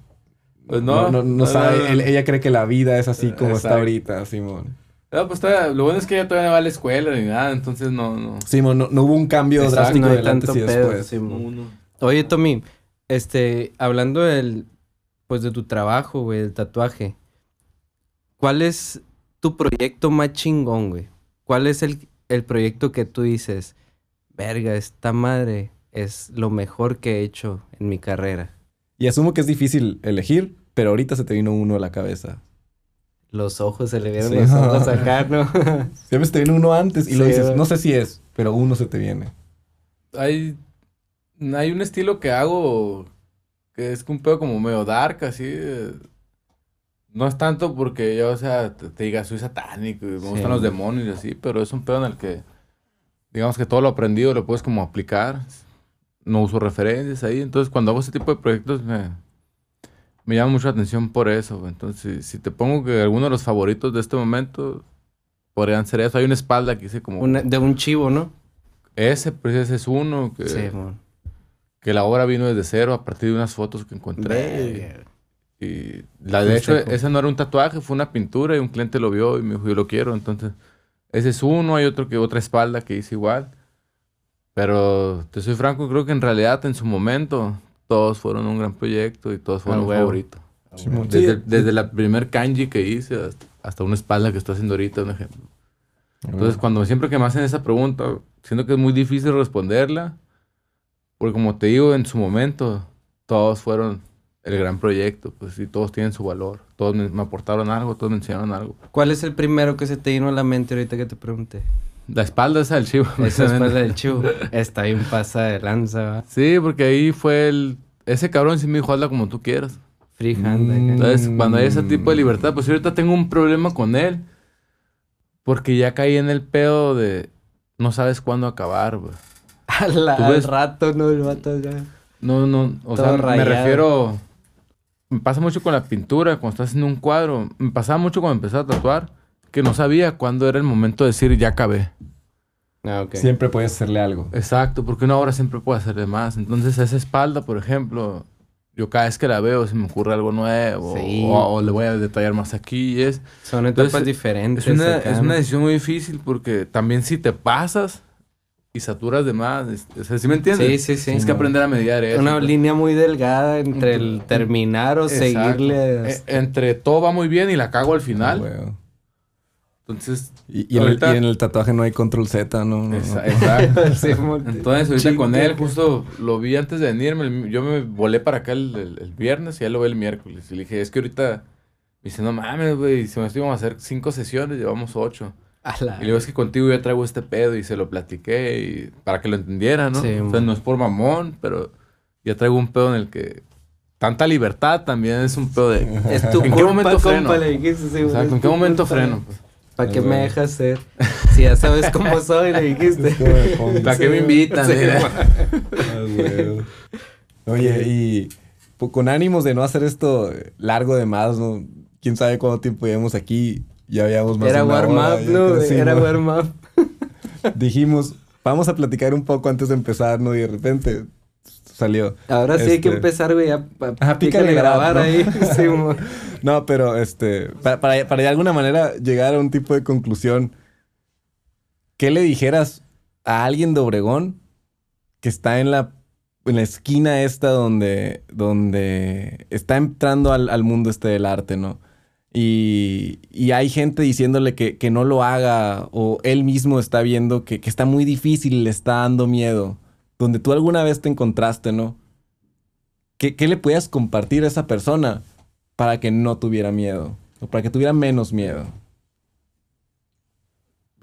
Speaker 2: Pues no.
Speaker 4: No, no, no
Speaker 2: no,
Speaker 4: sabe.
Speaker 2: no, no.
Speaker 4: él- ella cree que la vida es así como está ahorita, Simón.
Speaker 2: No, pues todavía- lo bueno es que ella todavía no va a la escuela ni nada, entonces no, no.
Speaker 4: Simón, no, no hubo un cambio
Speaker 2: Exacto,
Speaker 4: drástico
Speaker 3: no hay
Speaker 4: del antes y
Speaker 3: pedo,
Speaker 4: después.
Speaker 3: sí, mo.
Speaker 2: No, no.
Speaker 3: Oye, Tommy, este, hablando del, pues de tu trabajo, güey, del tatuaje, ¿cuál es tu proyecto más chingón, güey? ¿Cuál es el, el proyecto que tú dices, verga, esta madre es lo mejor que he hecho en mi carrera?
Speaker 4: Y asumo que es difícil elegir, pero ahorita se te vino uno a la cabeza.
Speaker 3: Los ojos, se le vieron
Speaker 4: Sí.
Speaker 3: los ojos acá, ¿no?
Speaker 4: Siempre se te viene uno antes y lo dices, no sé si es, pero uno se te viene.
Speaker 2: Hay, hay un estilo que hago que es un pedo como medio dark, así. eh, No es tanto porque yo, o sea, te, te diga, soy satánico y me
Speaker 3: Sí.
Speaker 2: gustan los demonios y así, pero es un pedo en el que, digamos que todo lo aprendido lo puedes como aplicar. no uso referencias ahí. Entonces, cuando hago ese tipo de proyectos, me, me llama mucho la atención por eso. güey. Entonces, si te pongo que alguno de los favoritos de este momento podrían ser eso. Hay una espalda que hice como...
Speaker 3: Una- de un chivo, ¿no?
Speaker 2: Ese, pues ese es uno que,
Speaker 3: Sí, mon.
Speaker 2: que la obra vino desde cero a partir de unas fotos que encontré. Y, y la de hecho,
Speaker 4: Fuiste con-
Speaker 2: ese no era un tatuaje, fue una pintura y un cliente lo vio y me dijo, yo lo quiero. Entonces, ese es uno, hay otro que otra espalda que hice igual. Pero te soy franco, creo que en realidad en su momento todos fueron un gran proyecto y todos fueron
Speaker 3: Ah,
Speaker 2: un
Speaker 3: huevo.
Speaker 2: favorito. Desde,
Speaker 4: Sí,
Speaker 2: desde la primer kanji que hice hasta, hasta una espalda que estoy haciendo ahorita, un ejemplo. Entonces, cuando siempre que me hacen esa pregunta, siento que es muy difícil responderla, porque como te digo, en su momento, todos fueron el gran proyecto, pues, y todos tienen su valor. Todos me, me aportaron algo, todos me enseñaron algo.
Speaker 3: ¿Cuál es el primero que se te vino a la mente ahorita que te pregunté?
Speaker 2: La espalda esa del chivo.
Speaker 3: Esa espalda del chivo. Está bien pasa de lanza, ¿va?
Speaker 2: Sí, porque ahí fue el... Ese cabrón sí me dijo, hazla como tú quieras.
Speaker 3: Freehand. acá.
Speaker 2: Entonces, cuando hay ese tipo de
Speaker 4: Mm.
Speaker 2: libertad, pues yo ahorita tengo un problema con él. Porque ya caí en el pedo de... No sabes cuándo acabar, güey.
Speaker 3: Al rato, no, el vato ya.
Speaker 2: No, no, o
Speaker 3: Todo
Speaker 2: sea, me refiero. Me pasa mucho con la pintura, cuando estás haciendo un cuadro. Me pasaba mucho cuando empecé a tatuar, que no sabía cuándo era el momento de decir ya acabé.
Speaker 3: Ah, ok.
Speaker 4: Siempre puedes hacerle algo.
Speaker 2: Exacto, porque una obra siempre puede hacerle más. Entonces, esa espalda, por ejemplo, yo cada vez que la veo se me ocurre algo nuevo,
Speaker 3: Sí.
Speaker 2: o, o le voy a detallar más aquí. y es,
Speaker 3: Son etapas
Speaker 2: Entonces,
Speaker 3: diferentes.
Speaker 2: es, una, es una
Speaker 3: ¿no?
Speaker 2: decisión muy difícil porque también si te pasas y saturas de más, es- sea, ¿sí me entiendes?
Speaker 3: Sí, sí, sí.
Speaker 2: Tienes que aprender a mediar eso.
Speaker 3: Una línea muy delgada entre el terminar o
Speaker 2: Exacto.
Speaker 3: seguirle.
Speaker 2: Eh, entre todo va muy bien y la cago al final.
Speaker 4: Güey.
Speaker 2: Entonces,
Speaker 4: Y, y en el,
Speaker 2: Ahorita-
Speaker 4: y en el tatuaje no hay control Z, ¿no? No, no.
Speaker 2: exa- exacto. Entonces, ahorita con él, justo lo vi antes de venirme. Yo me volé para acá el, el- el viernes y él lo ve el miércoles. Y le dije, es que ahorita. Me dice, no mames, güey. Si me íbamos a hacer cinco sesiones, llevamos ocho. Y le digo, es que contigo yo traigo este pedo y se lo platiqué y para que lo entendiera, ¿no?
Speaker 3: Sí,
Speaker 2: o sea, no es por mamón, pero ya traigo un pedo en el que tanta libertad también es un pedo de...
Speaker 3: Es tu
Speaker 2: ¿En qué momento freno?
Speaker 3: compa, le dijiste, sí,
Speaker 2: Exacto,
Speaker 3: es
Speaker 2: ¿en qué momento
Speaker 3: culpa.
Speaker 2: freno? pues?
Speaker 3: ¿Para qué me dejas ser? Si ya sabes cómo soy, le dijiste.
Speaker 2: ¿Para qué me invitan?
Speaker 4: Ah. Oye, y pues, con ánimos de no hacer esto largo de más, ¿no? Quién sabe cuánto tiempo llevamos aquí. Ya habíamos más
Speaker 3: Era warm up, ¿no? Era
Speaker 4: ¿no?
Speaker 3: warm up.
Speaker 4: Dijimos, vamos a platicar un poco antes de empezar, ¿no? Y de repente salió.
Speaker 3: Ahora sí hay que
Speaker 4: Este-
Speaker 3: empezar, güey. A, a-
Speaker 4: Ajá,
Speaker 3: pícale
Speaker 4: pícale
Speaker 3: grabar ahí. Sí.
Speaker 4: No, pero este, para, para, de alguna manera llegar a un tipo de conclusión, ¿qué le dijeras a alguien de Obregón que está en la, en la esquina esta donde, donde está entrando al, al mundo este del arte, ¿no? Y, y hay gente diciéndole que, que no lo haga o él mismo está viendo que, que está muy difícil, le está dando miedo, donde tú alguna vez te encontraste, ¿no? ¿Qué, qué le podías compartir a esa persona para que no tuviera miedo? O para que tuviera menos miedo.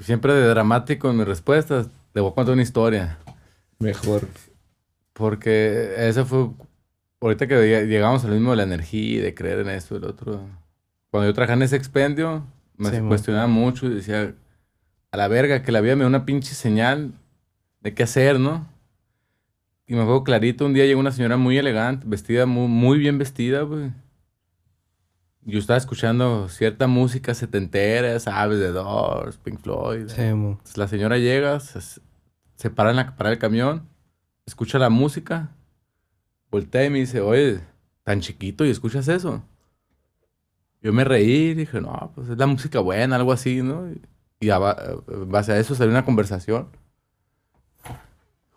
Speaker 2: Siempre de dramático en mis respuestas, le voy a contar una historia.
Speaker 4: Mejor.
Speaker 2: Porque ese fue... Ahorita que lleg- llegamos al mismo de la energía y de creer en esto y el otro. Cuando yo trabajaba en ese expendio, me
Speaker 3: Sí,
Speaker 2: cuestionaba mucho y decía, a la verga, que la vida me da una pinche señal de qué hacer, ¿no? Y me acuerdo clarito, un día llegó una señora muy elegante, vestida, muy, muy bien vestida, güey. Yo estaba escuchando cierta música setentera, ¿sabes? De Doors, Pink Floyd.
Speaker 3: Sí.
Speaker 2: Entonces, la señora llega, se, se para en la para el camión, escucha la música, voltea y me dice, oye, tan chiquito y escuchas eso. Yo me reí y dije, no, pues es la música buena, algo así, ¿no? Y, a base a eso salió una conversación.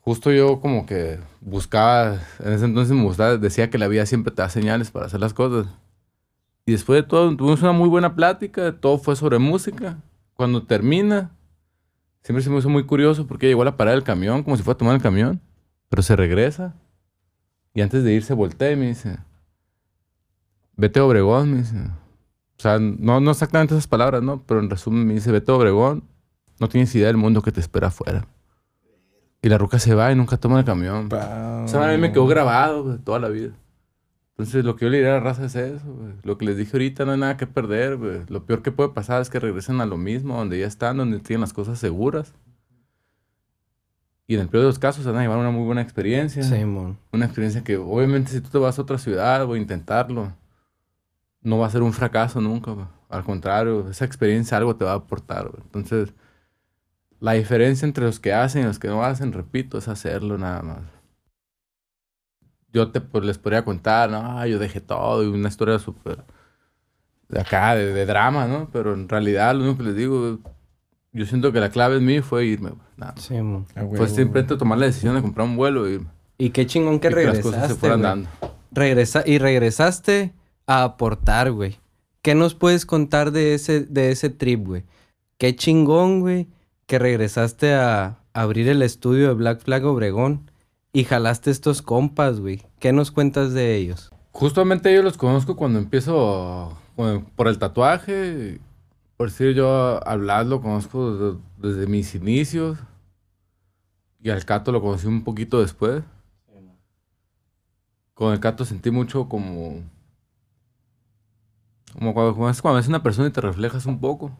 Speaker 2: Justo yo como que buscaba, en ese entonces me gustaba, decía que la vida siempre te da señales para hacer las cosas. Y después de todo, tuvimos una muy buena plática, todo fue sobre música. Cuando termina, siempre se me hizo muy curioso porque llegó a la parada del camión, como si fuera a tomar el camión, pero se regresa. Y antes de irse voltea y me dice, vete a Obregón, me dice. O sea, no, no exactamente esas palabras, ¿no? Pero en resumen me dice, vete a Obregón, no tienes idea del mundo que te espera afuera. Y la ruca se va y nunca toma el camión. O sea, a mí me quedó grabado toda la vida. Entonces, lo que yo le diría a la raza es eso. Lo que les dije ahorita, no hay nada que perder. Lo peor que puede pasar es que regresen a lo mismo, donde ya están, donde tienen las cosas seguras. Y en el peor de los casos van a llevar una muy buena experiencia.
Speaker 3: Sí, mon.
Speaker 2: Una experiencia que obviamente si tú te vas a otra ciudad o a intentarlo, no va a ser un fracaso nunca. Al contrario, esa experiencia algo te va a aportar. Entonces, la diferencia entre los que hacen y los que no hacen, repito, es hacerlo nada más. Yo te, pues, les podría contar, no, yo dejé todo y una historia súper de acá, de, de drama, ¿no? Pero en realidad lo único que les digo, yo siento que la clave en mí fue irme. güey. Nada.
Speaker 3: Sí.
Speaker 4: Ah, güey.
Speaker 2: Fue simplemente tomar la decisión de comprar un vuelo y, irme.
Speaker 3: Y qué chingón que
Speaker 2: y que las
Speaker 3: regresaste,
Speaker 2: cosas se fueran
Speaker 3: güey.
Speaker 2: dando.
Speaker 3: Regresa y regresaste a aportar, güey. ¿Qué nos puedes contar de ese, de ese trip, güey? Qué chingón, güey, que regresaste a abrir el estudio de Black Flag Obregón y jalaste estos compas, güey. ¿Qué nos cuentas de ellos?
Speaker 2: Justamente yo los conozco cuando empiezo por el tatuaje. Por decir yo, a lo conozco desde, mis inicios. Y al Cato lo conocí un poquito después. Con el Cato sentí mucho como... Como cuando, como es cuando ves una persona y te reflejas un poco.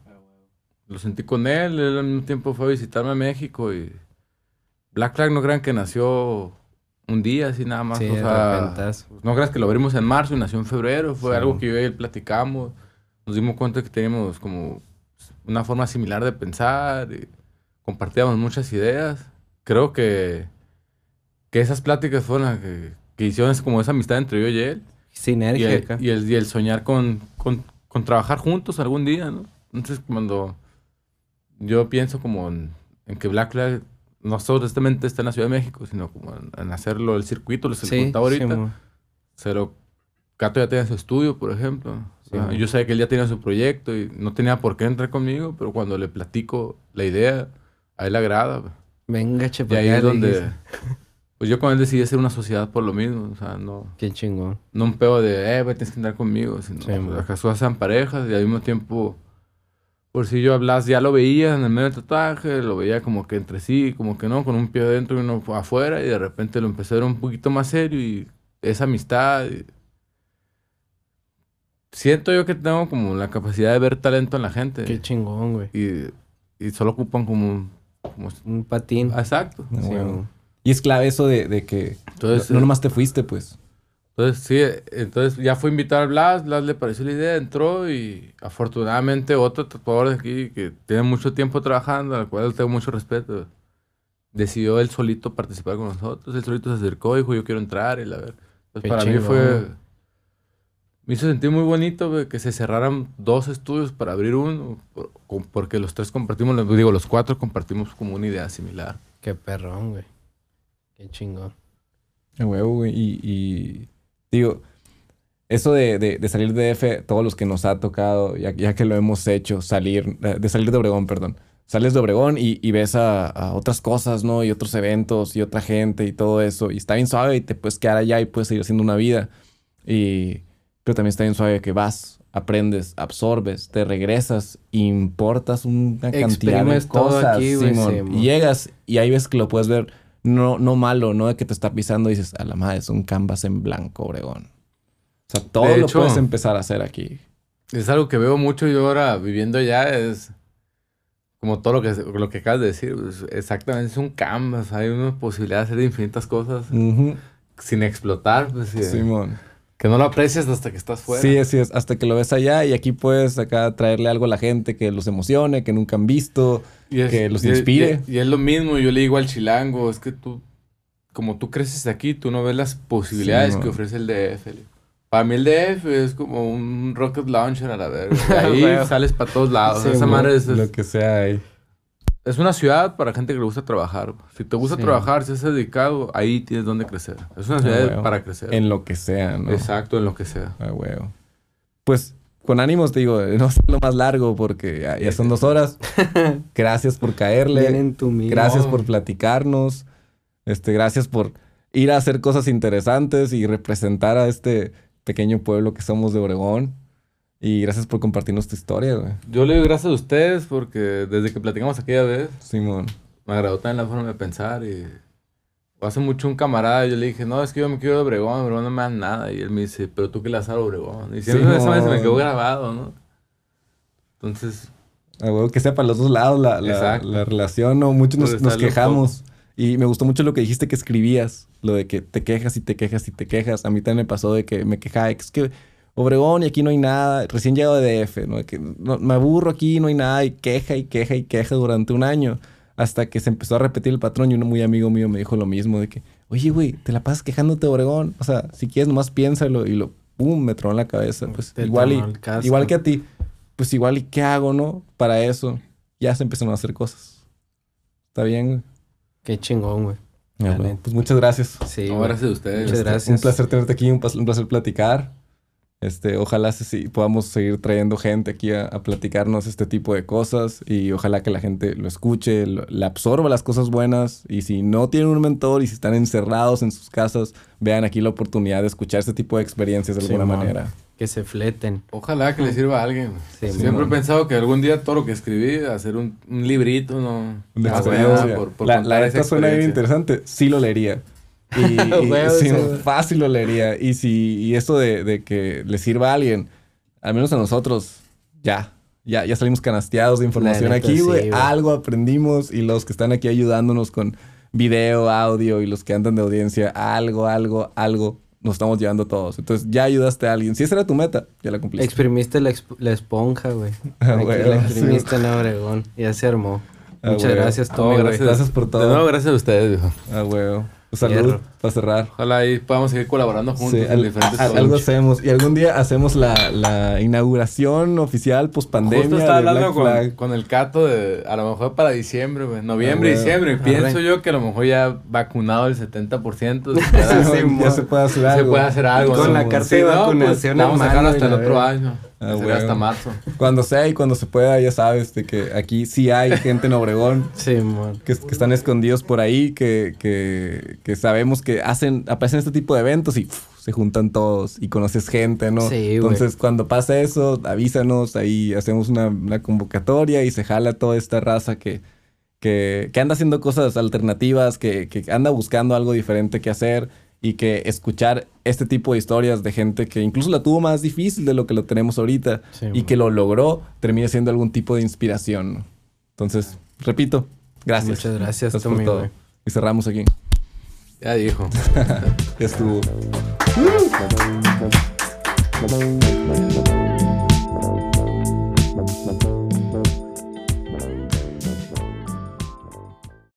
Speaker 2: Lo sentí con él, él al mismo tiempo fue a visitarme a México y... Black Flag no crean que nació un día así nada más.
Speaker 3: Sí,
Speaker 2: o sea, pues, no creas que lo abrimos en marzo y nació en febrero. Fue
Speaker 3: Sí.
Speaker 2: algo que yo y él platicamos. Nos dimos cuenta que teníamos como una forma similar de pensar y compartíamos muchas ideas. Creo que, que esas pláticas fueron las que, que hicieron es como esa amistad entre yo y él. Y
Speaker 3: Sinergia
Speaker 2: el,
Speaker 3: acá.
Speaker 2: y el, y el soñar con, con, con trabajar juntos algún día, ¿no? Entonces, cuando yo pienso como en, en que Black Flag no solamente está en la Ciudad de México, sino como en, en hacerlo el circuito, les
Speaker 3: Sí,
Speaker 2: contaba ahorita.
Speaker 3: Simón.
Speaker 2: Pero Cato ya tenía su estudio, por ejemplo. O sea,
Speaker 3: Sí.
Speaker 2: yo sabía que él ya tenía su proyecto y no tenía por qué entrar conmigo, pero cuando le platico la idea, a él le agrada. güey.
Speaker 3: Venga, che,
Speaker 2: Y
Speaker 3: pa'
Speaker 2: ahí es donde... Pues yo con él decidí hacer una sociedad por lo mismo. O sea, no,
Speaker 3: Qué chingón.
Speaker 2: no un pedo de, eh, güey, tienes que andar conmigo. Sino,
Speaker 3: Sí,
Speaker 2: pues, sean parejas y al mismo tiempo... Por si yo hablas, ya lo veía en el medio del tatuaje, lo veía como que entre sí, como que no, con un pie adentro y uno afuera, y de repente lo empecé a ver un poquito más serio y esa amistad. y- Siento yo que tengo como la capacidad de ver talento en la gente.
Speaker 3: Qué chingón, güey.
Speaker 2: y, y solo ocupan como un... como-
Speaker 3: Un patín.
Speaker 2: Exacto.
Speaker 4: Ah,
Speaker 3: Sí.
Speaker 4: Y es clave eso de, de que
Speaker 2: Entonces,
Speaker 4: no nomás te fuiste, pues.
Speaker 2: Entonces, sí, entonces ya fue a invitar a Blas, Blas le pareció la idea, entró y afortunadamente otro tatuador de aquí que tiene mucho tiempo trabajando, al cual tengo mucho respeto, decidió él solito participar con nosotros, él solito se acercó y dijo yo quiero entrar y la ver. Entonces
Speaker 3: Qué
Speaker 2: para mí fue, me hizo sentir muy bonito que se cerraran dos estudios para abrir uno, porque los tres compartimos, digo, los cuatro compartimos como una idea similar.
Speaker 3: Qué perrón, güey. Qué chingón.
Speaker 4: Huevo, güey. Y, y digo, eso de, de- de salir de F, todos los que nos ha tocado, ya, ya que lo hemos hecho, salir, eh, de salir de Obregón, perdón. Sales de Obregón y, y ves a, a otras cosas, ¿no? Y otros eventos y otra gente y todo eso. Y está bien suave y te puedes quedar allá y puedes seguir haciendo una vida. Y, pero también está bien suave que vas, aprendes, absorbes, te regresas, importas una cantidad de cosas,
Speaker 3: aquí.
Speaker 4: Simón. Y llegas y ahí ves que lo puedes ver no, no malo, no de que te está pisando y dices, a la madre, es un canvas en blanco, Obregón. O sea, todo
Speaker 2: De
Speaker 4: lo
Speaker 2: hecho-
Speaker 4: puedes empezar a hacer aquí.
Speaker 2: Es algo que veo mucho yo ahora viviendo allá, es como todo lo que, lo que acabas de decir, pues, exactamente, es un canvas, hay una posibilidad de hacer infinitas cosas sin explotar, pues,
Speaker 4: Simón.
Speaker 2: Que no lo aprecias hasta que estás fuera.
Speaker 4: Sí, así es. Hasta que lo ves allá y aquí puedes acá traerle algo a la gente que los emocione, que nunca han visto.
Speaker 2: Y es-
Speaker 4: que los
Speaker 2: y es-
Speaker 4: inspire.
Speaker 2: Y, y es lo mismo, yo le digo al chilango, es que tú, como tú creces aquí, tú no ves las posibilidades
Speaker 4: Sí,
Speaker 2: que ofrece el DF. Para mí el DF es como un rocket launcher a la verga. Ahí sales para todos lados.
Speaker 3: Sí,
Speaker 2: Esa
Speaker 3: mo-
Speaker 2: madre es, es-
Speaker 4: Lo que sea ahí.
Speaker 2: Es una ciudad para gente que le gusta trabajar. Si te gusta
Speaker 3: Sí.
Speaker 2: trabajar, si estás dedicado, ahí tienes donde crecer. Es una ciudad
Speaker 4: Ah,
Speaker 2: para crecer.
Speaker 4: En lo que sea, ¿no?
Speaker 2: Exacto, en lo que sea.
Speaker 4: Ah, huevo. Pues con ánimos, te digo, no sé lo más largo porque ya, ya son dos horas. Gracias por caerle. Gracias por platicarnos. Este, gracias por ir a hacer cosas interesantes y representar a este pequeño pueblo que somos de Obregón. Y gracias por compartirnos tu historia, güey.
Speaker 2: Yo le doy gracias a ustedes porque desde que platicamos aquella vez,
Speaker 4: Simón.
Speaker 2: me agradó también la forma de pensar. Y hace mucho un camarada, yo le dije, no, es que yo me quiero de Obregón, Obregón no me dan nada. Y él me dice, pero tú que la sabes Obregón. Y siempre
Speaker 4: Sí,
Speaker 2: esa vez se me quedó grabado, ¿no? Entonces,
Speaker 4: A huevo que sea para los dos lados la, la- relación, ¿no? Muchos nos, nos
Speaker 2: está loco.
Speaker 4: quejamos Y me gustó mucho lo que dijiste que escribías, lo de que te quejas y te quejas y te quejas. A mí también me pasó de que me quejaba, es que Obregón y aquí no hay nada, recién llegado de DF, ¿no? Que no- me aburro aquí, no hay nada, y queja y queja y queja durante un año. Hasta que se empezó a repetir el patrón y uno muy amigo mío me dijo lo mismo, de que, oye, güey, te la pasas quejándote de Obregón. O sea, si quieres nomás piénsalo y lo, pum, me tronó en la cabeza. Pues
Speaker 3: Te
Speaker 4: igual y, igual que a ti, pues igual y qué hago, ¿no? Para eso, ya se empezaron a hacer cosas. Está bien, güey.
Speaker 3: Qué chingón, güey.
Speaker 4: Bueno. Pues muchas gracias.
Speaker 3: Sí,
Speaker 2: No, gracias a ustedes.
Speaker 3: Muchas
Speaker 4: Este,
Speaker 3: gracias.
Speaker 4: Un placer tenerte aquí, un placer platicar. Este, ojalá se- sí, podamos seguir trayendo gente aquí a, a platicarnos este tipo de cosas y ojalá que la gente lo escuche, lo- le absorba las cosas buenas y si no tienen un mentor y si están encerrados en sus casas, vean aquí la oportunidad de escuchar este tipo de experiencias de alguna manera.
Speaker 3: Que se fleten.
Speaker 2: Ojalá que le sirva a alguien.
Speaker 3: Sí,
Speaker 2: Siempre he pensado que algún día todo lo que escribí, hacer un, un librito, ¿no? Nada por- por
Speaker 4: la
Speaker 2: contar
Speaker 4: la
Speaker 2: esa
Speaker 4: neta suena bien interesante. Sí lo leería. Y, sí,
Speaker 3: güey.
Speaker 4: fácil lo leería. Y si y eso de, de que le sirva a alguien, al menos a nosotros, ya. Ya, ya salimos canasteados de información
Speaker 3: neta,
Speaker 4: aquí, güey. Algo aprendimos y los que están aquí ayudándonos con video, audio y los que andan de audiencia, algo, algo, algo nos estamos llevando todos. Entonces ya ayudaste a alguien. Si esa era tu meta, ya la cumpliste.
Speaker 3: Exprimiste la, exp- la esponja, güey.
Speaker 4: Ah,
Speaker 3: la
Speaker 4: sí.
Speaker 3: exprimiste en Obregón. Ya se armó.
Speaker 4: Ah,
Speaker 3: Muchas
Speaker 4: güey.
Speaker 3: gracias, Tommy, güey.
Speaker 2: gracias.
Speaker 4: Gracias por todo.
Speaker 2: De nuevo, gracias a ustedes, viejo.
Speaker 4: Ah, güey. Salud
Speaker 3: Hierro.
Speaker 4: para cerrar.
Speaker 2: Ojalá ahí podamos seguir colaborando juntos
Speaker 4: Sí,
Speaker 2: en
Speaker 4: al-
Speaker 2: diferentes
Speaker 4: a- algo hacemos. Y algún día hacemos la, la inauguración oficial post pandemia.
Speaker 2: Justo estaba
Speaker 4: de
Speaker 2: hablando
Speaker 4: Black
Speaker 2: con, el Cato de a lo mejor para diciembre. Noviembre,
Speaker 4: Ah,
Speaker 2: diciembre. Pienso
Speaker 3: Arre.
Speaker 2: yo que a lo mejor ya vacunado el 70%. se pueda-
Speaker 4: Sí,
Speaker 3: Sí,
Speaker 4: ya se puede hacer
Speaker 2: se
Speaker 4: algo.
Speaker 2: puede hacer algo.
Speaker 3: Con
Speaker 2: ¿no?
Speaker 3: la
Speaker 2: Sí,
Speaker 3: carta de
Speaker 2: no, pues,
Speaker 3: vacunación en
Speaker 2: Vamos a dejarlo hasta el otro año.
Speaker 4: Ah,
Speaker 2: hasta marzo.
Speaker 4: Cuando sea y cuando se pueda, ya sabes de que aquí sí hay gente en Obregón
Speaker 3: Sí,
Speaker 4: que, que están escondidos por ahí, que, que, que sabemos que hacen, aparecen este tipo de eventos y se juntan todos y conoces gente, ¿no?
Speaker 3: Sí.
Speaker 4: Entonces, cuando pasa eso, avísanos, ahí hacemos una, una convocatoria y se jala toda esta raza que, que, que anda haciendo cosas alternativas, que, que anda buscando algo diferente que hacer y que escuchar este tipo de historias de gente que incluso la tuvo más difícil de lo que lo tenemos ahorita
Speaker 3: Sí,
Speaker 4: y
Speaker 3: man.
Speaker 4: que lo logró, termina siendo algún tipo de inspiración. Entonces, repito, gracias.
Speaker 3: Muchas gracias,
Speaker 4: por todo. Y cerramos aquí.
Speaker 2: Ya dijo.
Speaker 4: Ya estuvo.